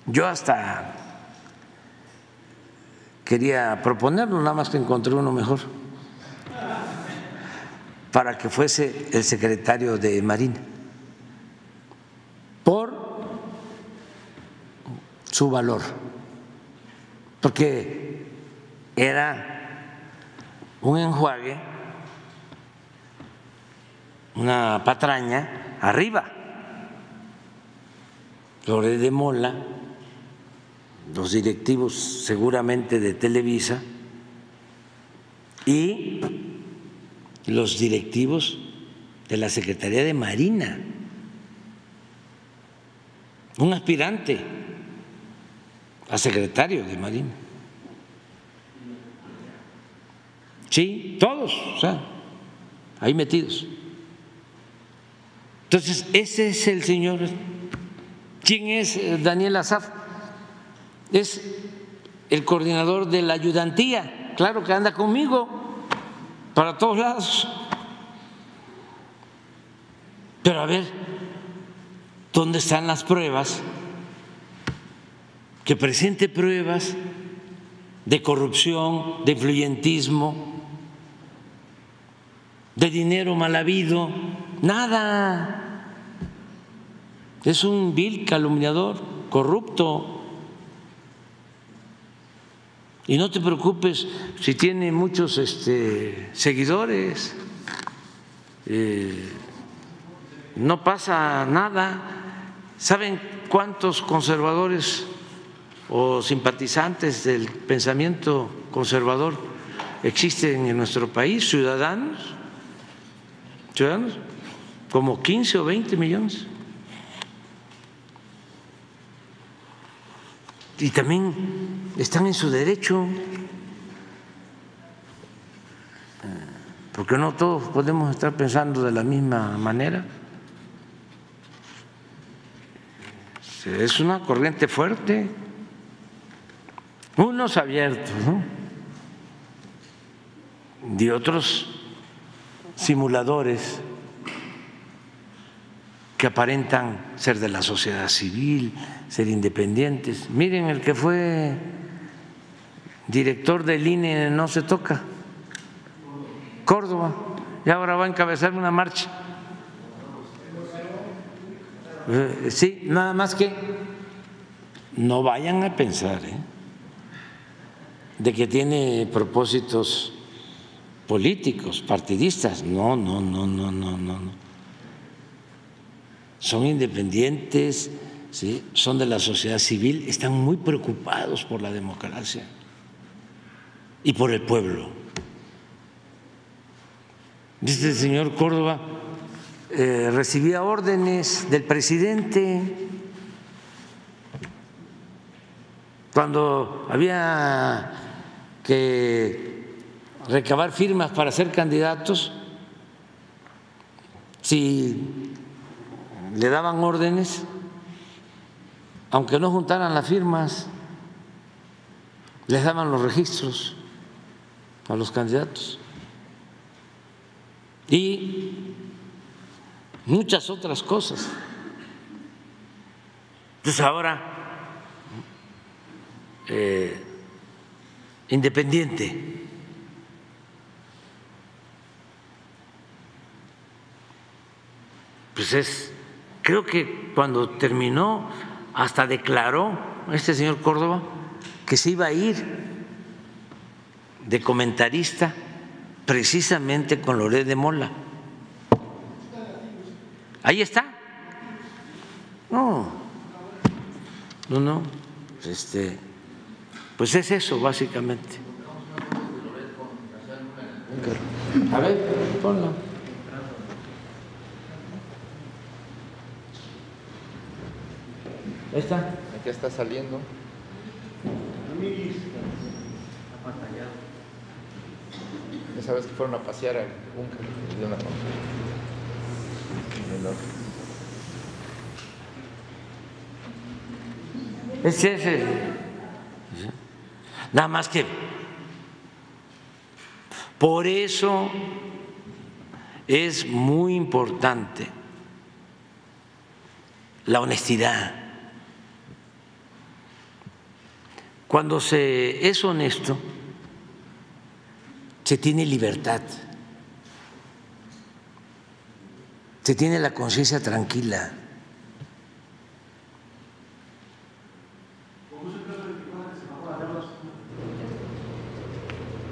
Speaker 1: Yo hasta quería proponerlo, nada más que encontré uno mejor, para que fuese el secretario de Marina, por su valor, porque era un enjuague, una patraña arriba. Lore de Mola, los directivos seguramente de Televisa y los directivos de la Secretaría de Marina, un aspirante a secretario de Marina. Sí, todos, o sea, ahí metidos. Entonces, ese es el señor. ¿Quién es Daniel Azaf? es el coordinador de la ayudantía, claro que anda conmigo para todos lados. Pero a ver, ¿dónde están las pruebas? Que presente pruebas de corrupción, de influyentismo, de dinero mal habido, nada. Es un vil calumniador, corrupto. Y no te preocupes si tiene muchos este, seguidores, eh, no pasa nada. ¿Saben cuántos conservadores o simpatizantes del pensamiento conservador existen en nuestro país? Ciudadanos, ciudadanos, como 15 o 20 millones. y también están en su derecho, porque no todos podemos estar pensando de la misma manera. Es una corriente fuerte, unos abiertos ¿no? otros simuladores que aparentan ser de la sociedad civil, ser independientes. Miren el que fue director del INE no se toca, Córdoba, y ahora va a encabezar una marcha. Eh, sí, nada más que no vayan a pensar ¿eh? de que tiene propósitos políticos, partidistas. No, no, no, no, no, no son independientes, ¿sí? son de la sociedad civil, están muy preocupados por la democracia y por el pueblo. Dice el señor Córdoba, eh, recibía órdenes del presidente cuando había que recabar firmas para ser candidatos, si le daban órdenes, aunque no juntaran las firmas, les daban los registros a los candidatos. Y muchas otras cosas. Entonces ahora, eh, independiente, pues es creo que cuando terminó hasta declaró este señor Córdoba que se iba a ir de comentarista precisamente con Loré de Mola. Ahí está. No, no, no. Este, pues es eso básicamente. A ver, ponlo.
Speaker 2: Ahí está. Aquí está saliendo. Esa vez que fueron a pasear al búnker de una
Speaker 1: Es ese. Nada más que por eso es muy importante la honestidad Cuando se es honesto, se tiene libertad, se tiene la conciencia tranquila.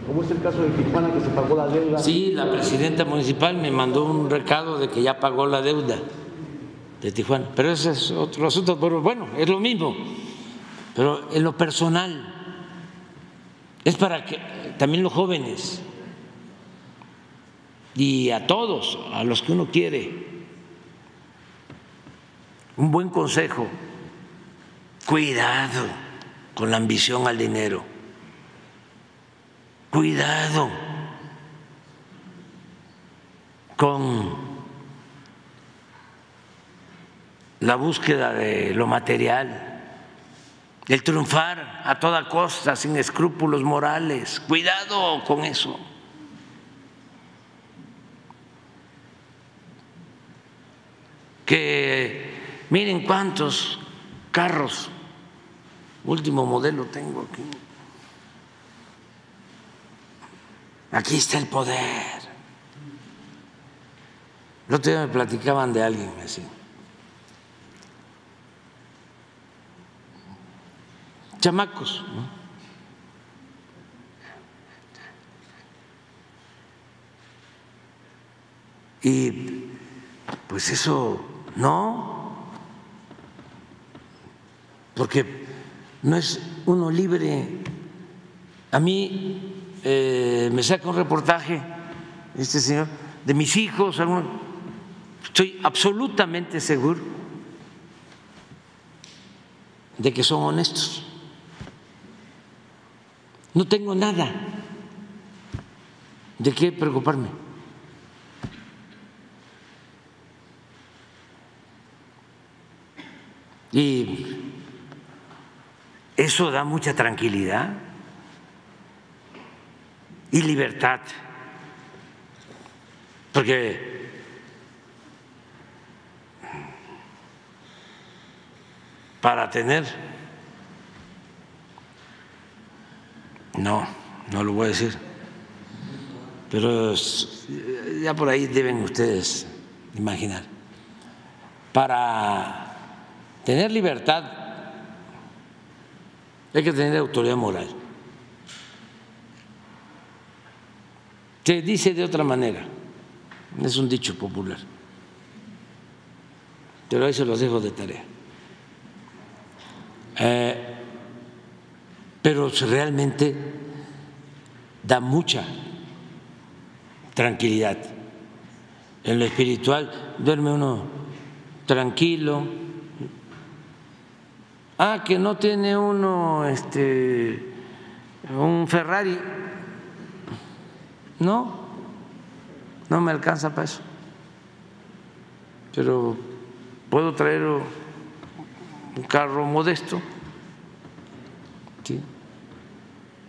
Speaker 7: Como es el caso de Tijuana que se pagó la deuda.
Speaker 1: Sí, la presidenta municipal me mandó un recado de que ya pagó la deuda de Tijuana, pero ese es otro asunto, pero bueno, es lo mismo. Pero en lo personal es para que también los jóvenes y a todos, a los que uno quiere, un buen consejo, cuidado con la ambición al dinero. Cuidado con la búsqueda de lo material, el triunfar a toda costa, sin escrúpulos morales. Cuidado con eso. Que miren cuántos carros, último modelo tengo aquí. Aquí está el poder. El otro día me platicaban de alguien así. Chamacos. Y pues eso no, porque no es uno libre. A mí eh, me saca un reportaje, este señor, de mis hijos, estoy absolutamente seguro de que son honestos. No tengo nada de qué preocuparme. Y eso da mucha tranquilidad y libertad. Porque para tener, no, no lo voy a decir, pero ya por ahí deben ustedes imaginar, para tener libertad hay que tener autoridad moral. Se dice de otra manera, es un dicho popular, pero ahí se los dejo de tarea. Eh, pero realmente da mucha tranquilidad. En lo espiritual duerme uno tranquilo. Ah, que no tiene uno este un Ferrari no, no me alcanza para eso. Pero puedo traer un carro modesto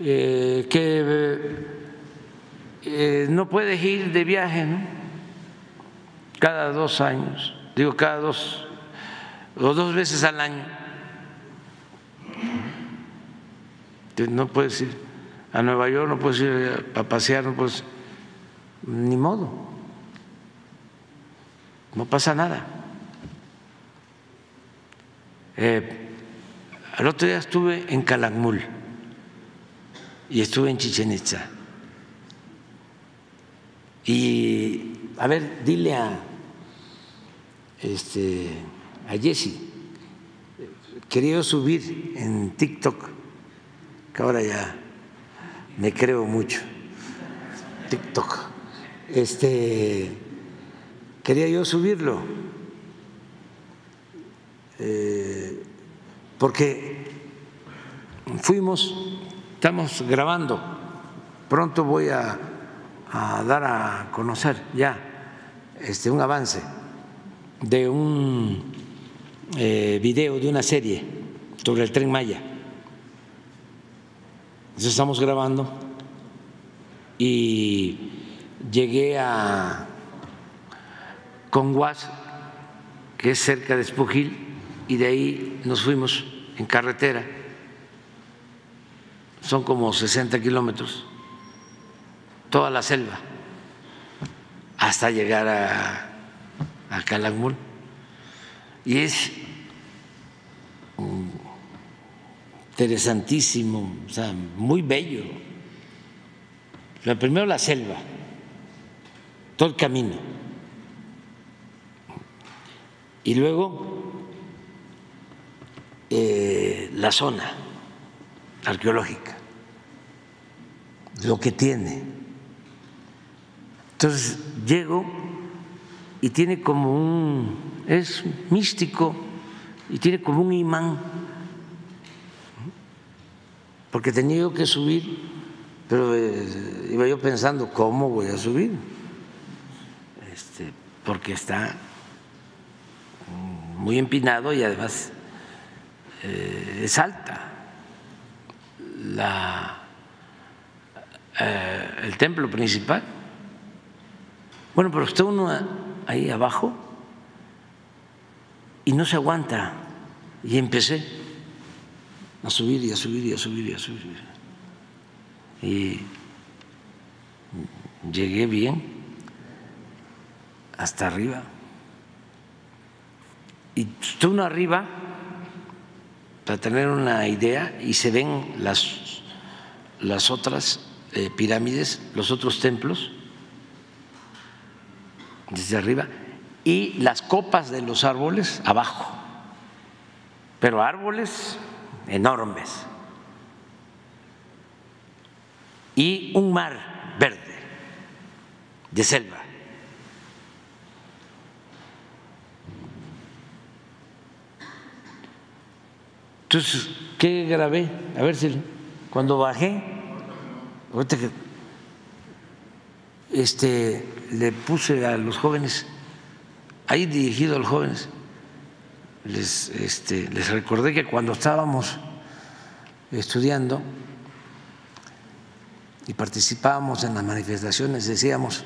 Speaker 1: eh, que eh, no puedes ir de viaje cada dos años, digo cada dos o dos veces al año. No puedes ir a Nueva York, no puedes ir a pasear, no puedes, ni modo, no pasa nada. Eh, al otro día estuve en Calakmul y estuve en Chichen Itza. Y a ver, dile a este a Jesse, quería subir en TikTok, que ahora ya me creo mucho. TikTok. Este, quería yo subirlo, eh, porque fuimos, estamos grabando, pronto voy a, dar a conocer ya este, un avance de un eh, video de una serie sobre el tren Maya. Estamos grabando y llegué a Conguas, que es cerca de Espujil, y de ahí nos fuimos en carretera son como 60 kilómetros, toda la selva, hasta llegar a, a. Y es interesantísimo, o sea, muy bello. Lo primero la selva, todo el camino. Y luego eh, la zona arqueológica, lo que tiene. Entonces llego y tiene como un, es místico y tiene como un imán, porque tenía yo que subir, pero eh, iba yo pensando, ¿cómo voy a subir? Este, porque está muy empinado y además eh, es alta la, el templo principal. Bueno, pero está uno ahí abajo y no se aguanta. Y empecé a subir y a subir y a subir y a subir. Y llegué bien hasta arriba. Y está uno arriba para tener una idea y se ven las, las otras pirámides, los otros templos desde arriba y las copas de los árboles abajo, pero árboles enormes y un mar verde de selva. Entonces, ¿qué grabé? A ver si cuando bajé, este, le puse a los jóvenes, ahí dirigido a los jóvenes, les, este, les recordé que cuando estábamos estudiando y participábamos en las manifestaciones, decíamos,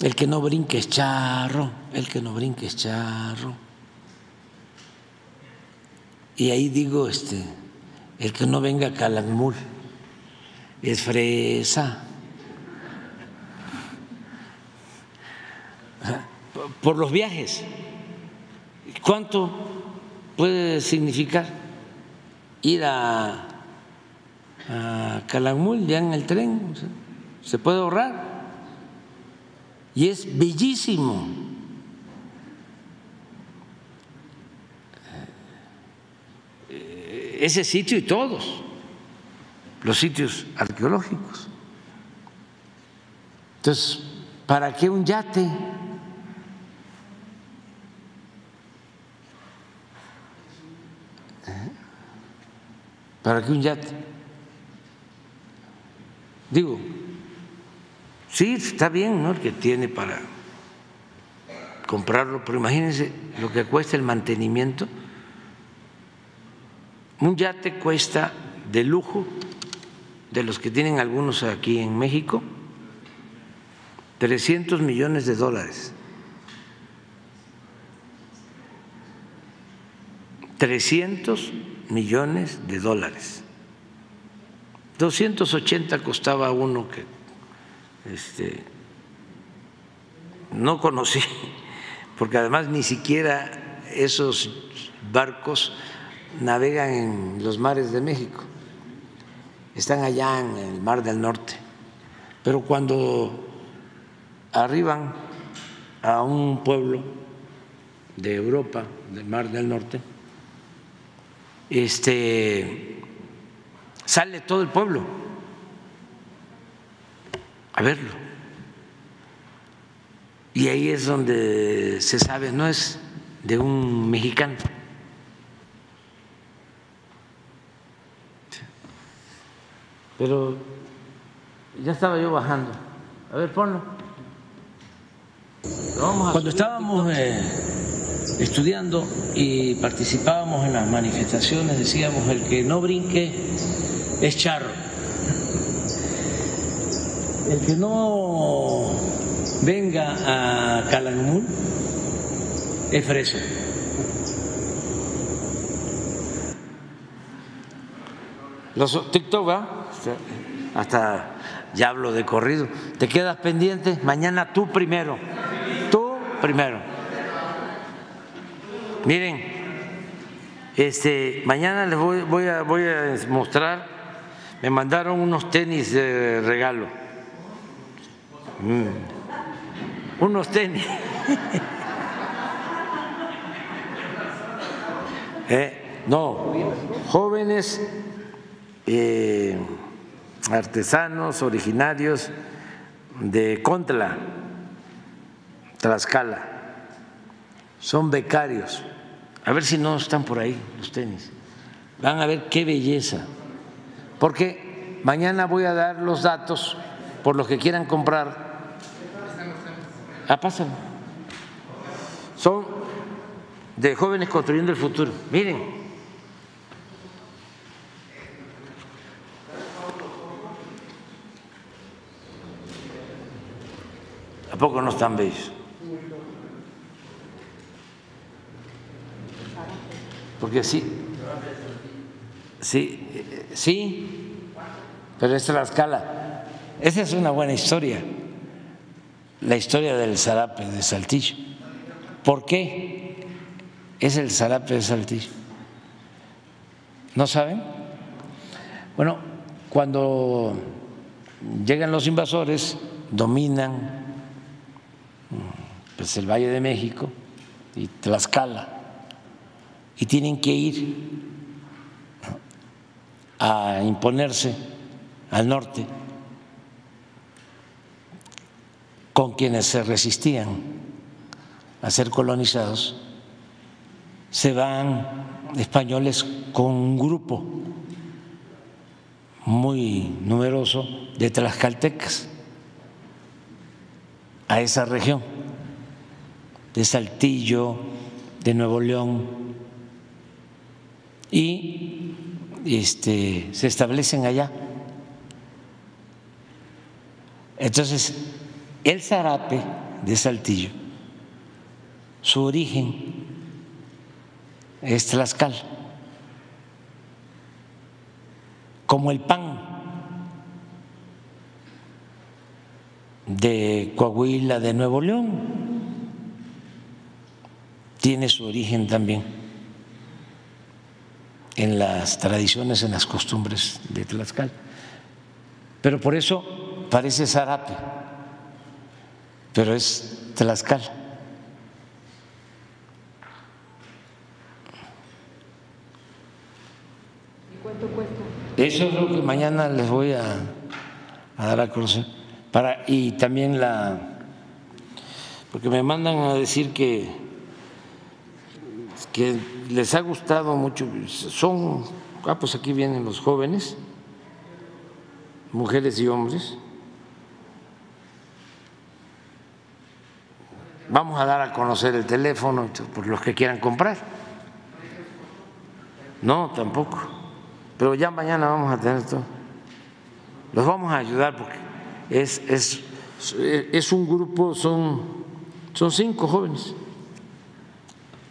Speaker 1: el que no brinque es charro, el que no brinque es charro. Y ahí digo, este, el que no venga a Calakmul es fresa. Por los viajes. ¿Cuánto puede significar ir a, a ya en el tren? Se puede ahorrar. Y es bellísimo. ese sitio y todos los sitios arqueológicos. Entonces, ¿para qué un yate? ¿Para qué un yate? Digo, sí, está bien, ¿no? Que tiene para comprarlo, pero imagínense lo que cuesta el mantenimiento un yate cuesta de lujo, de los que tienen algunos aquí en México, 300 millones de dólares. 300 millones de dólares. 280 costaba uno que este, no conocí, porque además ni siquiera esos barcos navegan en los mares de México, están allá en el Mar del Norte, pero cuando arriban a un pueblo de Europa, del Mar del Norte, este, sale todo el pueblo a verlo. Y ahí es donde se sabe, no es de un mexicano Pero ya estaba yo bajando. A ver, ponlo. Cuando estábamos eh, estudiando y participábamos en las manifestaciones, decíamos, el que no brinque es charro. El que no venga a Calakmul es freso. Los TikTok, ¿va? Hasta ya hablo de corrido. ¿Te quedas pendiente? Mañana tú primero. Tú primero. Miren, este, mañana les voy, voy, a, voy a mostrar, me mandaron unos tenis de regalo. Mm. Unos tenis. Eh, no, jóvenes eh, artesanos originarios de Contla, Tlaxcala, son becarios. A ver si no están por ahí los tenis. Van a ver qué belleza. Porque mañana voy a dar los datos por los que quieran comprar. Ah, pasan. Son de jóvenes construyendo el futuro. Miren. ¿A poco no están bellos? Porque sí, sí, sí, pero es escala. Esa es una buena historia, la historia del zarape de Saltillo. ¿Por qué es el zarape de Saltillo? ¿No saben? Bueno, cuando llegan los invasores, dominan pues, el Valle de México y Tlaxcala. Y tienen que ir a imponerse al norte con quienes se resistían a ser colonizados, se van españoles con un grupo muy numeroso de tlaxcaltecas a esa región, de Saltillo, de Nuevo León, y este, se establecen allá. Entonces, el zarape de Saltillo, su origen es Tlaxcal, como el pan de Coahuila, de Nuevo León, tiene su origen también en las tradiciones, en las costumbres de Tlaxcal. Pero por eso parece zarape, pero es Tlaxcal.
Speaker 8: ¿Y cuánto cuesta?
Speaker 1: Eso es lo que mañana les voy a, dar a conocer. Para, y también la. Porque me mandan a decir que, que les ha gustado mucho, son, ah, pues aquí vienen los jóvenes, mujeres y hombres. Vamos a dar a conocer el teléfono por los que quieran comprar. No, tampoco. Pero ya mañana vamos a tener todo. Los vamos a ayudar porque es, es, es un grupo, son, son cinco jóvenes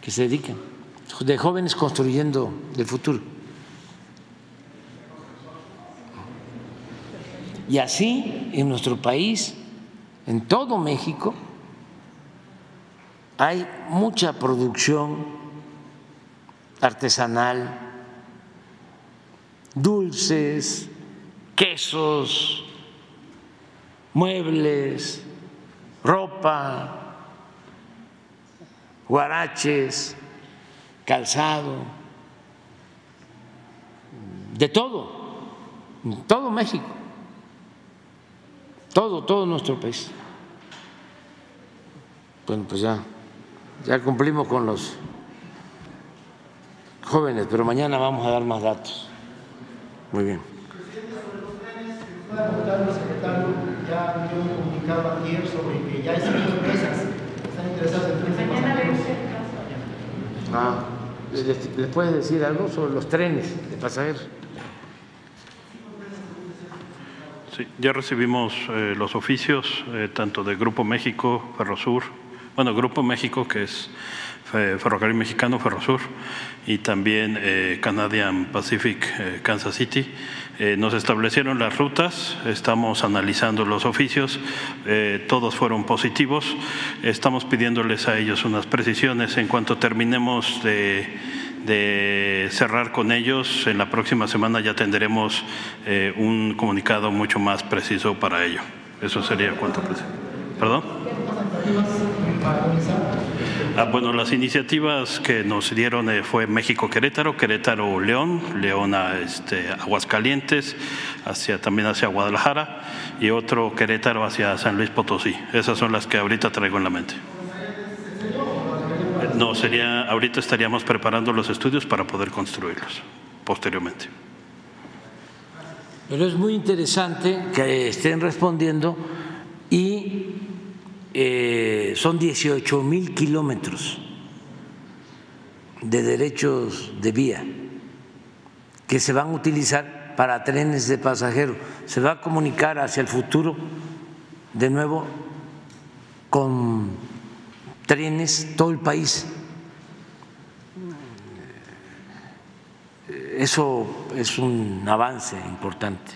Speaker 1: que se dedican de jóvenes construyendo el futuro. Y así en nuestro país, en todo México, hay mucha producción artesanal, dulces, quesos, muebles, ropa, guaraches calzado, de todo, todo México, todo, todo nuestro país. Bueno, pues ya, ya cumplimos con los jóvenes, pero mañana vamos a dar más datos. Muy bien.
Speaker 7: Ya dio un comunicado ayer sobre que ya hay cinco empresas que están interesadas en
Speaker 1: Ah. ¿Les puedes decir algo sobre los trenes de pasajeros?
Speaker 3: Sí, ya recibimos eh, los oficios eh, tanto de Grupo México, Ferrosur, bueno, Grupo México que es Fe- Ferrocarril Mexicano, Ferrosur, y también eh, Canadian Pacific eh, Kansas City. Eh, nos establecieron las rutas, estamos analizando los oficios, eh, todos fueron positivos. Estamos pidiéndoles a ellos unas precisiones en cuanto terminemos de, cerrar con ellos. En la próxima semana ya tendremos eh, un comunicado mucho más preciso para ello. Eso sería cuanto. ¿Perdón? Ah, bueno, las iniciativas que nos dieron eh, fue México-Querétaro, Querétaro-León, León a este, Aguascalientes, hacia, también hacia Guadalajara y otro Querétaro hacia San Luis Potosí. Esas son las que ahorita traigo en la mente. No, sería, ahorita estaríamos preparando los estudios para poder construirlos posteriormente.
Speaker 1: Pero es muy interesante que estén respondiendo y eh, son 18 mil kilómetros de derechos de vía que se van a utilizar para trenes de pasajeros. Se va a comunicar hacia el futuro de nuevo con trenes todo el país. Eso es un avance importante.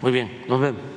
Speaker 1: Muy bien, nos vemos.